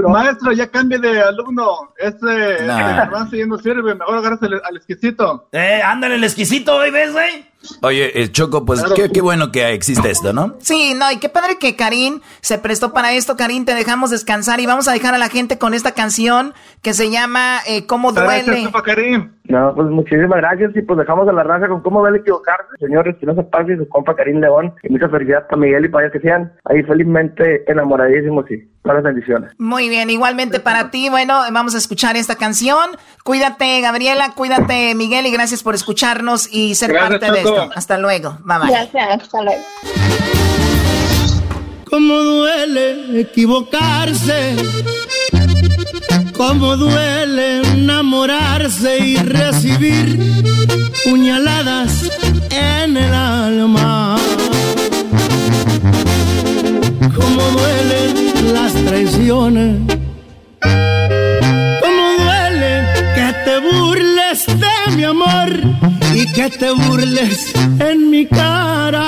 [SPEAKER 36] maestro, ya cambie de alumno. Este, nah. avance ya no sirve. Mejor agarras al exquisito.
[SPEAKER 6] Eh, ándale, el exquisito, ¿ves, güey?
[SPEAKER 8] Oye, el Choco, pues qué, qué, bueno que existe esto, ¿no?
[SPEAKER 3] Sí, no, y qué padre que Karim se prestó para esto. Karim, te dejamos descansar y vamos a dejar a la gente con esta canción que se llama eh, ¿Cómo duele?
[SPEAKER 36] Gracias, Karim.
[SPEAKER 30] No, pues muchísimas gracias y pues dejamos a la raza con cómo duele equivocarse, señores, que no se pase su compa Karim León y mucha felicidad para Miguel y para que sean ahí felizmente enamoradísimos y las bendiciones.
[SPEAKER 3] Muy bien, igualmente para ti, bueno, vamos a escuchar esta canción. Cuídate, Gabriela, cuídate, Miguel, y gracias por escucharnos y ser parte de esto. Hasta luego. Bye bye.
[SPEAKER 35] Gracias, hasta luego.
[SPEAKER 31] Cómo duele equivocarse. Cómo duele enamorarse y recibir puñaladas en el alma. Cómo duelen las traiciones. Cómo duele que te burles de mi amor y que te burles en mi cara.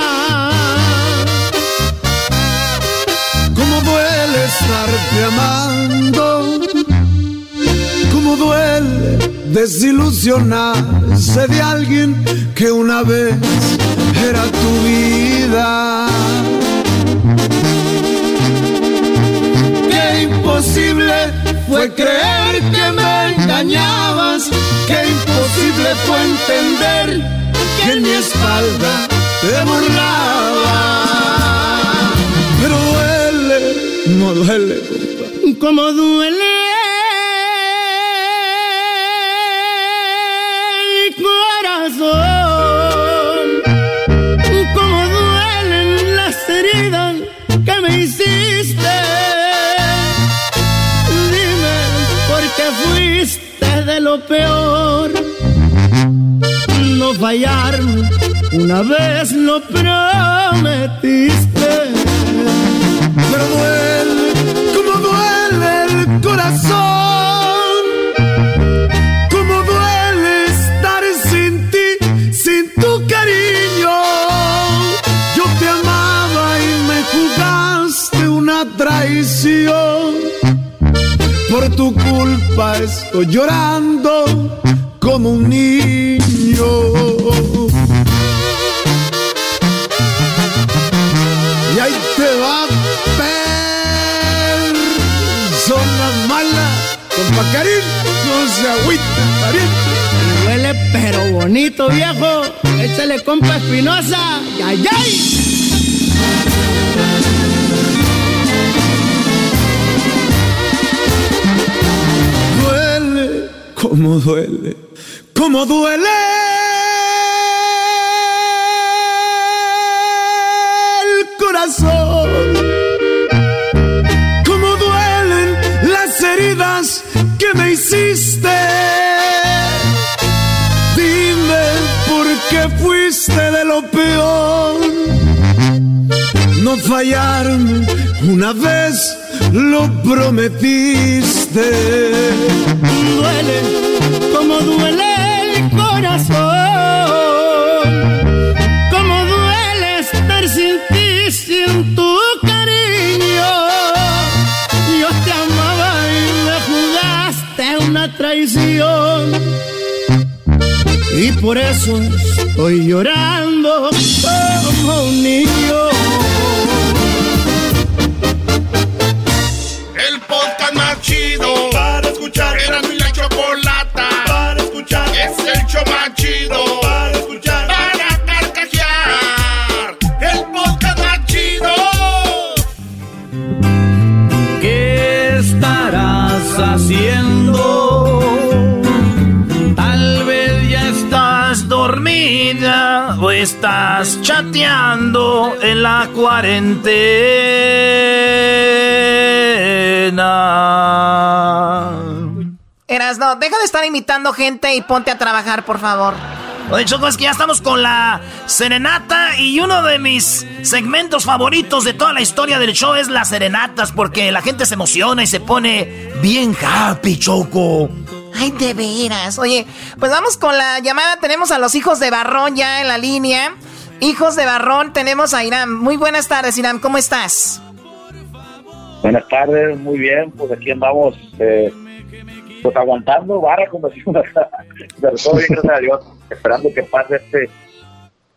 [SPEAKER 31] Cómo duele estarte amando. Cómo duele desilusionarse de alguien que una vez era tu vida
[SPEAKER 37] Imposible fue creer que me engañabas. Qué imposible fue entender que en mi espalda te burlaba. Pero duele, no duele, como duele lo peor. No fallarme, una vez lo prometiste. Pero duele, como duele el corazón. Tu culpa estoy llorando como un niño. Y ahí te va persona mala, con Pacarín, no se agüita, pariente. Huele pero bonito, viejo. Échale compa espinosa. ¡Ay, ay! Cómo duele, cómo duele. El corazón, cómo duelen las heridas que me hiciste. Dime por qué fuiste de lo peor. No fallarme una vez lo prometiste. Duele como duele el corazón, como duele estar sin ti, sin tu cariño. Yo te amaba y me jugaste una traición. Y por eso estoy llorando como un niño.
[SPEAKER 2] Escuchar. Era mi la chocolata. Para escuchar. Es el show más chido. Para escuchar. Para carcajear. El podcast más chido.
[SPEAKER 38] ¿Qué estarás haciendo? Tal vez ya estás dormida o estás chateando en la cuarentena.
[SPEAKER 3] Eras, no, deja de estar imitando gente y ponte a trabajar, por favor.
[SPEAKER 6] Oye, Choco, es que ya estamos con la serenata y uno de mis segmentos favoritos de toda la historia del show es las serenatas porque la gente se emociona y se pone bien happy, Choco.
[SPEAKER 3] Ay, de veras. Oye, pues vamos con la llamada. Tenemos a los hijos de Barrón ya en la línea. Hijos de Barrón, tenemos a Irán. Muy buenas tardes, Irán. ¿Cómo estás?
[SPEAKER 22] Buenas tardes, muy bien. Pues aquí andamos, eh, pues aguantando vara, como decimos acá. Pero todo bien, gracias a Dios. Esperando que pase este,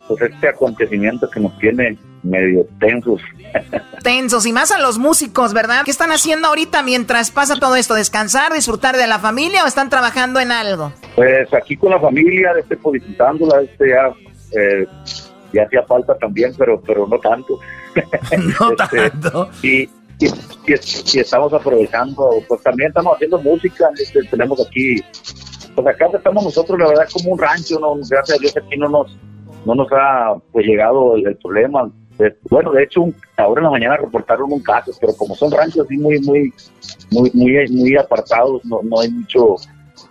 [SPEAKER 22] pues este acontecimiento que nos tiene medio tensos.
[SPEAKER 3] Tensos y más a los músicos, ¿verdad? ¿Qué están haciendo ahorita mientras pasa todo esto? ¿Descansar, disfrutar de la familia o están trabajando en algo?
[SPEAKER 22] Pues aquí con la familia, este, pues visitándola, este ya, eh, ya hacía falta también, pero, pero no tanto.
[SPEAKER 6] No
[SPEAKER 22] Este,
[SPEAKER 6] tanto.
[SPEAKER 22] Y, y, estamos aprovechando, pues también estamos haciendo música, este, tenemos aquí, pues acá estamos nosotros, la verdad, como un rancho, no, gracias a Dios aquí no nos, no nos ha pues llegado el, el problema. Bueno, de hecho, un- ahora en la mañana reportaron un caso, pero como son ranchos así muy, muy, muy, muy, muy apartados, no, no hay mucho,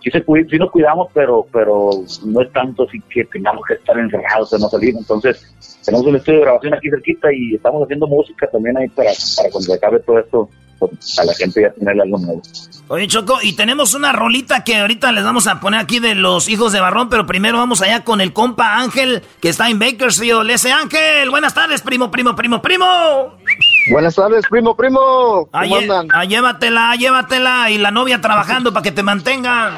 [SPEAKER 22] sí, se sí nos cuidamos, pero, pero no es tanto así que tengamos que estar encerrados o no salir. Entonces, tenemos un estudio de grabación aquí cerquita y estamos haciendo música también ahí para, para cuando acabe todo esto, pues, a la gente ya tener algo nuevo.
[SPEAKER 6] Oye, Choco, y tenemos una rolita que ahorita les vamos a poner aquí de los hijos de Barrón, pero primero vamos allá con el compa Ángel, que está en Bakersfield. Ese Ángel, buenas tardes, primo, primo, primo, primo.
[SPEAKER 39] Buenas tardes, primo, primo. ¿Cómo
[SPEAKER 6] Ah,
[SPEAKER 39] andan?
[SPEAKER 6] ah, llévatela, llévatela. Y la novia trabajando para que te mantenga.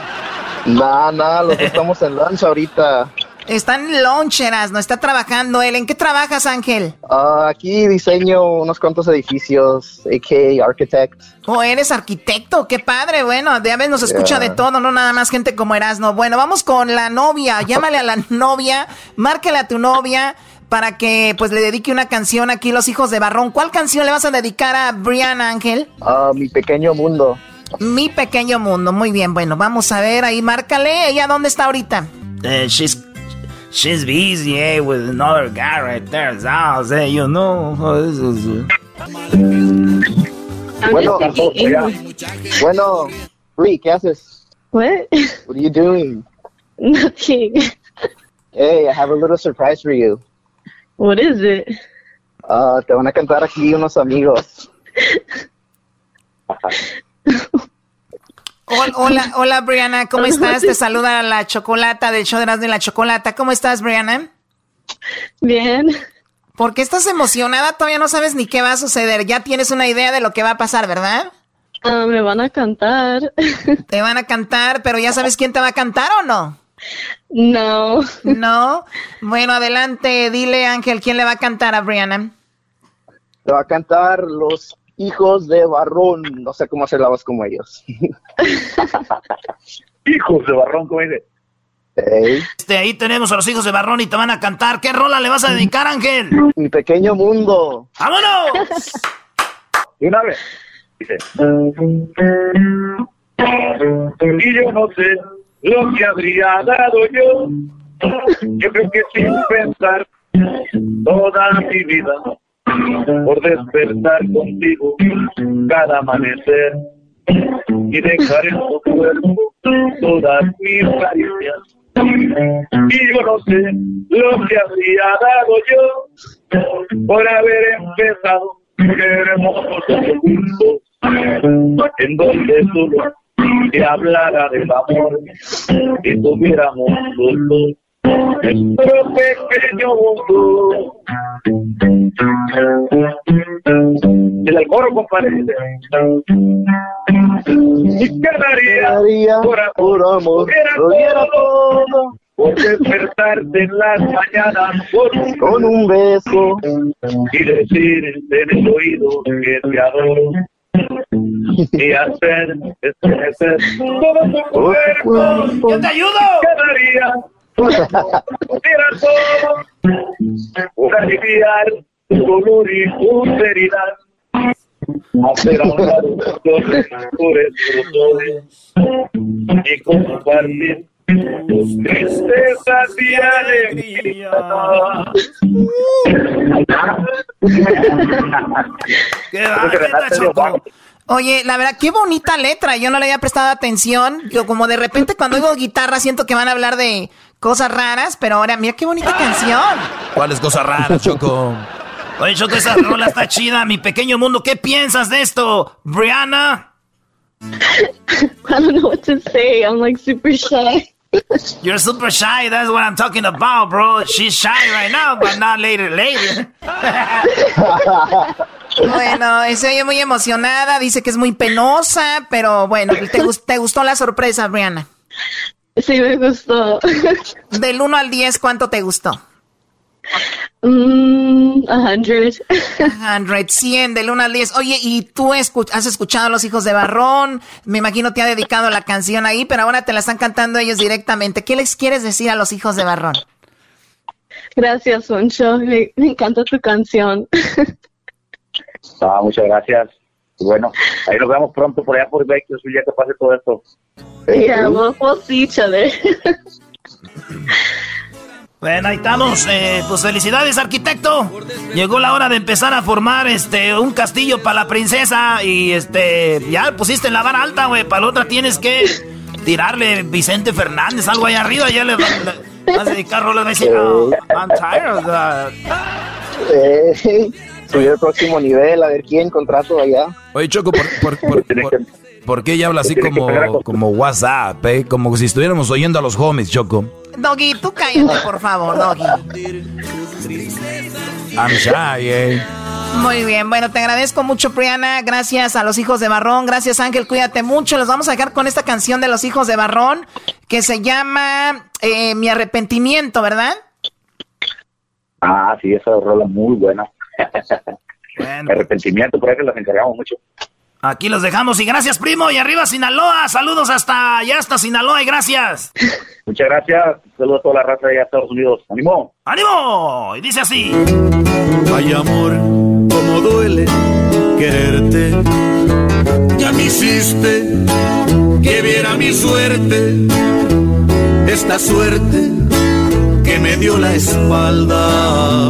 [SPEAKER 39] Nah, nah, los que estamos en lancha ahorita.
[SPEAKER 3] Está en loncheras, no está trabajando él. ¿En qué trabajas, Ángel?
[SPEAKER 39] Ah, aquí diseño unos cuantos edificios, AK Architect.
[SPEAKER 3] Oh, eres arquitecto, qué padre. Bueno, de a veces nos escucha de todo, no nada más gente como Erasno. Bueno, vamos con la novia. Llámale a la novia, márquele a tu novia para que pues le dedique una canción aquí los hijos de Barrón. ¿Cuál canción le vas a dedicar a Brian Ángel?
[SPEAKER 39] Ah, mi pequeño mundo.
[SPEAKER 3] Mi pequeño mundo, muy bien. Bueno, vamos a ver ahí, márcale. ¿Ella dónde está ahorita?
[SPEAKER 6] Uh, she's she's busy eh, with another guy right there. So, eh, you know.
[SPEAKER 39] Bueno, bueno, Brie, ¿qué haces?
[SPEAKER 40] What?
[SPEAKER 39] What are you doing?
[SPEAKER 40] Nothing.
[SPEAKER 39] Hey, I have a little surprise for you.
[SPEAKER 40] What is it?
[SPEAKER 39] Uh, te van a cantar aquí unos amigos.
[SPEAKER 3] Hola, hola, Brianna, ¿cómo estás? Te saluda la chocolata del show de las de la chocolata. ¿Cómo estás, Brianna?
[SPEAKER 40] Bien.
[SPEAKER 3] ¿Por qué estás emocionada? Todavía no sabes ni qué va a suceder. Ya tienes una idea de lo que va a pasar, ¿verdad?
[SPEAKER 40] Ah, me van a cantar.
[SPEAKER 3] Te van a cantar, pero ¿ya sabes quién te va a cantar o no?
[SPEAKER 40] No.
[SPEAKER 3] No. Bueno, adelante, dile Ángel, ¿quién le va a cantar a Brianna?
[SPEAKER 39] Te va a cantar los hijos de Barrón. No sé cómo hacer la voz como ellos.
[SPEAKER 22] hijos de Barrón, como dice.
[SPEAKER 6] Este, ahí tenemos a los hijos de Barrón y te van a cantar. ¿Qué rola le vas a dedicar, Ángel?
[SPEAKER 39] Mi pequeño mundo.
[SPEAKER 6] ¡Vámonos!
[SPEAKER 22] Y una vez. Dice. Y yo no sé lo que habría dado yo. Yo creo que sin pensar toda mi vida por despertar contigo cada amanecer y dejar en tu cuerpo todas mis caricias. Y yo no sé lo que habría dado yo por haber empezado hermoso juntos en donde solo que hablara del amor y tuviéramos dos nuestro pequeño mundo. El alcoro, compadre. Y quedaría por,
[SPEAKER 39] por amor, lo todo.
[SPEAKER 22] Por despertarte en las mañanas con,
[SPEAKER 39] con un beso
[SPEAKER 22] y decirte en el oído que te adoro y hacer estremecer todo tu cuerpo.
[SPEAKER 6] ¡Yo te ayudo!
[SPEAKER 22] Quedaría todo aliviar tu dolor y tu seriedad. Hacer a un lado dolores y compartir tus tristezas y alegrías.
[SPEAKER 6] ¡Qué va!
[SPEAKER 3] Oye, la verdad, qué bonita letra. Yo no le había prestado atención. Yo como de repente cuando oigo guitarra siento que van a hablar de cosas raras, pero ahora mira qué bonita canción.
[SPEAKER 8] ¿Cuáles cosas raras, Choco?
[SPEAKER 6] Oye, Choco, esa rola está chida. Mi pequeño mundo, ¿qué piensas de esto, Brianna?
[SPEAKER 40] I don't know what to say. I'm like super shy.
[SPEAKER 6] You're super shy. That's what I'm talking about, bro. She's shy right now, but not later, later.
[SPEAKER 3] bueno, se oye muy emocionada. Dice que es muy penosa, pero bueno, ¿te, te gustó la sorpresa, Brianna?
[SPEAKER 40] Sí, me gustó.
[SPEAKER 3] Del 1 al 10, ¿cuánto te gustó?
[SPEAKER 40] Mm, a 100.
[SPEAKER 3] 100, 100, del 1 al 10. Oye, ¿y tú has escuchado a los hijos de Barrón? Me imagino te ha dedicado la canción ahí, pero ahora te la están cantando ellos directamente. ¿Qué les quieres decir a los hijos de Barrón?
[SPEAKER 40] Gracias, Soncho. Me, encanta tu canción.
[SPEAKER 22] Ah, muchas gracias. Bueno, ahí nos vemos pronto por allá por Vecchio, ya que pase todo esto.
[SPEAKER 40] Yeah, we'll, we'll see each other.
[SPEAKER 6] Bueno, ahí estamos. Eh, pues felicidades, arquitecto. Llegó la hora de empezar a formar este un castillo para la princesa. Y este, ya pusiste la vara alta, güey. Para la otra tienes que tirarle Vicente Fernández, algo ahí arriba. Ya le, vas a dedicar rolas. decir, oh, I'm tired of that.
[SPEAKER 39] Subir el próximo nivel, a ver quién contrato allá.
[SPEAKER 8] Oye, Choco, por, por, por, por qué ella habla así como, como WhatsApp, eh? Como si estuviéramos oyendo a los homies, Choco.
[SPEAKER 3] Doggy, tú cállate, por favor, Doggy.
[SPEAKER 8] I'm shy, eh.
[SPEAKER 3] Muy bien, bueno, te agradezco mucho, Priana. Gracias a los hijos de Barrón. Gracias, Ángel. Cuídate mucho. Los vamos a dejar con esta canción de los hijos de Barrón que se llama eh, Mi arrepentimiento, ¿verdad?
[SPEAKER 22] Ah, sí, esa rola muy buena. Arrepentimiento, por eso las encargamos mucho.
[SPEAKER 6] Aquí los dejamos y gracias, primo. Y arriba Sinaloa. Saludos hasta allá, hasta Sinaloa y gracias.
[SPEAKER 22] Muchas gracias. Saludos a toda la raza de Estados Unidos. ¡Ánimo!
[SPEAKER 6] ¡Ánimo! Y dice así.
[SPEAKER 37] Ay, amor, cómo duele quererte. Ya me hiciste que viera mi suerte. Esta suerte que me dio la espalda.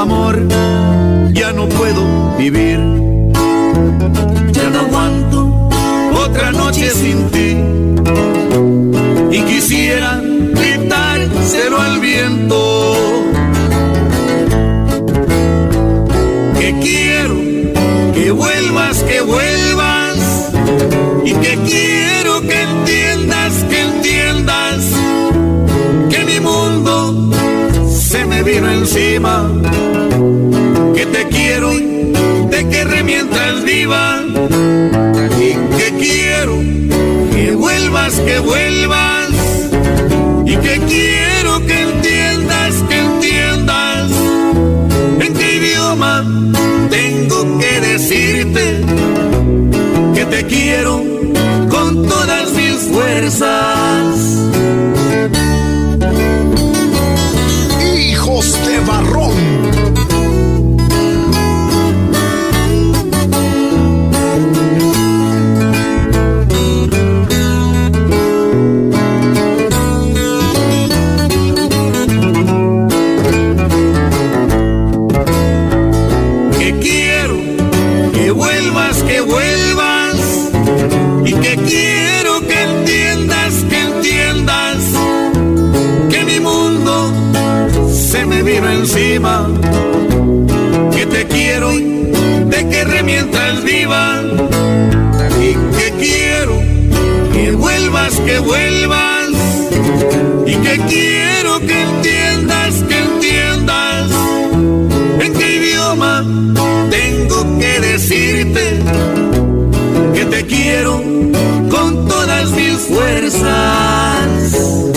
[SPEAKER 37] amor ya no puedo vivir. Ya no aguanto otra noche sin ti. Y quisiera gritárselo al viento. Que quiero que vuelvas, que vuelvas. Y que quiero que entiendas, que entiendas que mi mundo se me vino encima. Que vuelvas, que vuelvas. Y que quiero que entiendas, que entiendas. En qué idioma tengo que decirte que te quiero con todas mis fuerzas.
[SPEAKER 2] de
[SPEAKER 37] fuerzas.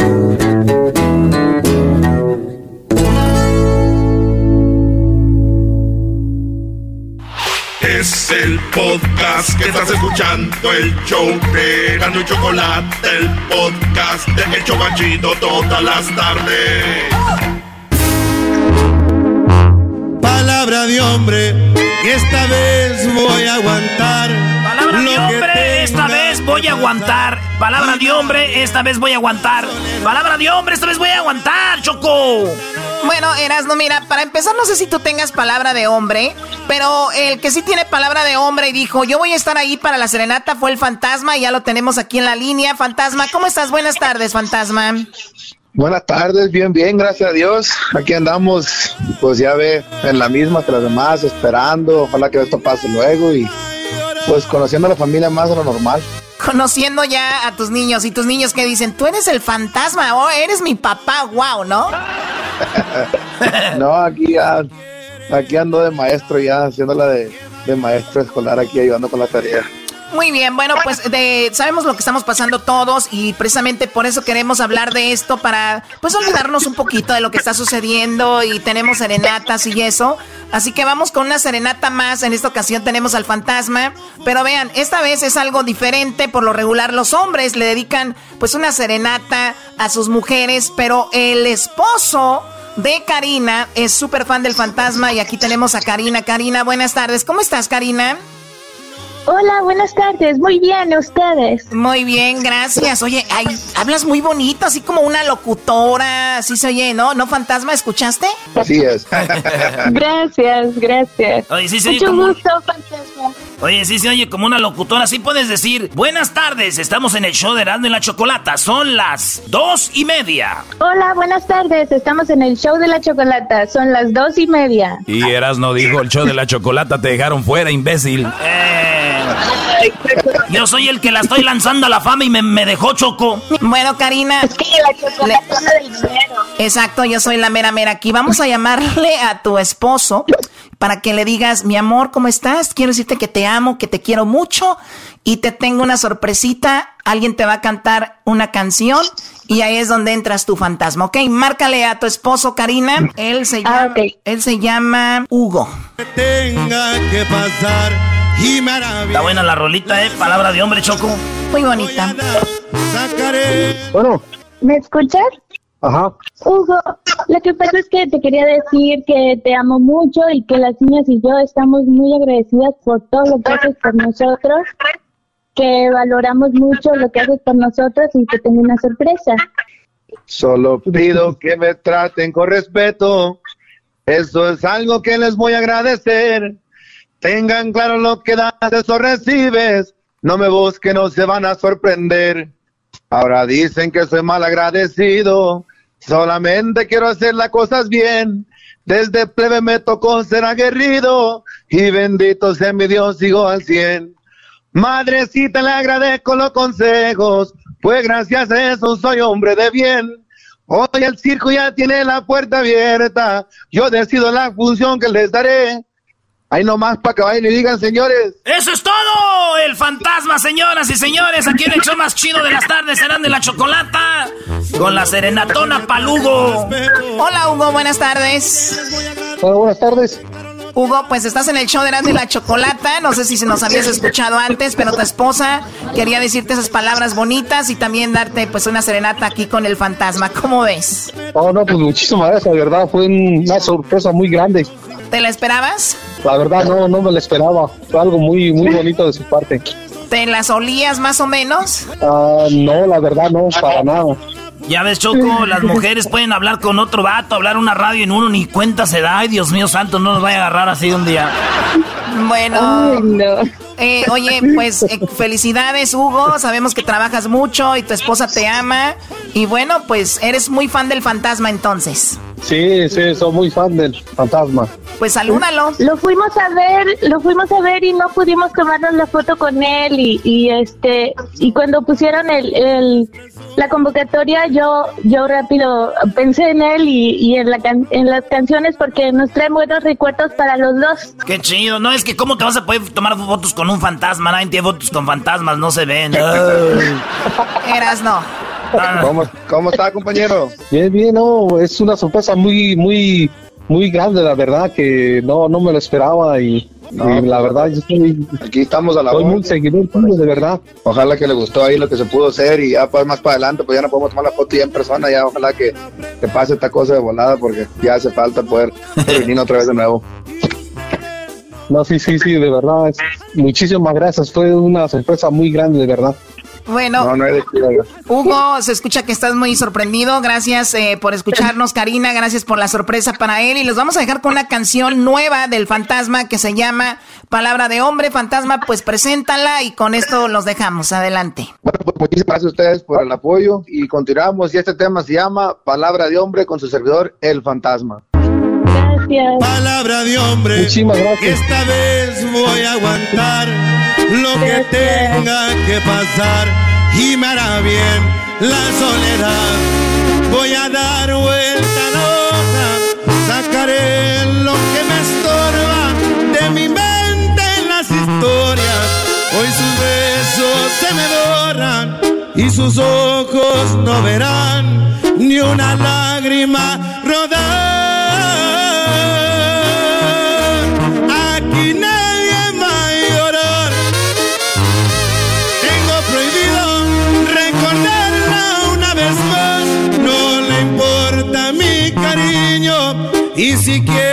[SPEAKER 2] Es el podcast que estás escuchando, el show de Gano y Chocolate, el podcast de El Chobachito todas las tardes.
[SPEAKER 37] Palabra de hombre, que esta vez voy a aguantar.
[SPEAKER 6] Palabra de hombre, esta vez voy a aguantar. Palabra de hombre, esta vez voy a aguantar. Palabra de hombre, esta vez voy a aguantar, Choco.
[SPEAKER 3] Bueno, Erasno, mira, para empezar, no sé si tú tengas palabra de hombre, pero el que sí tiene palabra de hombre y dijo, yo voy a estar ahí para la serenata fue el fantasma y ya lo tenemos aquí en la línea. Fantasma, ¿cómo estás? Buenas tardes, fantasma.
[SPEAKER 39] Buenas tardes, bien, bien, gracias a Dios. Aquí andamos, pues ya ve, en la misma que las demás, esperando. Ojalá que esto pase luego y pues conociendo a la familia más de lo normal.
[SPEAKER 3] Conociendo ya a tus niños y tus niños que dicen, tú eres el fantasma o eres mi papá, wow, ¿no?
[SPEAKER 39] no, aquí ya, aquí ando de maestro ya, haciéndola de, de maestro escolar aquí, ayudando con la tarea.
[SPEAKER 3] Muy bien, bueno, pues de, sabemos lo que estamos pasando todos y precisamente por eso queremos hablar de esto para pues olvidarnos un poquito de lo que está sucediendo y tenemos serenatas y eso. Así que vamos con una serenata más. En esta ocasión tenemos al fantasma, pero vean, esta vez es algo diferente. Por lo regular los hombres le dedican pues una serenata a sus mujeres, pero el esposo de Karina es súper fan del fantasma y aquí tenemos a Karina. Karina, buenas tardes. ¿Cómo estás, Karina?
[SPEAKER 17] Hola, buenas tardes. Muy bien, ¿ustedes?
[SPEAKER 3] Muy bien, gracias. Oye, ay, hablas muy bonito, así como una locutora, así se oye, ¿no? ¿No, fantasma? ¿Escuchaste?
[SPEAKER 39] Así es.
[SPEAKER 17] gracias, gracias.
[SPEAKER 6] Oye, sí, sí,
[SPEAKER 17] Mucho
[SPEAKER 6] como...
[SPEAKER 17] gusto, fantasma.
[SPEAKER 6] Oye, sí se oye como una locutora. Así puedes decir, buenas tardes, estamos en el show de Erasmo y la Chocolata. Son las dos y media.
[SPEAKER 17] Hola, buenas tardes. Estamos en el show de la chocolata. Son las dos y media.
[SPEAKER 8] Y Erasmo dijo, el show de la chocolata te dejaron fuera, imbécil.
[SPEAKER 6] Eh, yo soy el que la estoy lanzando a la fama y me, me dejó choco.
[SPEAKER 3] Bueno, Karina.
[SPEAKER 17] Es que la chocolata del dinero.
[SPEAKER 3] Exacto, yo soy la mera mera aquí. Vamos a llamarle a tu esposo para que le digas, mi amor, ¿cómo estás? Quiero decirte que te amo, que te quiero mucho y te tengo una sorpresita. Alguien te va a cantar una canción y ahí es donde entras tu fantasma, ¿ok? Márcale a tu esposo, Karina. Él se llama,
[SPEAKER 17] Ah, ok.
[SPEAKER 3] él se llama Hugo.
[SPEAKER 41] Tenga que pasar y
[SPEAKER 6] Está buena la rolita, ¿eh? Palabra de hombre, Choco.
[SPEAKER 3] Muy bonita.
[SPEAKER 41] Sacaré.
[SPEAKER 26] Bueno,
[SPEAKER 17] ¿Me escuchas?
[SPEAKER 26] Ajá.
[SPEAKER 17] Hugo, lo que pasa es que te quería decir que te amo mucho y que las niñas y yo estamos muy agradecidas por todo lo que haces por nosotros, que valoramos mucho lo que haces por nosotros y que tengo una sorpresa.
[SPEAKER 39] Solo pido que me traten con respeto. Eso es algo que les voy a agradecer. Tengan claro lo que das, eso recibes. No me busquen, no se van a sorprender. Ahora dicen que soy mal agradecido. Solamente quiero hacer las cosas bien. Desde plebe me tocó ser aguerrido. Y bendito sea mi Dios, sigo al cien. Madrecita, le agradezco los consejos, pues gracias a eso soy hombre de bien. Hoy el circo ya tiene la puerta abierta, yo decido la función que les daré. Ahí nomás para que vayan y digan, señores.
[SPEAKER 6] ¡Eso es todo! El fantasma, señoras y señores. Aquí en el show más chido de las tardes serán de la chocolata. Con la serenatona palugo.
[SPEAKER 3] Hola, Hugo, buenas tardes.
[SPEAKER 26] Hola, buenas tardes.
[SPEAKER 3] Hugo, pues estás en el show de Erasmo y la Chocolata. No sé si se nos habías escuchado antes, pero tu esposa quería decirte esas palabras bonitas y también darte pues una serenata aquí con el fantasma. ¿Cómo ves?
[SPEAKER 26] Oh, no, pues muchísimas gracias, la verdad. Fue una sorpresa muy grande.
[SPEAKER 3] ¿Te la esperabas?
[SPEAKER 26] La verdad, no, no me lo esperaba. Fue algo muy, muy bonito de su parte.
[SPEAKER 3] ¿Te las olías más o menos?
[SPEAKER 26] Ah, no, la verdad, no, para nada.
[SPEAKER 6] Ya ves, Choco, las mujeres pueden hablar con otro vato, hablar una radio en uno, ni cuenta se da. Ay, Dios mío santo, no nos vaya a agarrar así un día.
[SPEAKER 3] Bueno, eh, oye, pues eh, felicidades, Hugo. Sabemos que trabajas mucho y tu esposa te ama. Y bueno, pues eres muy fan del fantasma entonces.
[SPEAKER 26] Sí, sí, soy muy fan del fantasma.
[SPEAKER 3] Pues salúdalo.
[SPEAKER 17] Lo fuimos a ver, lo fuimos a ver y no pudimos tomarnos la foto con él y, y este y cuando pusieron el, el la convocatoria yo yo rápido pensé en él y, y en la can- en las canciones porque nos traen buenos recuerdos para los dos.
[SPEAKER 6] Qué chido. No, es que ¿cómo te vas a poder tomar fotos con un fantasma? Nadie tiene fotos con fantasmas, no se ven.
[SPEAKER 3] Eras no.
[SPEAKER 39] ¿Cómo, cómo está, compañero?
[SPEAKER 26] Bien, bien, no, es una sorpresa muy, muy, muy grande, la verdad, que no, no me lo esperaba y,
[SPEAKER 39] No,
[SPEAKER 26] la verdad, yo estoy,
[SPEAKER 39] Aquí estamos a la
[SPEAKER 26] soy muy seguidor tuyo, de verdad.
[SPEAKER 39] Ojalá que le gustó ahí lo que se pudo hacer y ya pues más para adelante pues ya no podemos tomar la foto ya en persona, ya ojalá que, que pase esta cosa de volada porque ya hace falta poder venir otra vez de nuevo.
[SPEAKER 26] No, sí, sí, sí, de verdad, muchísimas gracias, fue una sorpresa muy grande, de verdad.
[SPEAKER 3] Bueno,
[SPEAKER 39] No, no hay.
[SPEAKER 3] Hugo, se escucha que estás muy sorprendido. Gracias eh, por escucharnos, Karina. Gracias por la sorpresa para él. Y los vamos a dejar con una canción nueva del fantasma que se llama Palabra de Hombre. Fantasma, pues preséntala y con esto los dejamos. Adelante.
[SPEAKER 39] Bueno, pues muchísimas gracias a ustedes por el apoyo y continuamos y este tema se llama Palabra de Hombre con su servidor El Fantasma.
[SPEAKER 17] Gracias.
[SPEAKER 41] Palabra de hombre.
[SPEAKER 26] Muchísimas gracias.
[SPEAKER 41] esta vez voy a aguantar lo que tenga que pasar y me hará bien la soledad. Voy a dar vuelta a la hoja, sacaré lo que me estorba de mi mente en las historias. Hoy sus besos se me borran y sus ojos no verán ni una lágrima rodar. Cariño. Y si quiere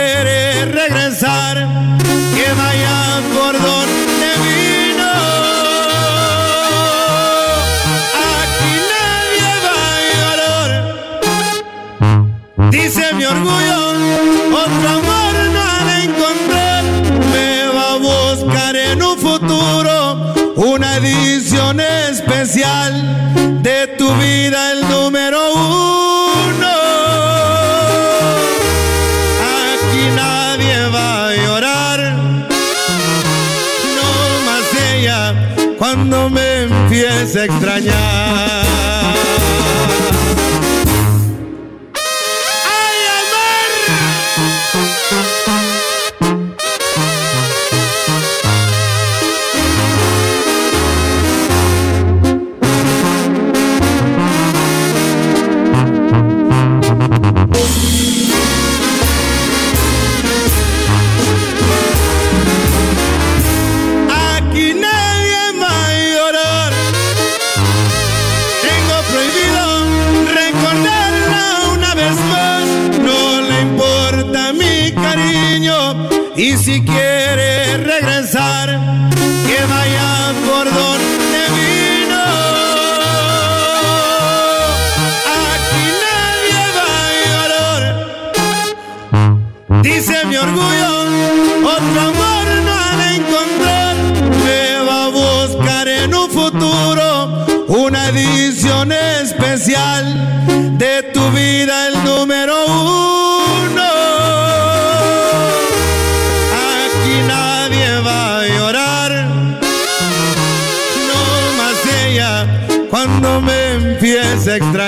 [SPEAKER 41] regresar, que empiece a